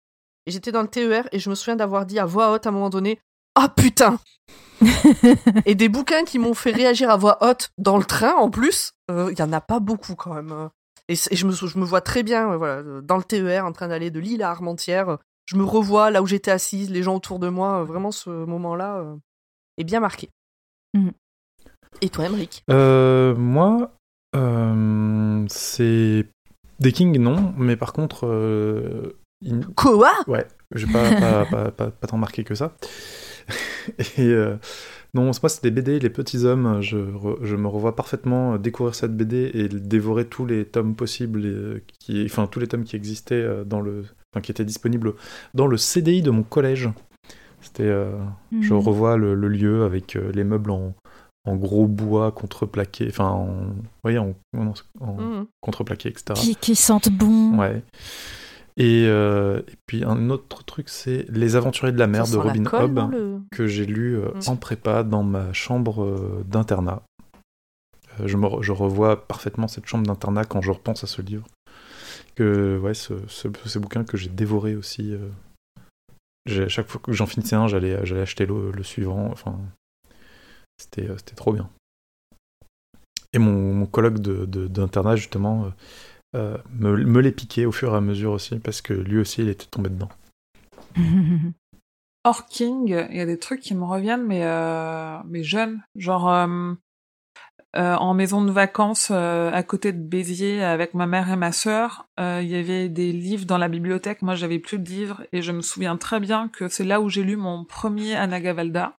Et j'étais dans le TER, et je me souviens d'avoir dit à voix haute à un moment donné Ah putain Et des bouquins qui m'ont fait réagir à voix haute dans le train, en plus, euh, il y en a pas beaucoup quand même. euh. Et, je, me, je me vois très bien, euh, voilà, euh, dans le TER, en train d'aller de Lille à Armentières. euh, Je me revois là où j'étais assise, les gens autour de moi. euh, Vraiment, ce moment-là euh, est bien marqué. Mhm. Et toi, Emric Euh, moi, euh, c'est des Kings, non, mais par contre, euh, il- Quoi ouais, j'ai pas, pas, pas, pas, pas tant marqué que ça. Et euh, non, moi, c'est des BD, Les Petits Hommes. Je, re- je me revois parfaitement découvrir cette BD et dévorer tous les tomes possibles, et, qui, enfin tous les tomes qui existaient euh, dans le, enfin, qui étaient disponibles dans le CDI de mon collège. C'était, euh, je Mhm. revois le, le lieu avec euh, les meubles en, en gros bois contreplaqué, enfin, en, oui, en, en- en Mhm. contreplaqué, etc. Qui, qui sentent bon. Ouais. Et, euh, et puis un autre truc, c'est Les Aventuriers de la mer Ça de Robin Hobb, le- que j'ai lu euh, Mm. en prépa dans ma chambre euh, d'internat. Je, me re- je revois parfaitement cette chambre d'internat quand je repense à ce livre. Que, ouais, ce, ce, ce bouquin que j'ai dévoré aussi. chaque fois que j'en finissais un, j'allais acheter le, le suivant. Enfin, c'était trop bien. Et mon, mon colloque de- de- d'internat, justement, euh, me, les piquait au fur et à mesure aussi, parce que lui aussi, il était tombé dedans. Hors King, il y a des trucs qui me reviennent, mais, euh, mais jeunes. Genre, euh, en maison de vacances à côté de Béziers avec ma mère et ma sœur, il y avait des livres dans la bibliothèque. Moi, j'avais plus de livres et je me souviens très bien que c'est là où j'ai lu mon premier Anna Gavalda,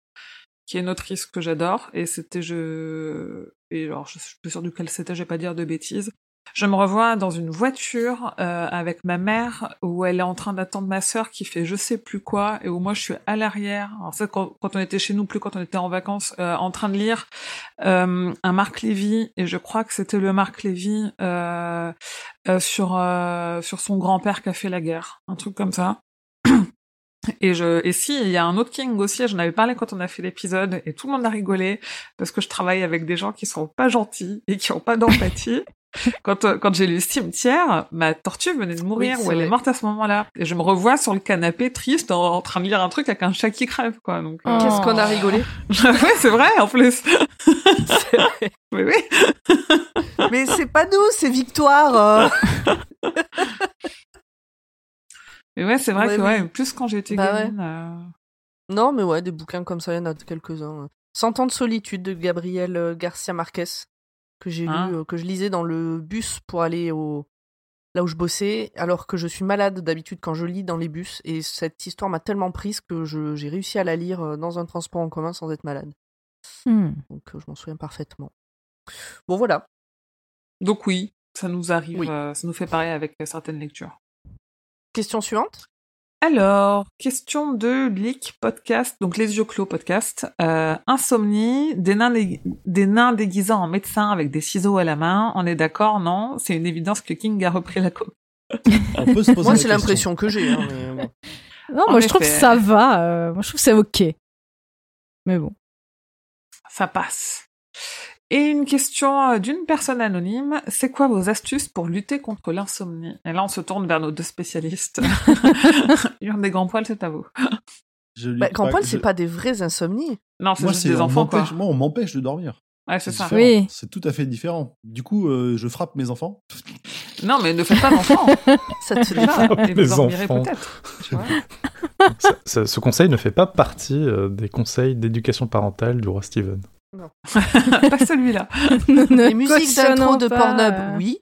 qui est une autrice que j'adore. Et c'était je et alors je suis plus sûre duquel c'était, je vais pas dire de bêtises. Je me revois dans une voiture euh, avec ma mère où elle est en train d'attendre ma sœur qui fait je sais plus quoi et où moi je suis à l'arrière. Quand, quand on était chez nous, plus quand on était en vacances, euh, en train de lire euh, un Marc Lévy et je crois que c'était le Marc Lévy euh, euh, sur euh, sur son grand-père qui a fait la guerre, un truc comme ça. Et je et si il y a un autre King aussi, j'en avais parlé quand on a fait l'épisode et tout le monde a rigolé parce que je travaille avec des gens qui sont pas gentils et qui ont pas d'empathie. Quand euh, quand j'ai lu Cimetière, ma tortue venait de mourir Oui, ou elle est morte à ce moment-là et je me revois sur le canapé triste en, en train de lire un truc avec un chat qui crève quoi. Donc euh, Qu'est-ce qu'on a rigolé ouais, c'est vrai en plus. Vrai. Oui oui. Mais c'est pas nous, c'est Victoire. euh. Mais ouais, c'est vrai Ouais, que ouais, plus quand j'étais Bah ouais. gamine. euh, Non, mais ouais, des bouquins comme ça, il y en a quelques-uns. Cent ans de solitude de Gabriel Garcia Marquez, que j'ai Ah. lu, euh, que je lisais dans le bus pour aller au là où je bossais, alors que je suis malade d'habitude quand je lis dans les bus. Et cette histoire m'a tellement prise que je- j'ai réussi à la lire euh, dans un transport en commun sans être malade. Hmm. Donc euh, je m'en souviens parfaitement. Bon voilà. Donc oui, ça nous arrive, Oui. euh, ça nous fait pareil avec certaines lectures. Question suivante. Alors, question de Leak Podcast, donc Les Yeux Clos Podcast. Euh, insomnie, des nains, des nains déguisés en médecins avec des ciseaux à la main. On est d'accord, non? C'est une évidence que King a repris la co. On peut se poser Moi, c'est l'impression que j'ai. hein, mais bon. Non, En moi je trouve que ça va. euh, moi je trouve que c'est ok. Mais bon. Ça passe. Et une question euh, d'une personne anonyme. C'est quoi vos astuces pour lutter contre l'insomnie? Et là, on se tourne vers nos deux spécialistes. Une des grands poils, c'est à vous. Je Bah, grand bah, poil, je- c'est pas des vrais insomnies. Non, c'est juste c'est des enfants, quoi. Moi, on m'empêche de dormir. Ouais, c'est ça. Oui. C'est tout à fait différent. Du coup, euh, je frappe mes enfants. Non, mais ne faites pas d'enfants. Ça te défend. et Les vous dormirez enfants. peut-être. ce conseil ne fait pas partie euh, des conseils d'éducation parentale du roi Steven. pas celui-là. Les musiques d'intro de Pornhub, euh, oui.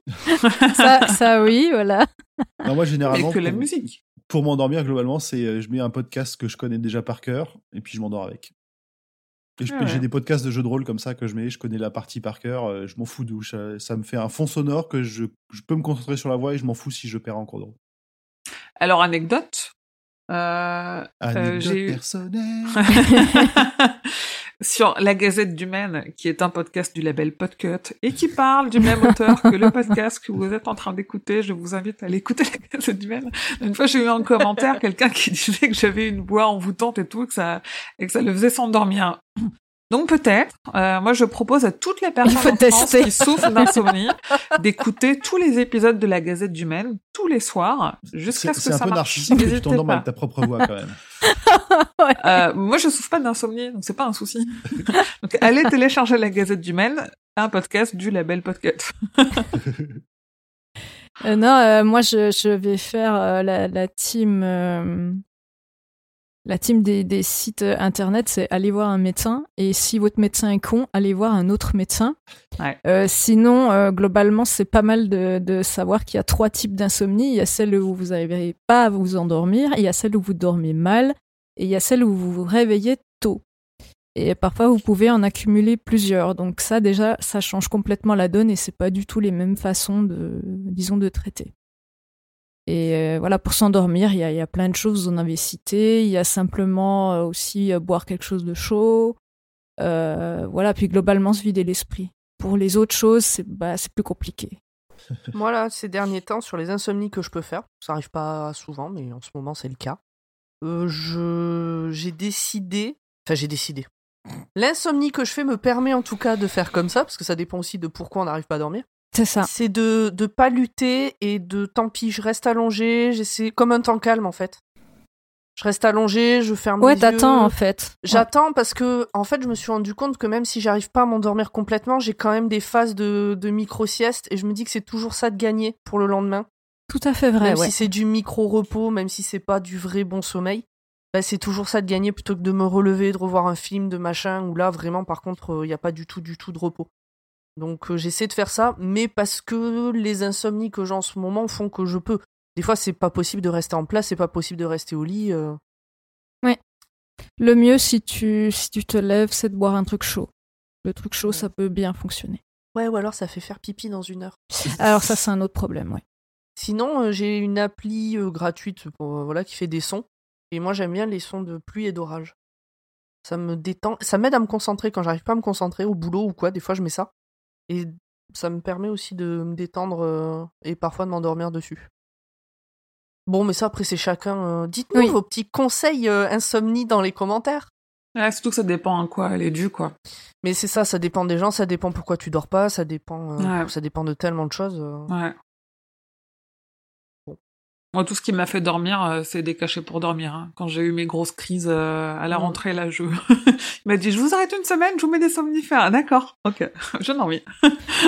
Ça, ça oui, voilà. Non, moi, généralement, que la pour, musique. pour m'endormir, globalement, c'est euh, je mets un podcast que je connais déjà par cœur et puis je m'endors avec. Ah ouais. j'ai des podcasts de jeux de rôle comme ça que je mets, je connais la partie par cœur, euh, je m'en fous d'où. Ça, ça me fait un fond sonore que je, je peux me concentrer sur la voix et je m'en fous si je perds en cours de route. Alors, anecdote. Euh, Anecdote j'ai eu- personnelle. sur La Gazette du Maine, qui est un podcast du label Podcut, et qui parle du même auteur que le podcast que vous êtes en train d'écouter. Je vous invite à aller écouter La Gazette du Maine. Une fois, j'ai eu un commentaire, quelqu'un qui disait que j'avais une voix envoûtante et tout, que ça, et que ça le faisait s'endormir. Donc peut-être, euh, moi je propose à toutes les personnes en France qui souffrent d'insomnie d'écouter tous les épisodes de la Gazette du Maine tous les soirs jusqu'à C'est ce c'est que un ça peu marche. narcissique que tu N'hésitez t'endormes pas. avec ta propre voix quand même. Euh, moi, je souffre pas d'insomnie, donc c'est pas un souci. donc, allez télécharger la Gazette du Maine, un podcast du label Podcast. Euh, non, euh, moi je, je vais faire euh, la, la team. Euh, la team des, des sites internet, c'est aller voir un médecin. Et si votre médecin est con, allez voir un autre médecin. Ouais. Euh, sinon, euh, globalement, c'est pas mal de, de savoir qu'il y a trois types d'insomnie. Il y a celle où vous n'arrivez pas à vous endormir, il y a celle où vous dormez mal, et il y a celle où vous vous réveillez tôt. Et parfois, vous pouvez en accumuler plusieurs. Donc ça, déjà, ça change complètement la donne et c'est pas du tout les mêmes façons de, disons, de traiter. Et euh, voilà, pour s'endormir, il y a, il y a plein de choses, vous en avez cité. Il y a simplement euh, aussi euh, boire quelque chose de chaud. Euh, voilà, puis globalement, se vider l'esprit. Pour les autres choses, c'est bah, c'est plus compliqué. Moi, là, ces derniers temps, sur les insomnies que je peux faire, ça arrive pas souvent, mais en ce moment, c'est le cas. Euh, je j'ai décidé, enfin, j'ai décidé. L'insomnie que je fais me permet en tout cas de faire comme ça, parce que ça dépend aussi de pourquoi on n'arrive pas à dormir. C'est ça. C'est de de pas lutter et de tant pis, je reste allongé, j'essaie comme un temps calme en fait. Je reste allongée, je ferme Ouais, les t'attends yeux. en fait. J'attends parce que, en fait, je me suis rendu compte que même si j'arrive pas à m'endormir complètement, j'ai quand même des phases de, de micro-sieste et je me dis que c'est toujours ça de gagner pour le lendemain. Tout à fait vrai, même ouais. si c'est du micro-repos, même si c'est pas du vrai bon sommeil, bah, c'est toujours ça de gagner plutôt que de me relever, de revoir un film, de machin, où là, vraiment, par contre, il n'y a pas du tout, du tout de repos. Donc, euh, j'essaie de faire ça, mais parce que les insomnies que j'ai en ce moment font que je peux. Des fois, c'est pas possible de rester en place, c'est pas possible de rester au lit. euh. Le mieux, si tu, si tu te lèves, c'est de boire un truc chaud. Le truc chaud, ça peut bien fonctionner. Ouais, ou alors ça fait faire pipi dans une heure. Alors ça, c'est un autre problème, ouais. Sinon, euh, j'ai une appli euh, gratuite pour, euh, voilà, qui fait des sons. Et moi, j'aime bien les sons de pluie et d'orage. Ça me détend. Ça m'aide à me concentrer quand j'arrive pas à me concentrer au boulot ou quoi. Des fois, je mets ça. Et ça me permet aussi de me détendre euh, et parfois de m'endormir dessus. Bon, mais ça, après, c'est chacun. euh, Dites-nous Oui. vos petits conseils euh, insomnie dans les commentaires. Ouais, surtout que ça dépend à quoi elle est due, quoi. Mais c'est ça, ça dépend des gens, ça dépend pourquoi tu dors pas, ça dépend, Ouais. ça dépend de tellement de choses. Ouais. Moi, tout ce qui m'a fait dormir, euh, c'est des cachets pour dormir. hein. Quand j'ai eu mes grosses crises euh, à la Mm. rentrée, là, je... il m'a dit, je vous arrête une semaine, je vous mets des somnifères. Ah, D'accord, ok, je dormis.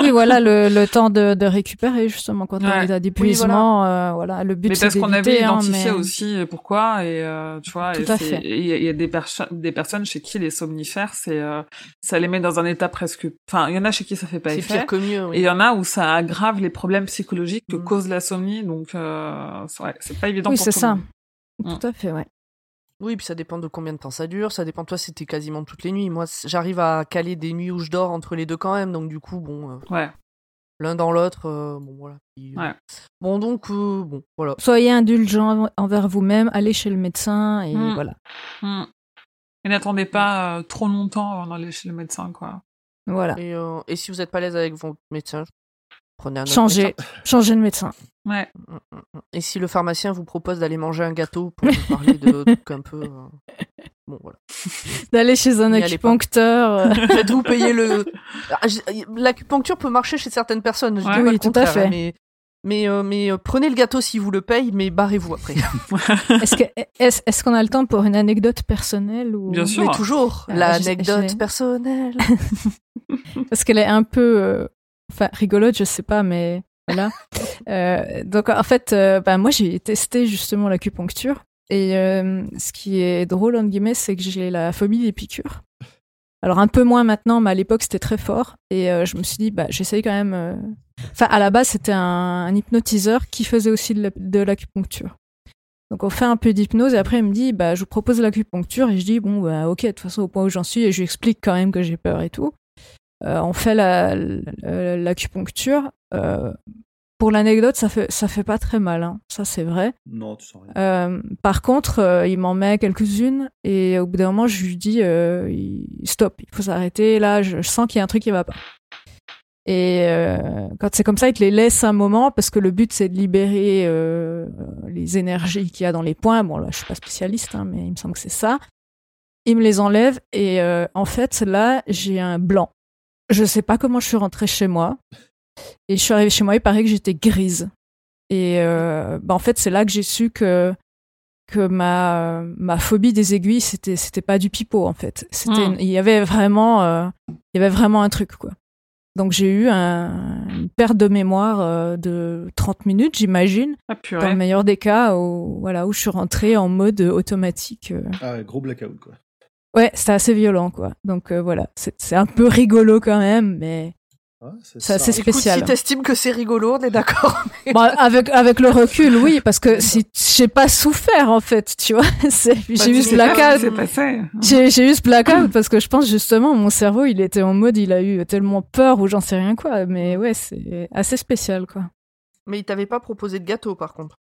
Oui, voilà, le, le temps de, de récupérer, justement, quand on Ouais. est à d'épuisement, euh, voilà, le but Mais c'est parce qu'on avait hein, identifié mais- aussi pourquoi et euh, tu vois, Tout et à c'est- fait. et il y a, il y a des, perso- des personnes chez qui les somnifères, c'est euh, ça les met dans un état presque. Enfin, il y en a chez qui ça fait pas C'est effet. pire que mieux. oui. Et il y en a où ça aggrave les problèmes psychologiques que Mm. cause l'insomnie, donc euh, c'est ouais, c'est pas évident Oui, pour c'est tout le ça. monde. Mm. Tout à fait, ouais. Oui, puis ça dépend de combien de temps ça dure. Ça dépend, toi, c'était quasiment toutes les nuits. Moi, j'arrive à caler des nuits où je dors entre les deux quand même. Donc, du coup, bon, euh, Ouais. l'un dans l'autre, euh, bon, voilà. Puis, euh, Ouais. Bon, donc, euh, bon, voilà. Soyez indulgent envers vous-même, allez chez le médecin, et Mm. voilà. Mm. Et n'attendez pas euh, trop longtemps avant d'aller chez le médecin, quoi. Voilà. Et, euh, et si vous n'êtes pas à l'aise avec votre médecin, prenez un autre Changez, de médecin. Ouais. Mm, mm, mm. Et si le pharmacien vous propose d'aller manger un gâteau pour vous parler de trucs un peu. euh, Bon, voilà. D'aller chez un N'y allez pas. acupuncteur. euh, Faites-vous payer le. Ah, j- L'acupuncture peut marcher chez certaines personnes. Je Ouais. dis pas Oui, le tout à contraire, fait. hein, Mais, mais, euh, mais euh, prenez le gâteau si vous le payez, mais barrez-vous après. Est-ce que- est-ce est-ce qu'on a le temps pour une anecdote personnelle ou... Bien sûr. Mais toujours, Ah, l'anecdote j'ai- personnelle. Parce qu'elle est un peu, euh, enfin, rigolote, je sais pas, mais voilà. Euh, donc en fait, euh, bah, moi j'ai testé justement l'acupuncture et euh, ce qui est drôle entre guillemets, c'est que j'ai la phobie des piqûres. Alors un peu moins maintenant, mais à l'époque c'était très fort et euh, je me suis dit bah j'essaye quand même. Enfin à la base c'était un, un hypnotiseur qui faisait aussi de l'acupuncture. Donc on fait un peu d'hypnose et après il me dit bah je vous propose l'acupuncture et je dis bon bah ok de toute façon au point où j'en suis et je lui explique quand même que j'ai peur et tout. Euh, on fait la- la- l'acupuncture. Euh, pour l'anecdote, ça fait ça fait pas très mal, hein. ça c'est vrai. Non, tu sens rien. Euh, par contre, euh, il m'en met quelques-unes et au bout d'un moment, je lui dis euh, stop, il faut s'arrêter. Là, je, je sens qu'il y a un truc qui va pas. Et quand c'est comme ça, il te les laisse un moment parce que le but c'est de libérer les énergies qu'il y a dans les points. Bon là, je suis pas spécialiste, hein, mais il me semble que c'est ça. Il me les enlève et en fait là, j'ai un blanc. Je sais pas comment je suis rentrée chez moi. Et je suis arrivée chez moi, il paraît que j'étais grise. Et euh, bah en fait, c'est là que j'ai su que que ma ma phobie des aiguilles, c'était c'était pas du pipeau en fait. C'était Mm. il y avait vraiment euh, il y avait vraiment un truc quoi. Donc j'ai eu un, une perte de mémoire euh, de 30 minutes, j'imagine, Ah, dans le meilleur des cas où voilà où je suis rentrée en mode automatique. Ah, gros blackout, quoi. Ouais, c'était assez violent quoi. Donc euh, voilà, c'est un peu rigolo quand même, mais Ouais, c'est assez. Écoute, spécial. si t'estimes que c'est rigolo, on est d'accord. Bon, avec avec le recul, oui, parce que si j'ai pas souffert en fait, tu vois, c'est- j'ai eu ce blackout. j'ai eu ce blackout parce que je pense justement mon cerveau il était en mode il a eu tellement peur ou j'en sais rien quoi, mais ouais c'est assez spécial quoi. Mais il t'avait pas proposé de gâteau, par contre.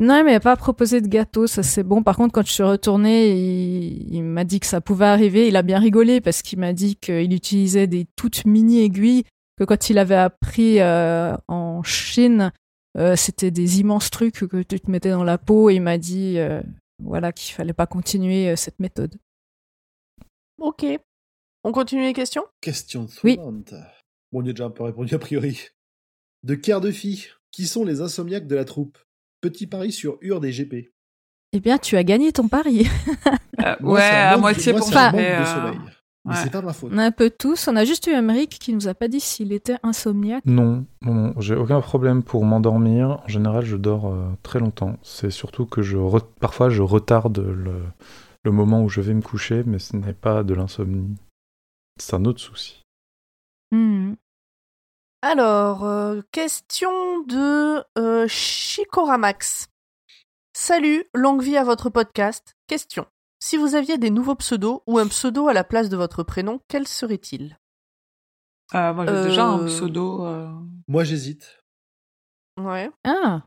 Non, il m'avait pas proposé de gâteau, ça c'est bon. Par contre, quand je suis retournée, il, il m'a dit que ça pouvait arriver. Il a bien rigolé parce qu'il m'a dit qu'il utilisait des toutes mini aiguilles que quand il avait appris euh, en Chine, euh, c'était des immenses trucs que tu te mettais dans la peau. Et il m'a dit euh, voilà qu'il fallait pas continuer euh, cette méthode. Ok. On continue les questions? Question Oui. suivante. Bon, on y a déjà un peu répondu a priori. De Quart de Fille, qui sont les insomniaques de la troupe? Petit pari sur Urde et GP. Eh bien, tu as gagné ton pari. Euh, Moi, ouais, à manque- moitié moi, pour ça. mais, euh. Mais ouais. c'est pas ma faute. On a un peu tous. On a juste eu Emmerich qui nous a pas dit s'il était insomniaque. Non, non, non, j'ai aucun problème pour m'endormir. En général, je dors euh, très longtemps. C'est surtout que je re- parfois je retarde le, le moment où je vais me coucher, mais ce n'est pas de l'insomnie. C'est un autre souci. Hmm. Alors, euh, question de euh, Chikoramax. Salut, longue vie à votre podcast. Question. Si vous aviez des nouveaux pseudos ou un pseudo à la place de votre prénom, quel serait-il? Euh, moi, j'ai déjà un Euh, pseudo. euh, Moi, j'hésite. Ouais. Ah,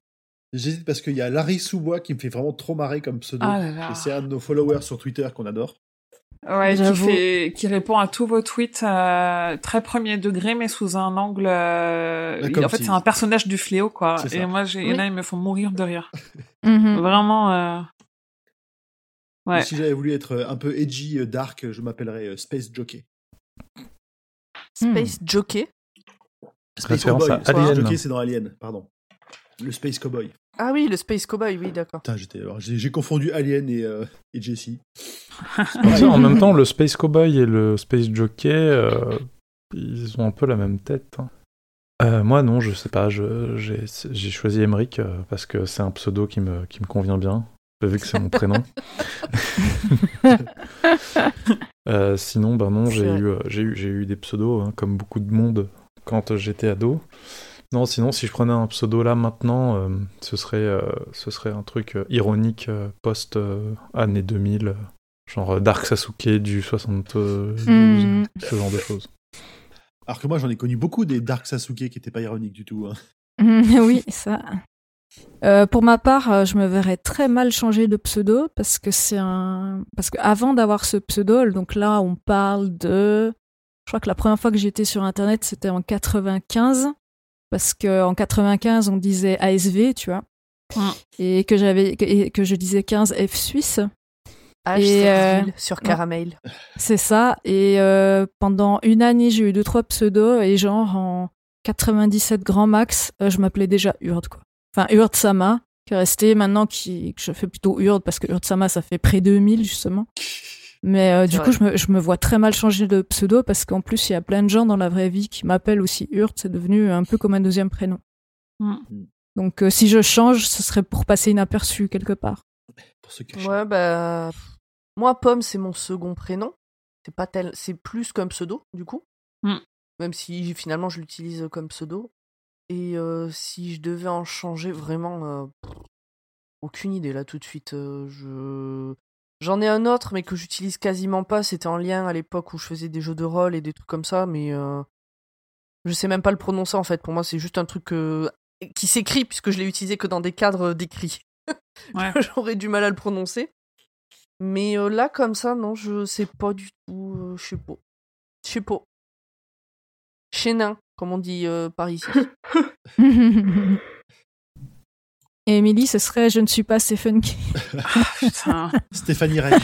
J'hésite parce qu'il y a Larry Sous-Bois qui me fait vraiment trop marrer comme pseudo. Ah là là. Et c'est un de nos followers sur Twitter qu'on adore. Ouais, qui, fait, qui répond à tous vos tweets euh, très premier degré, mais sous un angle. euh, il- en fait, c'est un personnage du fléau, quoi. Et moi, j'ai, il y en a, Oui. ils me font mourir de rire. mhm. Vraiment. euh, Ouais. Si j'avais voulu être un peu edgy, euh, dark, je m'appellerais euh, Space Jockey. Space Jockey? Space Référence Cowboy. à Space Alien. Jockey, c'est dans Alien, pardon. Le Space Cowboy. Ah oui, le Space Cowboy, oui, d'accord. J'ai, confondu Alien et, euh, et Jesse. En même temps, le Space Cowboy et le Space Jockey, euh, ils ont un peu la même tête. hein. Euh, moi, non, je sais pas. J'ai choisi Emmerich euh, parce que c'est un pseudo qui me, qui me convient bien, vu que c'est mon prénom. Euh, sinon, ben non, j'ai eu, euh, j'ai eu, j'ai eu des pseudos, hein, comme beaucoup de monde, quand j'étais ado. Non, sinon, si je prenais un pseudo là maintenant, euh, ce, serait, euh, ce serait un truc euh, ironique euh, post-année 2000, euh, genre Dark Sasuke du 72, Mm. ce genre de choses. Alors que moi, j'en ai connu beaucoup des Dark Sasuke qui étaient pas ironiques du tout. hein. Mhm, oui, ça. Euh, pour ma part, je me verrais très mal changer de pseudo parce que c'est un. Parce qu'avant d'avoir ce pseudo, donc là, on parle de. Je crois que la première fois que j'étais sur Internet, c'était en 95. Parce qu'en 95, on disait ASV, tu vois. Mm. Et que, j'avais, que, je disais 15 F suisse. H. Et, euh, sur Caramel. C'est ça. Et euh, pendant une année, j'ai eu deux, trois pseudos. Et genre, en 97 grand max, euh, je m'appelais déjà Urd, quoi. Enfin, Urd Sama, qui est resté maintenant, qui, que je fais plutôt Urd, parce que Urd Sama, ça fait près de 2000, justement. Mais euh, du vrai. coup, je me, je me vois très mal changer de pseudo, parce qu'en plus, il y a plein de gens dans la vraie vie qui m'appellent aussi Urd. C'est devenu un peu comme un deuxième prénom. Mm. Donc, euh, si je change, ce serait pour passer inaperçu quelque part. Pour se cacher. Ouais, bah. Moi, Pomme, c'est mon second prénom. C'est pas tel... C'est plus qu'un pseudo, du coup. Mm. Même si finalement je l'utilise comme pseudo. Et euh, si je devais en changer vraiment. euh, Aucune idée là tout de suite. euh, je. J'en ai un autre, mais que j'utilise quasiment pas. C'était en lien à l'époque où je faisais des jeux de rôle et des trucs comme ça, mais euh, je sais même pas le prononcer en fait. Pour moi, c'est juste un truc euh, qui s'écrit puisque je l'ai utilisé que dans des cadres d'écrit. Ouais. J'aurais du mal à le prononcer. Mais euh, là, comme ça, non, je sais pas du tout. euh, je sais pas. Je sais pas. Chénin, comme on dit euh, par ici. Et Émilie, ce serait Je ne suis pas Stephen King. Putain. Stéphanie Rennes.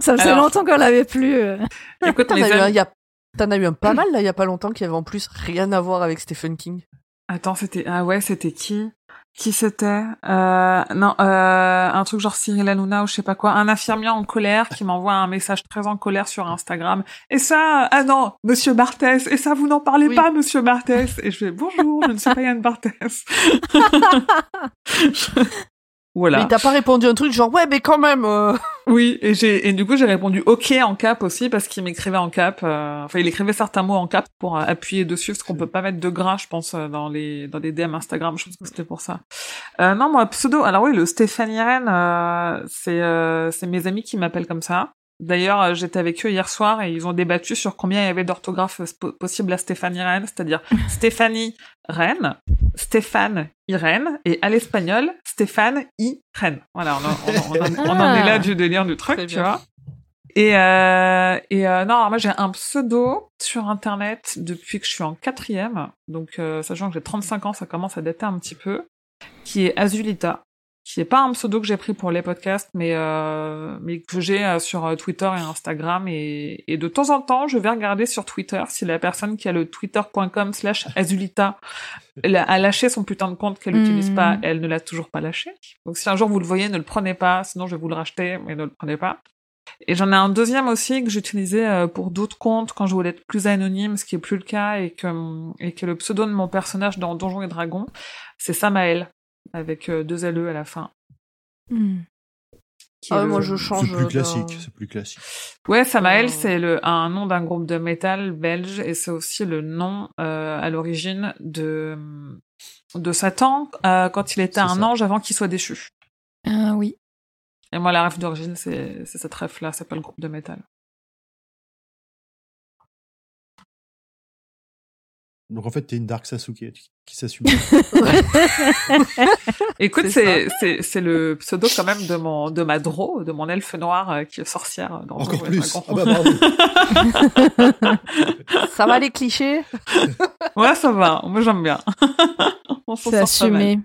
Ça faisait Alors- longtemps qu'on l'avait plus. euh. Écoute, T'en as, eu un, amis- il y a- t'en as eu un pas mal là, il y a pas longtemps, qui avait en plus rien à voir avec Stephen King. Attends, c'était ah ouais, c'était qui? Qui c'était? Euh, Non, euh, un truc genre Cyril Hanouna ou je sais pas quoi, un infirmier en colère qui m'envoie un message très en colère sur Instagram. Et ça, ah non, Monsieur Barthès. Et ça, vous n'en parlez Oui. pas, Monsieur Barthès. Et je fais bonjour, je ne suis pas Yann Barthès. voilà. Mais t'as pas répondu un truc genre ouais, mais quand même. euh. Oui, et j'ai et du coup j'ai répondu OK en cap aussi parce qu'il m'écrivait en cap. euh, enfin, il écrivait certains mots en cap pour euh, appuyer dessus parce qu'on peut pas mettre de gras, je pense, euh, dans les dans les DM Instagram. Je pense que c'était pour ça. Euh, non, moi pseudo. Alors oui, le Stéphanie euh, c'est euh, c'est mes amis qui m'appellent comme ça. D'ailleurs, euh, j'étais avec eux hier soir et ils ont débattu sur combien il y avait d'orthographes euh, possibles à Stéphanie Rennes, c'est-à-dire Stéphanie Rennes, Stéphane Irène et à l'espagnol Stéphane I Rennes. Voilà, on, en- on, en- on en- on en est là du délire du truc, tu vois. Et euh, et euh, non, alors moi j'ai un pseudo sur internet depuis que je suis en quatrième, donc euh, sachant que j'ai 35 ans, ça commence à dater un petit peu, qui est Azulita. Qui est pas un pseudo que j'ai pris pour les podcasts, mais euh, mais que j'ai euh, sur euh, Twitter et Instagram et, et de temps en temps, je vais regarder sur Twitter si la personne qui a le twitter.com/slash azulita elle a lâché son putain de compte qu'elle n'utilise pas, elle ne l'a toujours pas lâché. Donc si un jour vous le voyez, ne le prenez pas, sinon je vais vous le racheter, mais ne le prenez pas. Et j'en ai un deuxième aussi que j'utilisais pour d'autres comptes quand je voulais être plus anonyme, ce qui est plus le cas, et que, et que le pseudo de mon personnage dans Donjons et Dragons, c'est Samael, avec euh, deux LE à la fin. Hmm. Ah, le- moi, je change. C'est plus d'un- classique, c'est plus classique. Ouais, Samael, Euh. c'est le un nom d'un groupe de métal belge et c'est aussi le nom euh, à l'origine de de Satan euh, quand il était un ça. ange avant qu'il soit déchu. Ah oui. Et moi, la ref d'origine, c'est c'est cette ref là, c'est pas le groupe de métal. Donc en fait, t'es une Dark Sasuke qui, s'assume. Écoute, C'est c'est c'est c'est le pseudo quand même de mon de ma dro, de mon elfe noir euh, qui est sorcière dans Encore plus. Ah bah bravo. Ça va les clichés? Ouais, ça va. Moi, j'aime bien. On s'en sort assumé.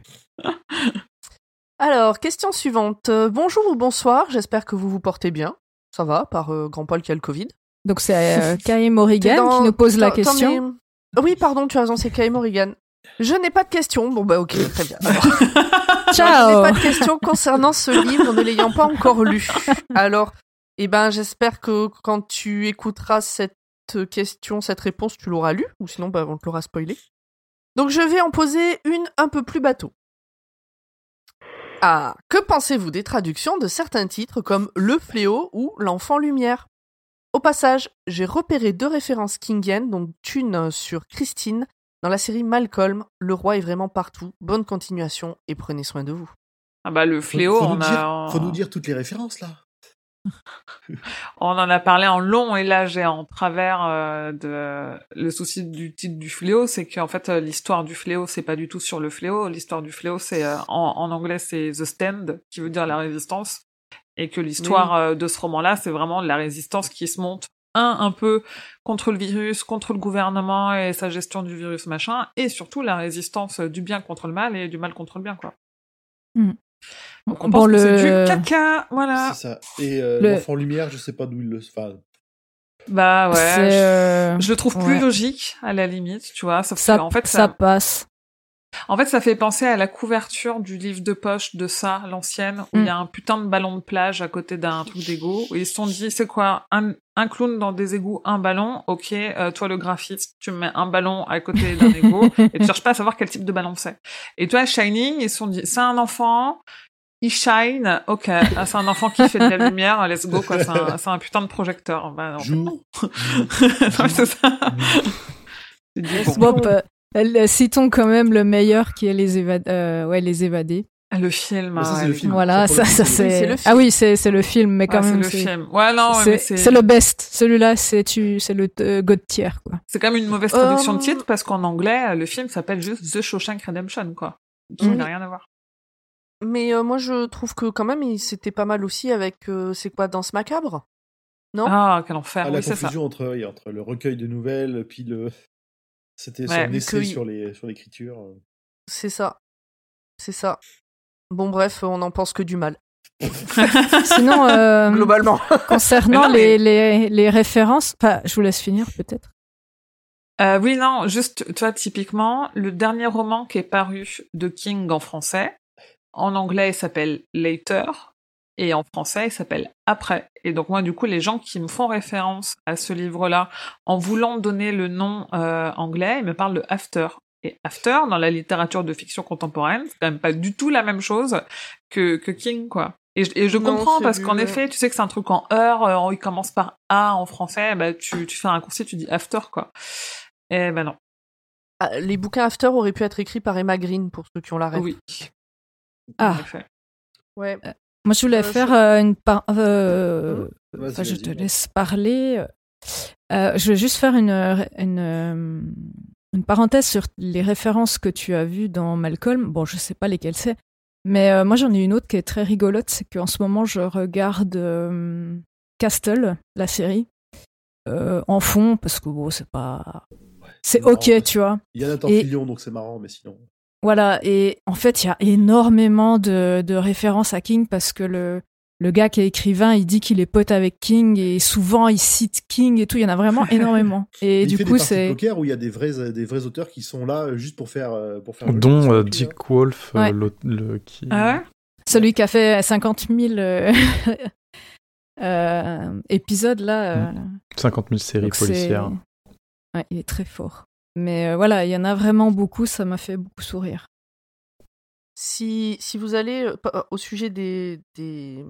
Alors, question suivante. Euh, bonjour ou bonsoir, j'espère que vous vous portez bien. Ça va, par euh, Grand Paul qui a le Covid. Donc c'est euh, Morrigan dans- qui nous pose la question. Oui, pardon, tu as raison, c'est Kai Morrigan. Je n'ai pas de question. Bon, bah, ok, très bien. Alors, Je Ciao. n'ai pas de question concernant ce livre, ne l'ayant pas encore lu. Alors, eh ben, j'espère que quand tu écouteras cette question, cette réponse, tu l'auras lu, ou sinon, bah, on te l'aura spoilé. Donc, je vais en poser une un peu plus bateau. Ah, que pensez-vous des traductions de certains titres comme Le Fléau ou L'Enfant Lumière? Au passage, j'ai repéré deux références kingiennes, donc une sur Christine, dans la série Malcolm. Le roi est vraiment partout. Bonne continuation et prenez soin de vous. Ah bah le fléau, faut, on nous a dire, faut nous dire toutes les références là. On en a parlé en long et large et en travers euh, de le souci du titre du fléau, c'est qu'en fait euh, l'histoire du fléau c'est pas du tout sur le fléau, l'histoire du fléau c'est euh, en, en anglais c'est the stand qui veut dire la résistance et que l'histoire euh, de ce roman-là c'est vraiment la résistance qui se monte un un peu contre le virus, contre le gouvernement et sa gestion du virus machin et surtout la résistance du bien contre le mal et du mal contre le bien quoi. Hmm. Donc on Bon, pense que le- c'est du caca, voilà. C'est ça. Et euh, Le- l'enfant lumière, je sais pas d'où il le. Enfin, Bah ouais. Je- euh, Je le trouve plus ouais. logique à la limite, tu vois. Sauf ça, que, en fait, ça ça, passe. En fait, ça fait penser à la couverture du livre de poche de ça, l'ancienne, où il Mm. y a un putain de ballon de plage à côté d'un truc d'égout. Ils se sont dit, c'est quoi, un, un clown dans des égouts, un ballon? Ok, euh, toi le graphiste, tu me mets un ballon à côté d'un égout et tu cherches pas à savoir quel type de ballon c'est. Et toi, Shining, ils se sont dit, c'est un enfant. Il shine, ok, ah, c'est un enfant qui fait de la lumière, let's go, quoi, c'est un, c'est un putain de projecteur. Bah, non, jour. Ouais, c'est ça. C'est du bon. Bon, citons quand même le meilleur qui est les, éva- euh, ouais, les évadés. Ah, Le film. Mais ça, c'est ouais, le les- film. Voilà, Ça, ça, c'est film. Ah oui, c'est c'est le film, mais quand Ouais, c'est même. le c'est- film. Ouais, non, c'est- le best. Celui-là, c'est tu, c'est le euh, god tier, quoi. c'est quand même une mauvaise traduction Euh, de titre parce qu'en anglais, le film s'appelle juste The Shawshank Redemption, quoi. Qui Oui. n'a rien à voir. Mais euh, moi, je trouve que quand même, il- c'était pas mal aussi avec, euh, c'est quoi, Danse Macabre? Non? Ah, quel enfer. Ah, la oui, c'est ça. confusion entre, entre le recueil de nouvelles, puis le. C'était Ouais, son essai que- sur les sur l'écriture. C'est ça. C'est ça. Bon, bref, on n'en pense que du mal. Sinon, euh, Globalement. concernant Mais non, mais- les, les, les références, enfin, je vous laisse finir peut-être. Euh, oui, non, juste, tu vois, typiquement, le dernier roman qui est paru de King en français, en anglais, il s'appelle Later, et en français, il s'appelle Après. Et donc, moi, du coup, les gens qui me font référence à ce livre-là, en voulant donner le nom euh, anglais, ils me parlent de After. Et After, dans la littérature de fiction contemporaine, c'est quand même pas du tout la même chose que, que King, quoi. Et je, et je Non, comprends parce qu'en effet, tu sais que c'est un truc en heure, euh, il commence par A en français, bah tu, tu fais un raccourci, tu dis after, quoi. Et ben non. Ah, les bouquins After auraient pu être écrits par Emma Green, pour ceux qui ont la rêve. Oui. Ah. En effet. Ouais. Moi, je voulais Euh, faire je- euh, une par- euh, enfin, je te laisse parler. Euh, je vais juste faire une, une, une parenthèse sur les références que tu as vues dans Malcolm. Bon, je sais pas lesquelles c'est, mais euh, moi j'en ai une autre qui est très rigolote. C'est qu'en ce moment, je regarde euh, Castle, la série, euh, en fond, parce que bon, c'est pas. C'est ok, tu vois. Il y a Nathan Et- Fillion, donc c'est marrant, mais sinon. Voilà, et en fait, il y a énormément de, de références à King parce que le, le gars qui est écrivain, il dit qu'il est pote avec King et souvent il cite King et tout. Il y en a vraiment énormément. Et il du fait coup, c'est. poker où il y a des vrais, des vrais auteurs qui sont là euh, juste pour faire, euh, pour faire. Dont euh, Dick. Wolf, Ouais. le, qui... Ah ouais? Celui qui a fait 50 000 euh, euh, épisodes là. euh, 50 000 séries donc c'est- policières. Ouais, il est très fort. Mais euh, voilà, il y en a vraiment beaucoup. Ça m'a fait beaucoup sourire. Si, si vous allez euh, au sujet des, des,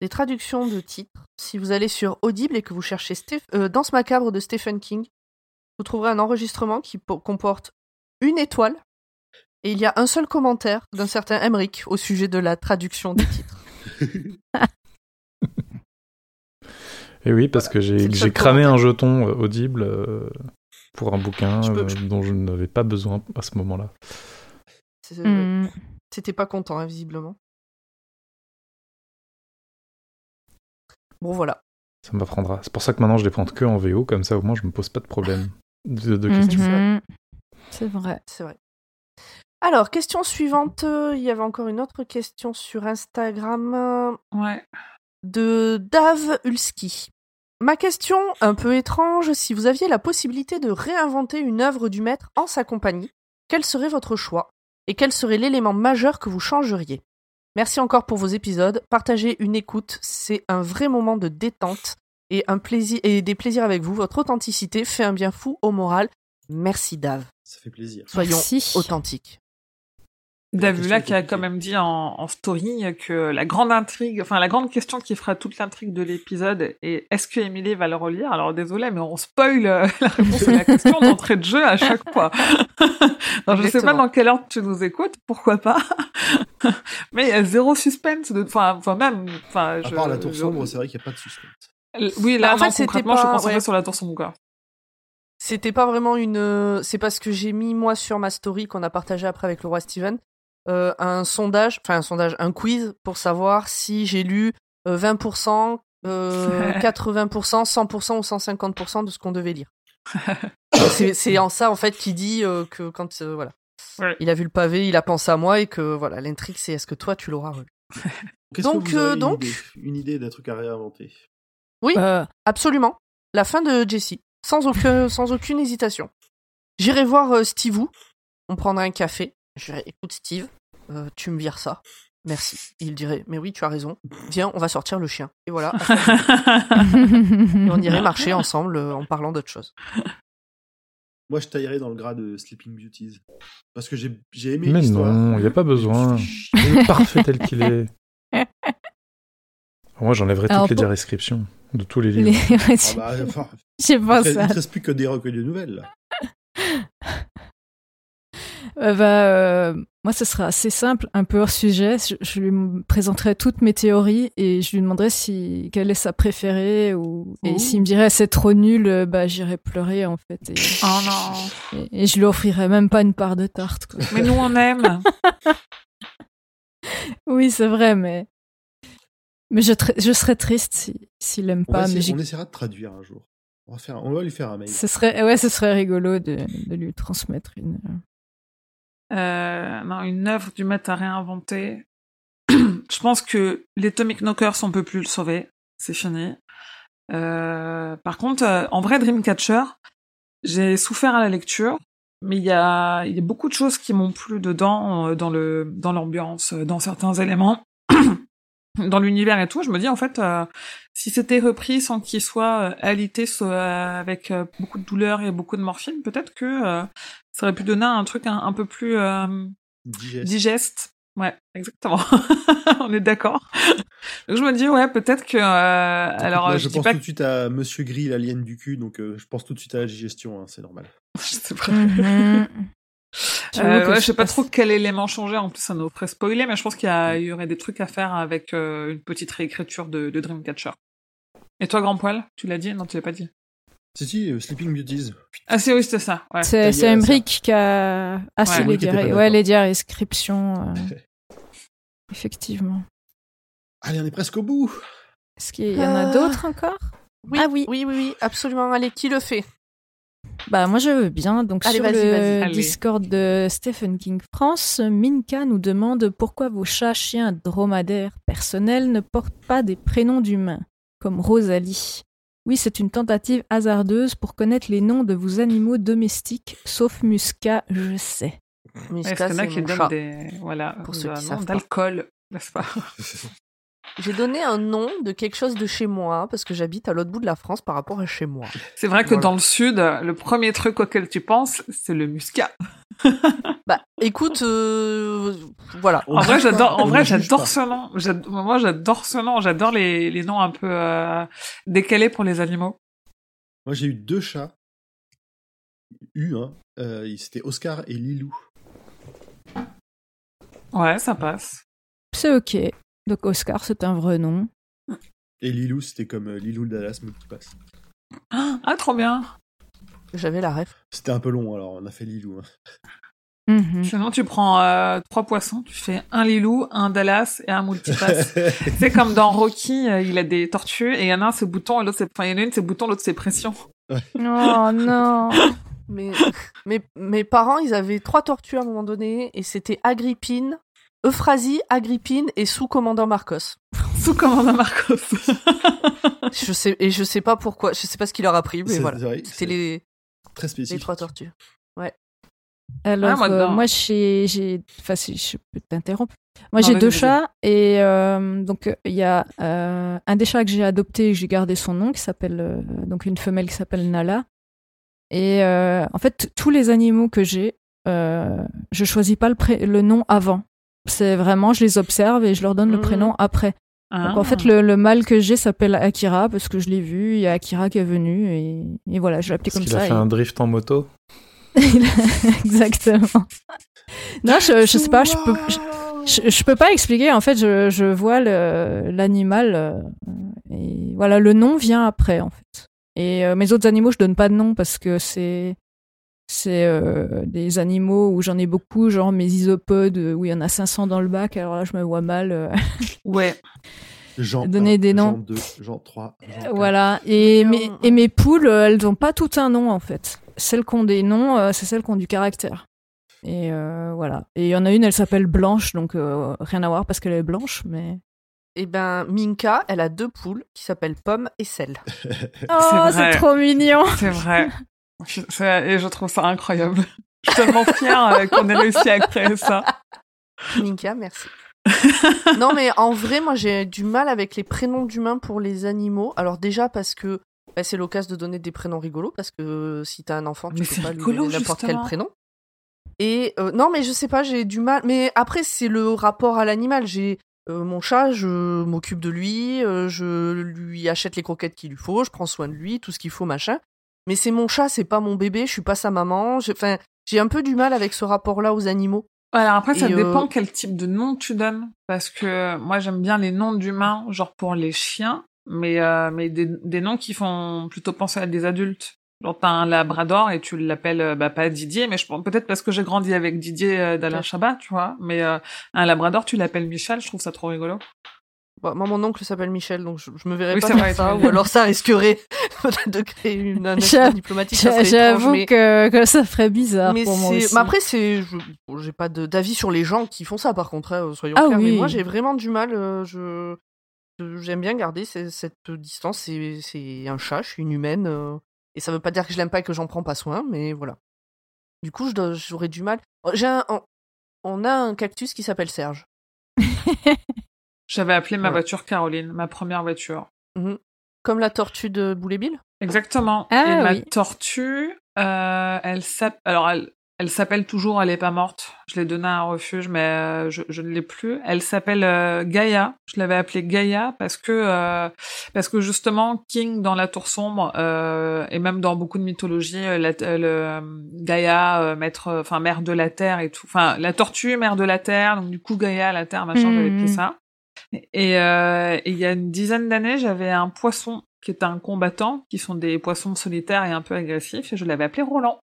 des traductions de titres, si vous allez sur Audible et que vous cherchez Steph- euh, Danse macabre de Stephen King, vous trouverez un enregistrement qui po- comporte une étoile et il y a un seul commentaire d'un certain Emmerich au sujet de la traduction des titres. Et oui, parce que j'ai cramé un jeton euh, audible euh, pour un bouquin Je peux- euh, je- dont je n'avais pas besoin à ce moment-là. Ouais. Hmm. C'était pas content, hein, visiblement. Bon, voilà. Ça m'apprendra. C'est pour ça que maintenant je les prends que en VO, comme ça au moins je me pose pas de problème de, de questions. Mhm. C'est vrai. C'est vrai. Alors, question suivante. Euh, Il y avait encore une autre question sur Instagram euh, Ouais. de Dave Ulski. Ma question, un peu étrange, si vous aviez la possibilité de réinventer une œuvre du maître en sa compagnie, quel serait votre choix Et quel serait l'élément majeur que vous changeriez? Merci encore pour vos épisodes. Partagez une écoute, c'est un vrai moment de détente et, un plaisir, et des plaisirs avec vous. Votre authenticité fait un bien fou au moral. Merci Dave. Ça fait plaisir. Soyons Merci. authentiques. Davula qui a quand même dit en, en story que la grande intrigue, enfin la grande question qui fera toute l'intrigue de l'épisode est est-ce que Emily va le relire? Alors désolé, mais on spoil euh, la réponse à la question d'entrée de jeu à chaque fois. Alors, je sais pas dans quelle ordre tu nous écoutes, pourquoi pas? Mais il y a zéro suspense, de, enfin, même, enfin, À je- part la tour je- sombre, c'est vrai qu'il n'y a pas de suspense. L- Oui, là, Bah, en fait, non, concrètement, je pas- suis concentrée ouais. sur la tour sombre. quoi. C'était pas vraiment une. euh, C'est parce que j'ai mis moi sur ma story qu'on a partagé après avec le roi Steven euh, un sondage, enfin un sondage, un quiz pour savoir si j'ai lu euh, 20%, euh, 80%, 100% ou 150% de ce qu'on devait lire. c'est en ça en fait qui dit euh, que quand euh, voilà, Ouais. il a vu le pavé, il a pensé à moi et que voilà l'intrigue c'est est-ce que toi tu l'auras relu? Donc, que vous euh, donc- idée Une idée d'un truc à réinventer? Oui. Euh, Absolument. La fin de Jessie. Sans, aucun, sans aucune hésitation. J'irai voir euh, Steve Wu. On prendra un café. Je dirais, écoute Steve, euh, tu me vires ça. Merci. Il dirait, mais oui, tu as raison. Viens, on va sortir le chien. Et voilà. Et on irait marcher ensemble euh, en parlant d'autre chose. Moi, je taillerais dans le gras de Sleeping Beauties. Parce que j'ai j'ai aimé Mais l'histoire. non, il n'y a pas besoin. Je- Il est parfait tel qu'il est. Moi, j'enlèverais Alors, toutes les pour- descriptions de tous les livres. les- Ah bah, enfin, J'ai il ne pensé à reste plus que des recueils de nouvelles. là. Euh, bah, euh, moi, ce sera assez simple, un peu hors sujet. Je, je lui présenterai toutes mes théories et je lui demanderai si quelle est sa préférée ou et s'il me dirait c'est trop nul, euh, bah j'irai pleurer en fait et, Oh non. et, et je lui offrirai même pas une part de tarte. Quoi. Mais nous, on aime. Oui, c'est vrai, mais mais je, je serais triste si s'il va pas. Mais essayer- on essaiera de traduire un jour. On va, faire, on va lui faire un mail. ce serait ouais, ce serait rigolo de, de lui transmettre une. Euh, non, une œuvre du maître à réinventer. je pense que les Atomic Knockers, on peut plus le sauver. C'est fini. Euh, par contre, euh, en vrai Dreamcatcher, j'ai souffert à la lecture, mais il y a, y a beaucoup de choses qui m'ont plu dedans, dans le, dans l'ambiance, dans certains éléments, dans l'univers et tout. Je me dis en fait, euh, si c'était repris sans qu'il soit euh, alité, soit avec euh, beaucoup de douleur et beaucoup de morphine, peut-être que euh, ça aurait pu donner un truc un, un peu plus euh, Digeste. digeste. Ouais, exactement. On est d'accord. Donc je me dis ouais, peut-être que euh, alors Moi, euh, je, dis pense pas tout que de suite à Monsieur Gris, l'alien du cul, donc euh, je pense tout de suite à la digestion, hein, c'est normal. je sais pas. Mhm. J'avoue Euh, ouais, je sais pas passe- trop quel élément changer. En plus, ça nous ferait spoiler, mais je pense qu'il y, aurait des trucs à faire avec euh, une petite réécriture de, de Dreamcatcher. Et toi, Grand Poil, tu l'as dit? Non, tu l'as pas dit. Si, si, euh, Sleeping Beauties. Ah, si, oui, c'était ça. Ouais. C'est c'est Emmerich qui a. Ah, si, Ouais. les, ouais, les descriptions. euh, Effectivement. Allez, on est presque au bout. Est-ce qu'il y en a Euh, d'autres encore? Oui, Ah oui. oui, oui, oui, absolument. Allez, qui le fait? Bah moi je veux bien. Donc Allez, sur vas-y, le. Discord de Stephen King France, Minka nous demande pourquoi vos chats, chiens, dromadaires personnels ne portent pas des prénoms d'humains, comme Rosalie. Oui, c'est une tentative hasardeuse pour connaître les noms de vos animaux domestiques, sauf Musca, je sais. Musca, c'est qui chat. des. Voilà, Pour ceux un qui nom savent pas. d'alcool, n'est-ce pas? J'ai donné un nom de quelque chose de chez moi parce que j'habite à l'autre bout de la France par rapport à chez moi. C'est vrai que Voilà. dans le sud, le premier truc auquel tu penses, c'est le muscat. Bah, écoute, euh, voilà. En vrai, j'adore. En vrai, j'adore ce nom. Moi, j'adore ce nom. J'adore les, les noms un peu euh, décalés pour les animaux. Moi, j'ai eu deux chats. Eu, hein. Euh, C'était Oscar et Lilou. Ouais, ça passe. C'est ok. Donc Oscar, c'est un vrai nom. Et Lilou, c'était comme euh, Lilou le Dallas Multipass. Ah, trop bien. J'avais la ref. C'était un peu long, alors on a fait Lilou. hein. Mhm. Sinon, tu prends euh, trois poissons, tu fais un Lilou, un Dallas et un Multipass. c'est comme dans Rocky, euh, il a des tortues et il y en a un c'est bouton et l'autre c'est. Enfin, il y en a une c'est bouton, l'autre c'est pression. Oh non. Mais mes, mes parents, ils avaient trois tortues à un moment donné et c'était Agrippine, Euphrasie, Agrippine et sous-commandant Marcos. Sous commandant Marcos. Je sais, et je sais pas pourquoi, je sais pas ce qui leur a pris, mais C'est voilà. C'était c'est les, très les spécifique. trois tortues. Alors, Ah, moi, euh, moi, j'ai, j'ai, enfin, si je peux t'interrompre. Moi, j'ai deux chats et euh, donc euh, il y a euh, un des chats que j'ai adopté, j'ai gardé son nom, qui s'appelle euh, donc une femelle qui s'appelle Nala. Et euh, en fait, tous les animaux que j'ai, euh, je choisis pas le, pré- le nom avant. C'est vraiment, je les observe et je leur donne le Mhm. prénom après. Donc en fait, le, le mâle que j'ai s'appelle Akira parce que je l'ai vu. Il y a Akira qui est venu et, et voilà, je l'ai appelé Parce comme qu'il a ça. fait et- un drift en moto. Il a- Exactement. Non, je, je sais pas, je peux, je, je- peux pas expliquer. En fait, je, je vois l'animal euh, et voilà, le nom vient après en fait. Et euh, mes autres animaux, je donne pas de nom parce que c'est c'est euh, des animaux où j'en ai beaucoup, genre mes isopodes euh, où il y en a 500 dans le bac. Alors là, je me vois mal. euh, Ouais. Jean Donner 1, des Jean noms. 2, Jean 3. Jean 4. Voilà. Et mes, on- et mes poules, elles ont pas tout un nom en fait. Celles qui ont des noms, euh, c'est celles qui ont du caractère. Et euh, voilà. Et il y en a une, elle s'appelle Blanche, donc euh, rien à voir parce qu'elle est blanche, mais. Et ben, Minka, elle a deux poules qui s'appellent Pomme et Sel. Oh, vrai. c'est trop mignon! C'est vrai. Et je trouve ça incroyable. Je suis tellement fière euh, qu'on ait réussi à créer ça. Minka, merci. non, mais en vrai, moi, j'ai du mal avec les prénoms d'humains pour les animaux. Alors, déjà, parce que bah, c'est l'occasion de donner des prénoms rigolos, parce que euh, si t'as un enfant, tu Mais peux pas lui rigolo, donner n'importe quel prénom. Et euh, non, mais je sais pas, j'ai du mal. Mais après, c'est le rapport à l'animal. J'ai euh, mon chat, je m'occupe de lui, je lui achète les croquettes qu'il lui faut, je prends soin de lui, tout ce qu'il faut, machin. Mais c'est mon chat, c'est pas mon bébé, je suis pas sa maman. Enfin, j'ai un peu du mal avec ce rapport-là aux animaux. Alors après, ça euh, dépend quel type de nom tu donnes. Parce que moi, j'aime bien les noms d'humains, genre pour les chiens, mais, euh, mais des, des noms qui font plutôt penser à des adultes. Genre, t'as un labrador et tu l'appelles, euh, bah, pas Didier, mais je pense peut-être parce que j'ai grandi avec Didier euh, d'Alain. Chabat, tu vois. Mais euh, un labrador, tu l'appelles Michel, je trouve ça trop rigolo. Bon, moi, mon oncle s'appelle Michel, donc je, je me verrais Oui, pas faire ça, ou alors ça risquerait de créer une, incident diplomatique. J'avoue mais, que, que ça ferait bizarre mais pour moi aussi. mais après, c'est, j'ai pas d'avis sur les gens qui font ça, par contre, hein, soyons Ah clairs. Mais moi, j'ai vraiment du mal. euh, je, j'aime bien garder ce- cette distance. C'est, un chat, je suis une humaine, euh, et ça veut pas dire que je l'aime pas et que j'en prends pas soin, mais voilà. Du coup, j'aurais du mal. Oh, J'ai on, on a un cactus qui s'appelle Serge. J'avais appelé ma voiture Caroline, ma première voiture. Mhm. Comme la tortue de Boulet Bill? Exactement. Ah et ma tortue, euh, elle s'appelle, alors elle, elle s'appelle toujours, elle est pas morte. Je l'ai donnée à un refuge, mais euh, je, je ne l'ai plus. Elle s'appelle euh, Gaïa. Je l'avais appelée Gaïa parce que euh, parce que justement King dans La Tour sombre et même dans beaucoup de mythologies, la, le, Gaïa, maître, enfin mère de la terre et tout. Enfin la tortue, mère de la terre. Donc du coup Gaïa, la terre, machin. J'avais Mhm. pris ça. Et euh, et il y a une dizaine d'années, j'avais un poisson qui était un combattant, qui sont des poissons solitaires et un peu agressifs, et je l'avais appelé Roland.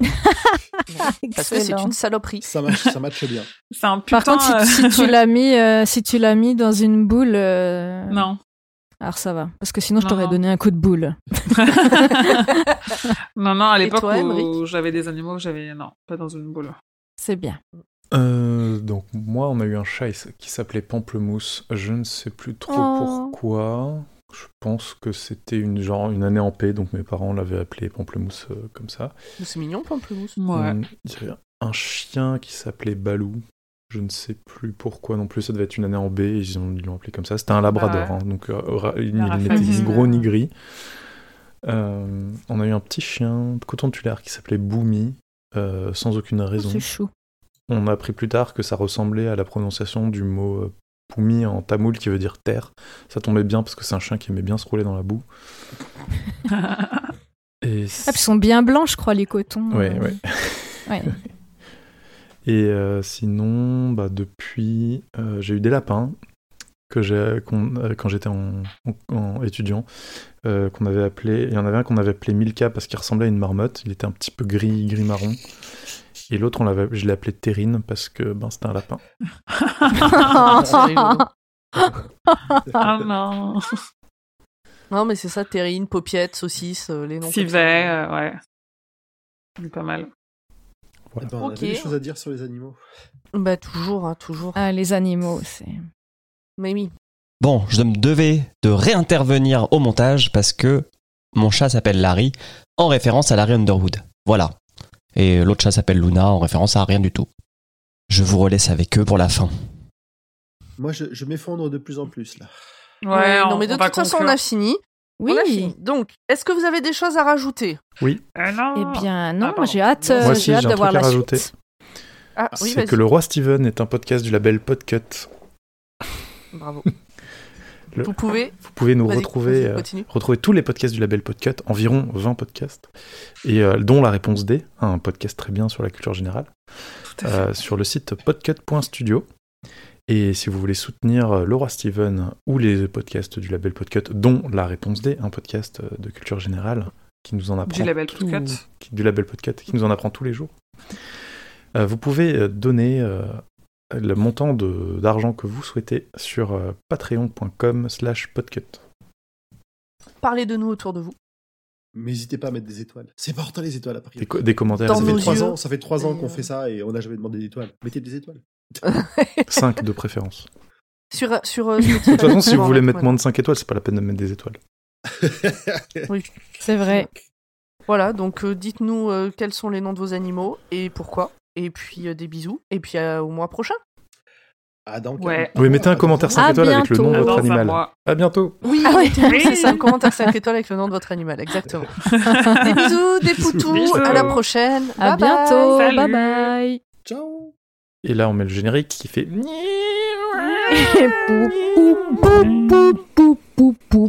Parce que c'est une saloperie. Ça match, ça matche bien. C'est un putain... Par contre, si, euh, si tu l'as mis, euh, si tu l'as mis dans une boule, euh, non. Alors ça va, parce que sinon je t'aurais donné un coup de boule. non, non, à l'époque où j'avais des animaux, j'avais. Non, pas dans une boule. C'est bien. Euh, donc moi, on a eu un chat qui s'appelait Pamplemousse. Je ne sais plus trop Oh. pourquoi. Je pense que c'était une genre une année en paix, donc mes parents l'avaient appelé Pamplemousse euh, comme ça. C'est mignon, Pamplemousse. Ouais. Hum, Il y avait un chien qui s'appelait Balou. Je ne sais plus pourquoi non plus. Ça devait être une année en B ils ont- ils l'ont appelé comme ça. C'était un Labrador, ouais. hein, donc euh, il n'était ni gros ni gris. Euh, on a eu un petit chien de coton tulaire qui s'appelait Boumi, euh, sans aucune raison. C'est chou. On a appris plus tard que ça ressemblait à la prononciation du mot euh, Poumi en tamoul qui veut dire terre. Ça tombait bien parce que c'est un chien qui aimait bien se rouler dans la boue. Et Ah, ils sont bien blancs, je crois, les cotons. Ouais, euh, ouais. ouais. Et euh, sinon, bah, depuis, euh, j'ai eu des lapins que j'ai quand j'étais en, en- en étudiant, qu'on avait appelé. Il y en avait un qu'on avait appelé Milka parce qu'il ressemblait à une marmotte. Il était un petit peu gris, gris marron. Et l'autre, on l'avait, je l'ai appelé Terrine parce que ben, c'était un lapin. Ah non. Non, mais c'est ça, terrine, paupiette, saucisse, euh, les noms. Civet, euh, ouais. C'est pas mal. Eh ben, on Ok. avait des choses à dire sur les animaux. Bah, toujours, hein, toujours. Ah, les animaux, c'est. Mais oui. Bon, je me devais de réintervenir au montage parce que mon chat s'appelle Larry en référence à Larry Underwood. Voilà. Et l'autre chat s'appelle Luna en référence à rien du tout. Je vous relaisse avec eux pour la fin. Moi, je, je m'effondre de plus en plus, là. Ouais, non, on- mais de on toute façon, on a fini. Oui. On a fini. Donc, est-ce que vous avez des choses à rajouter? Euh, non. Eh bien, non, pardon. j'ai hâte, Moi euh, hâte d'avoir la rajouter. suite. Ah, oui, c'est que Le Roi Steven est un podcast du label Podcut. Bravo. Le- Vous pouvez. Vous pouvez nous retrouver, euh, retrouver tous les podcasts du label Podcut, environ 20 podcasts, et euh, dont La Réponse D, un podcast très bien sur la culture générale, euh, sur le site podcut.studio. Et si vous voulez soutenir Roi Steven ou les podcasts du label Podcut, dont La Réponse D, un podcast de culture générale qui nous en apprend Du label tout- Podcut. qui- du label Podcut, qui nous en apprend tous les jours. Vous pouvez donner le montant de- d'argent que vous souhaitez sur euh, patreon.com slash podcut. Parlez de nous autour de vous. Mais N'hésitez pas à mettre des étoiles. C'est important les étoiles après. Des, co- des commentaires, Dans Ça fait, trois yeux. ans, ça fait trois ans qu'on euh, fait ça et on n'a jamais demandé d'étoiles. Mettez des étoiles. 5 de préférence. Sur, sur euh, Spotify, De toute façon, si vous voulez mettre moins de 5 étoiles, c'est pas la peine de mettre des étoiles. C'est vrai. Voilà, donc euh, dites-nous euh, quels sont les noms de vos animaux et pourquoi. Et puis euh, des bisous. Et puis euh, au mois prochain. Ah, donc, Ouais. Oui, mettez un commentaire 5 À étoiles avec le nom de votre animal. À bientôt. Oui, Ah ouais. c'est ça, un commentaire 5 étoiles avec le nom de votre animal, exactement. des bisous, des poutous, Bisous. à la prochaine. À Bye bientôt. Bye bye. Ciao Et là, on met le générique qui fait. Pou, pou, pou, pou, pou, pou, pou.